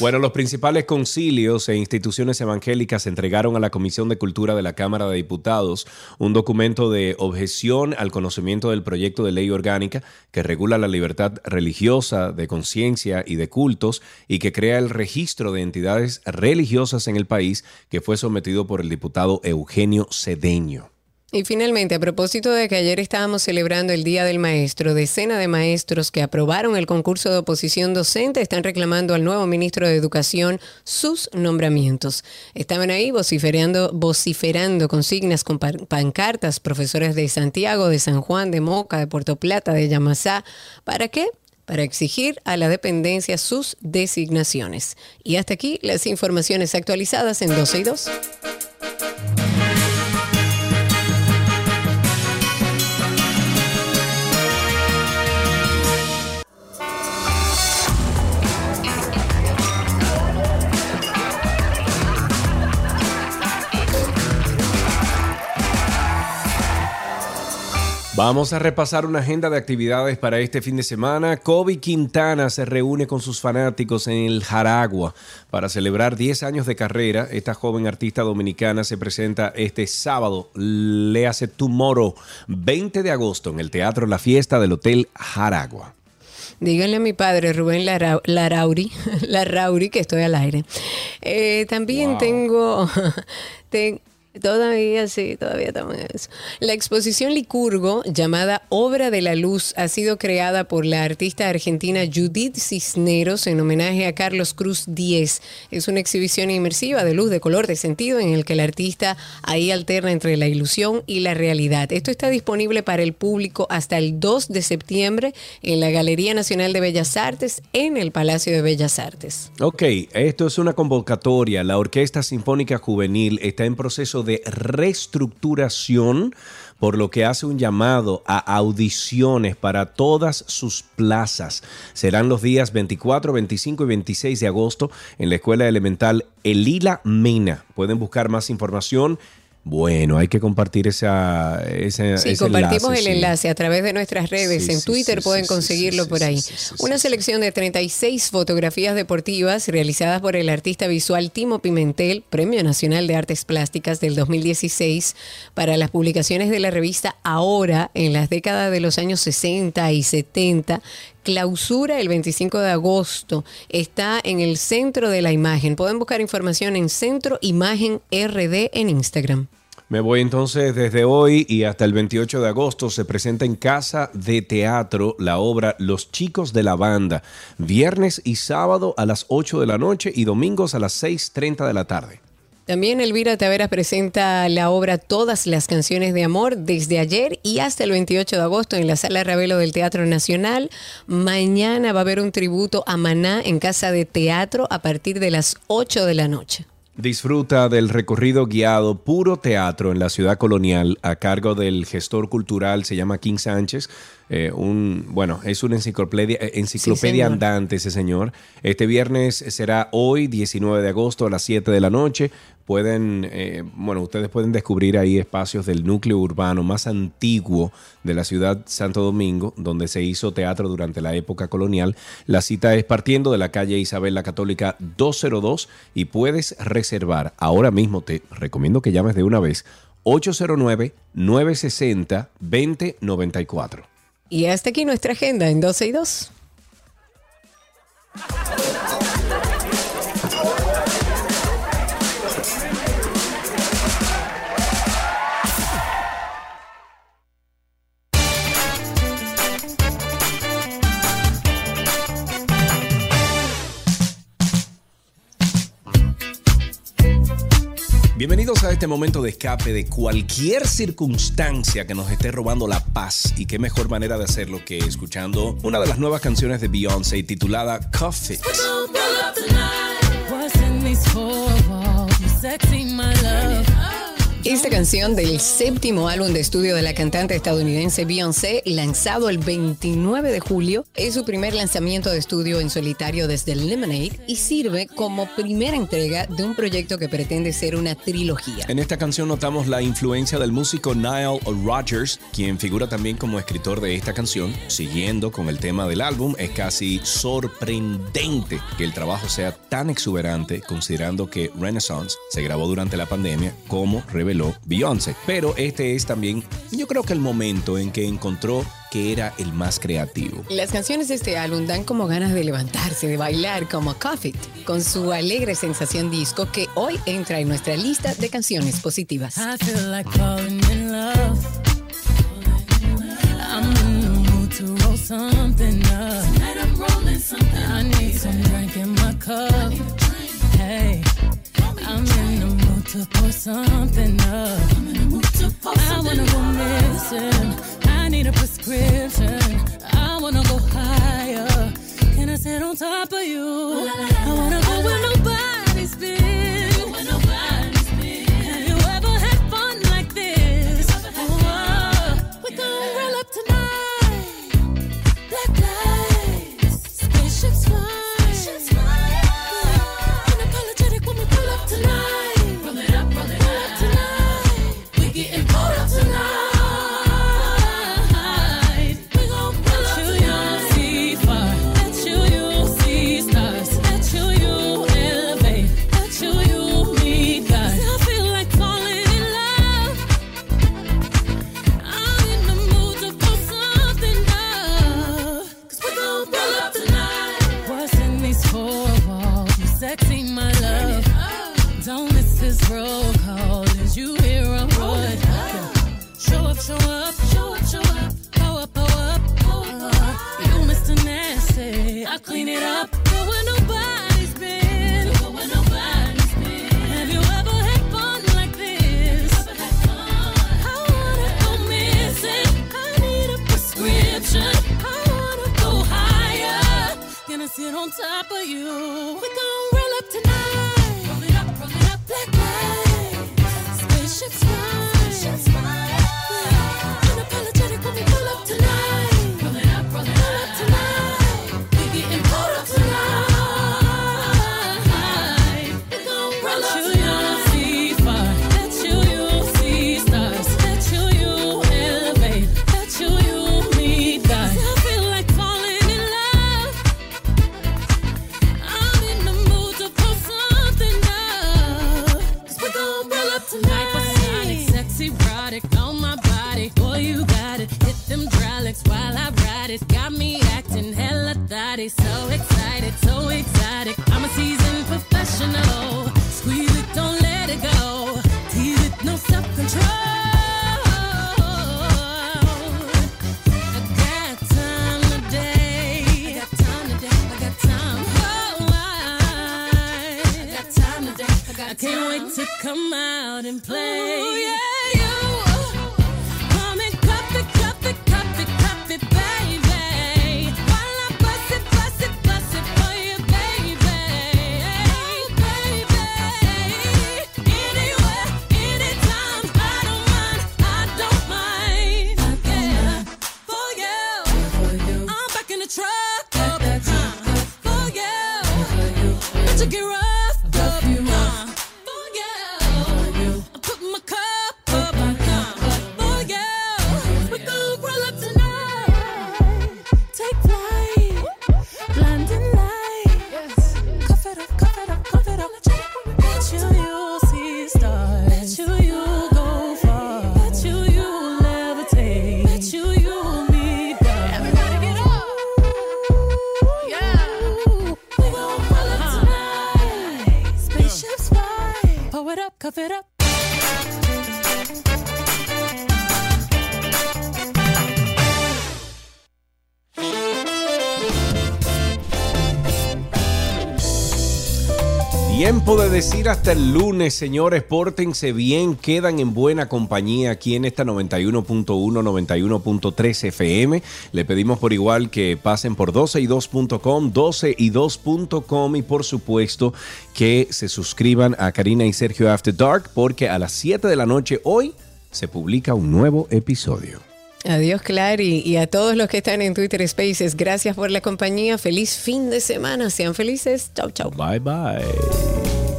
Bueno, los principales concilios e instituciones evangélicas entregaron a la Comisión de Cultura de la Cámara de Diputados un documento de objeción al conocimiento del proyecto de ley orgánica que regula la libertad religiosa, de conciencia y de cultos y que crea el registro de entidades religiosas en el país que fue sometido por el diputado Eugenio Cedeño.
Y finalmente, a propósito de que ayer estábamos celebrando el Día del Maestro, decena de maestros que aprobaron el concurso de oposición docente están reclamando al nuevo ministro de Educación sus nombramientos. Estaban ahí vociferando, vociferando consignas con pan- pancartas, profesores de Santiago, de San Juan, de Moca, de Puerto Plata, de Yamasá. ¿Para qué? Para exigir a la dependencia sus designaciones. Y hasta aquí las informaciones actualizadas en 12 y 2.
Vamos a repasar una agenda de actividades para este fin de semana. Kobe Quintana se reúne con sus fanáticos en el Jaragua para celebrar 10 años de carrera. Esta joven artista dominicana se presenta este sábado, le hace Tomorrow, 20 de agosto, en el Teatro La Fiesta del Hotel Jaragua.
Díganle a mi padre Rubén Lara- Larauri, Larrauri, que estoy al aire. Eh, también
Wow.
tengo, ten- todavía sí, todavía estamos en eso. La exposición Licurgo, llamada Obra de la Luz, ha sido creada por la artista argentina Judith Cisneros en homenaje a Carlos Cruz Diez. Es una exhibición inmersiva de luz, de color, de sentido, en el que el artista ahí alterna entre la ilusión y la realidad. Esto está disponible para el público hasta el 2 de septiembre en la Galería Nacional de Bellas Artes en el Palacio de Bellas Artes.
Ok, esto es una convocatoria. La Orquesta Sinfónica Juvenil está en proceso de reestructuración, por lo que hace un llamado a audiciones para todas sus plazas. Serán los días 24, 25 y 26 de agosto en la Escuela Elemental Elila Mena. Pueden buscar más información Bueno, hay que compartir esa, ese,
Sí,
ese
compartimos
enlace,
el
sí.
enlace a través de nuestras redes.
Sí,
en Twitter pueden conseguirlo por ahí. Una selección de 36 fotografías deportivas realizadas por el artista visual Timo Pimentel, Premio Nacional de Artes Plásticas del 2016, para las publicaciones de la revista Ahora en las décadas de los años 60 y 70. Clausura el 25 de agosto. Está en el centro de la imagen. Pueden buscar información en Centro Imagen RD en Instagram.
Me voy entonces desde hoy y hasta el 28 de agosto se presenta en Casa de Teatro la obra Los Chicos de la Banda, viernes y sábado a las 8 de la noche y domingos a las 6.30 de la tarde.
También Elvira Taveras presenta la obra Todas las canciones de amor desde ayer y hasta el 28 de agosto en la Sala Ravelo del Teatro Nacional. Mañana va a haber un tributo a Maná en Casa de Teatro a partir de las 8 de la noche.
Disfruta del recorrido guiado Puro Teatro en la ciudad colonial a cargo del gestor cultural, se llama King Sánchez. Eh, un, bueno, es una enciclopedia, eh, enciclopedia andante ese señor. Este viernes será hoy, 19 de agosto a las 7 de la noche. Pueden, eh, bueno, ustedes pueden descubrir ahí espacios del núcleo urbano más antiguo de la ciudad Santo Domingo, donde se hizo teatro durante la época colonial. La cita es partiendo de la calle Isabel la Católica 202 y puedes reservar ahora mismo, te recomiendo que llames de una vez, 809-960-2094.
Y hasta aquí nuestra agenda en 12 y 2.
Bienvenidos a este momento de escape de cualquier circunstancia que nos esté robando la paz y qué mejor manera de hacerlo que escuchando una de las nuevas canciones de Beyoncé titulada Cuff It.
Esta canción del séptimo álbum de estudio de la cantante estadounidense Beyoncé, lanzado el 29 de julio, es su primer lanzamiento de estudio en solitario desde Lemonade y sirve como primera entrega de un proyecto que pretende ser una trilogía.
En esta canción notamos la influencia del músico Nile Rodgers, quien figura también como escritor de esta canción. Siguiendo con el tema del álbum, es casi sorprendente que el trabajo sea tan exuberante considerando que Renaissance se grabó durante la pandemia como reveló Beyoncé. Pero este es también, yo creo que el momento en que encontró que era el más creativo.
Las canciones de este álbum dan como ganas de levantarse, de bailar como Cuff It, con su alegre sensación disco que hoy entra en nuestra lista de canciones positivas.
I feel like falling in love. I'm in the mood to roll something up. Tonight I'm rolling something. I need some drink in my cup. Hey, I'm in to pour something up. I wanna go missing. I need a prescription. I wanna go higher. Can I sit on top of you? I wanna go where nobody's been. You word? Show up, show up, show up, show up. Up, Mr. I clean it up. Go where nobody's been. Have you ever had fun like this? I wanna go missing. I need a prescription. I wanna go higher. Gonna sit on top of you. We should turn. Come out and play. yeah,
decir hasta el lunes, señores, pórtense bien, quedan en buena compañía aquí en esta 91.1, 91.3 FM. Le pedimos por igual que pasen por 12y2.com, 12y2.com y por supuesto que se suscriban a Karina y Sergio After Dark porque a las 7 de la noche hoy se publica un nuevo episodio.
Adiós, Clary, y a todos los que están en Twitter Spaces, gracias por la compañía. Feliz fin de semana. Sean felices. Chau, chau.
Bye, bye.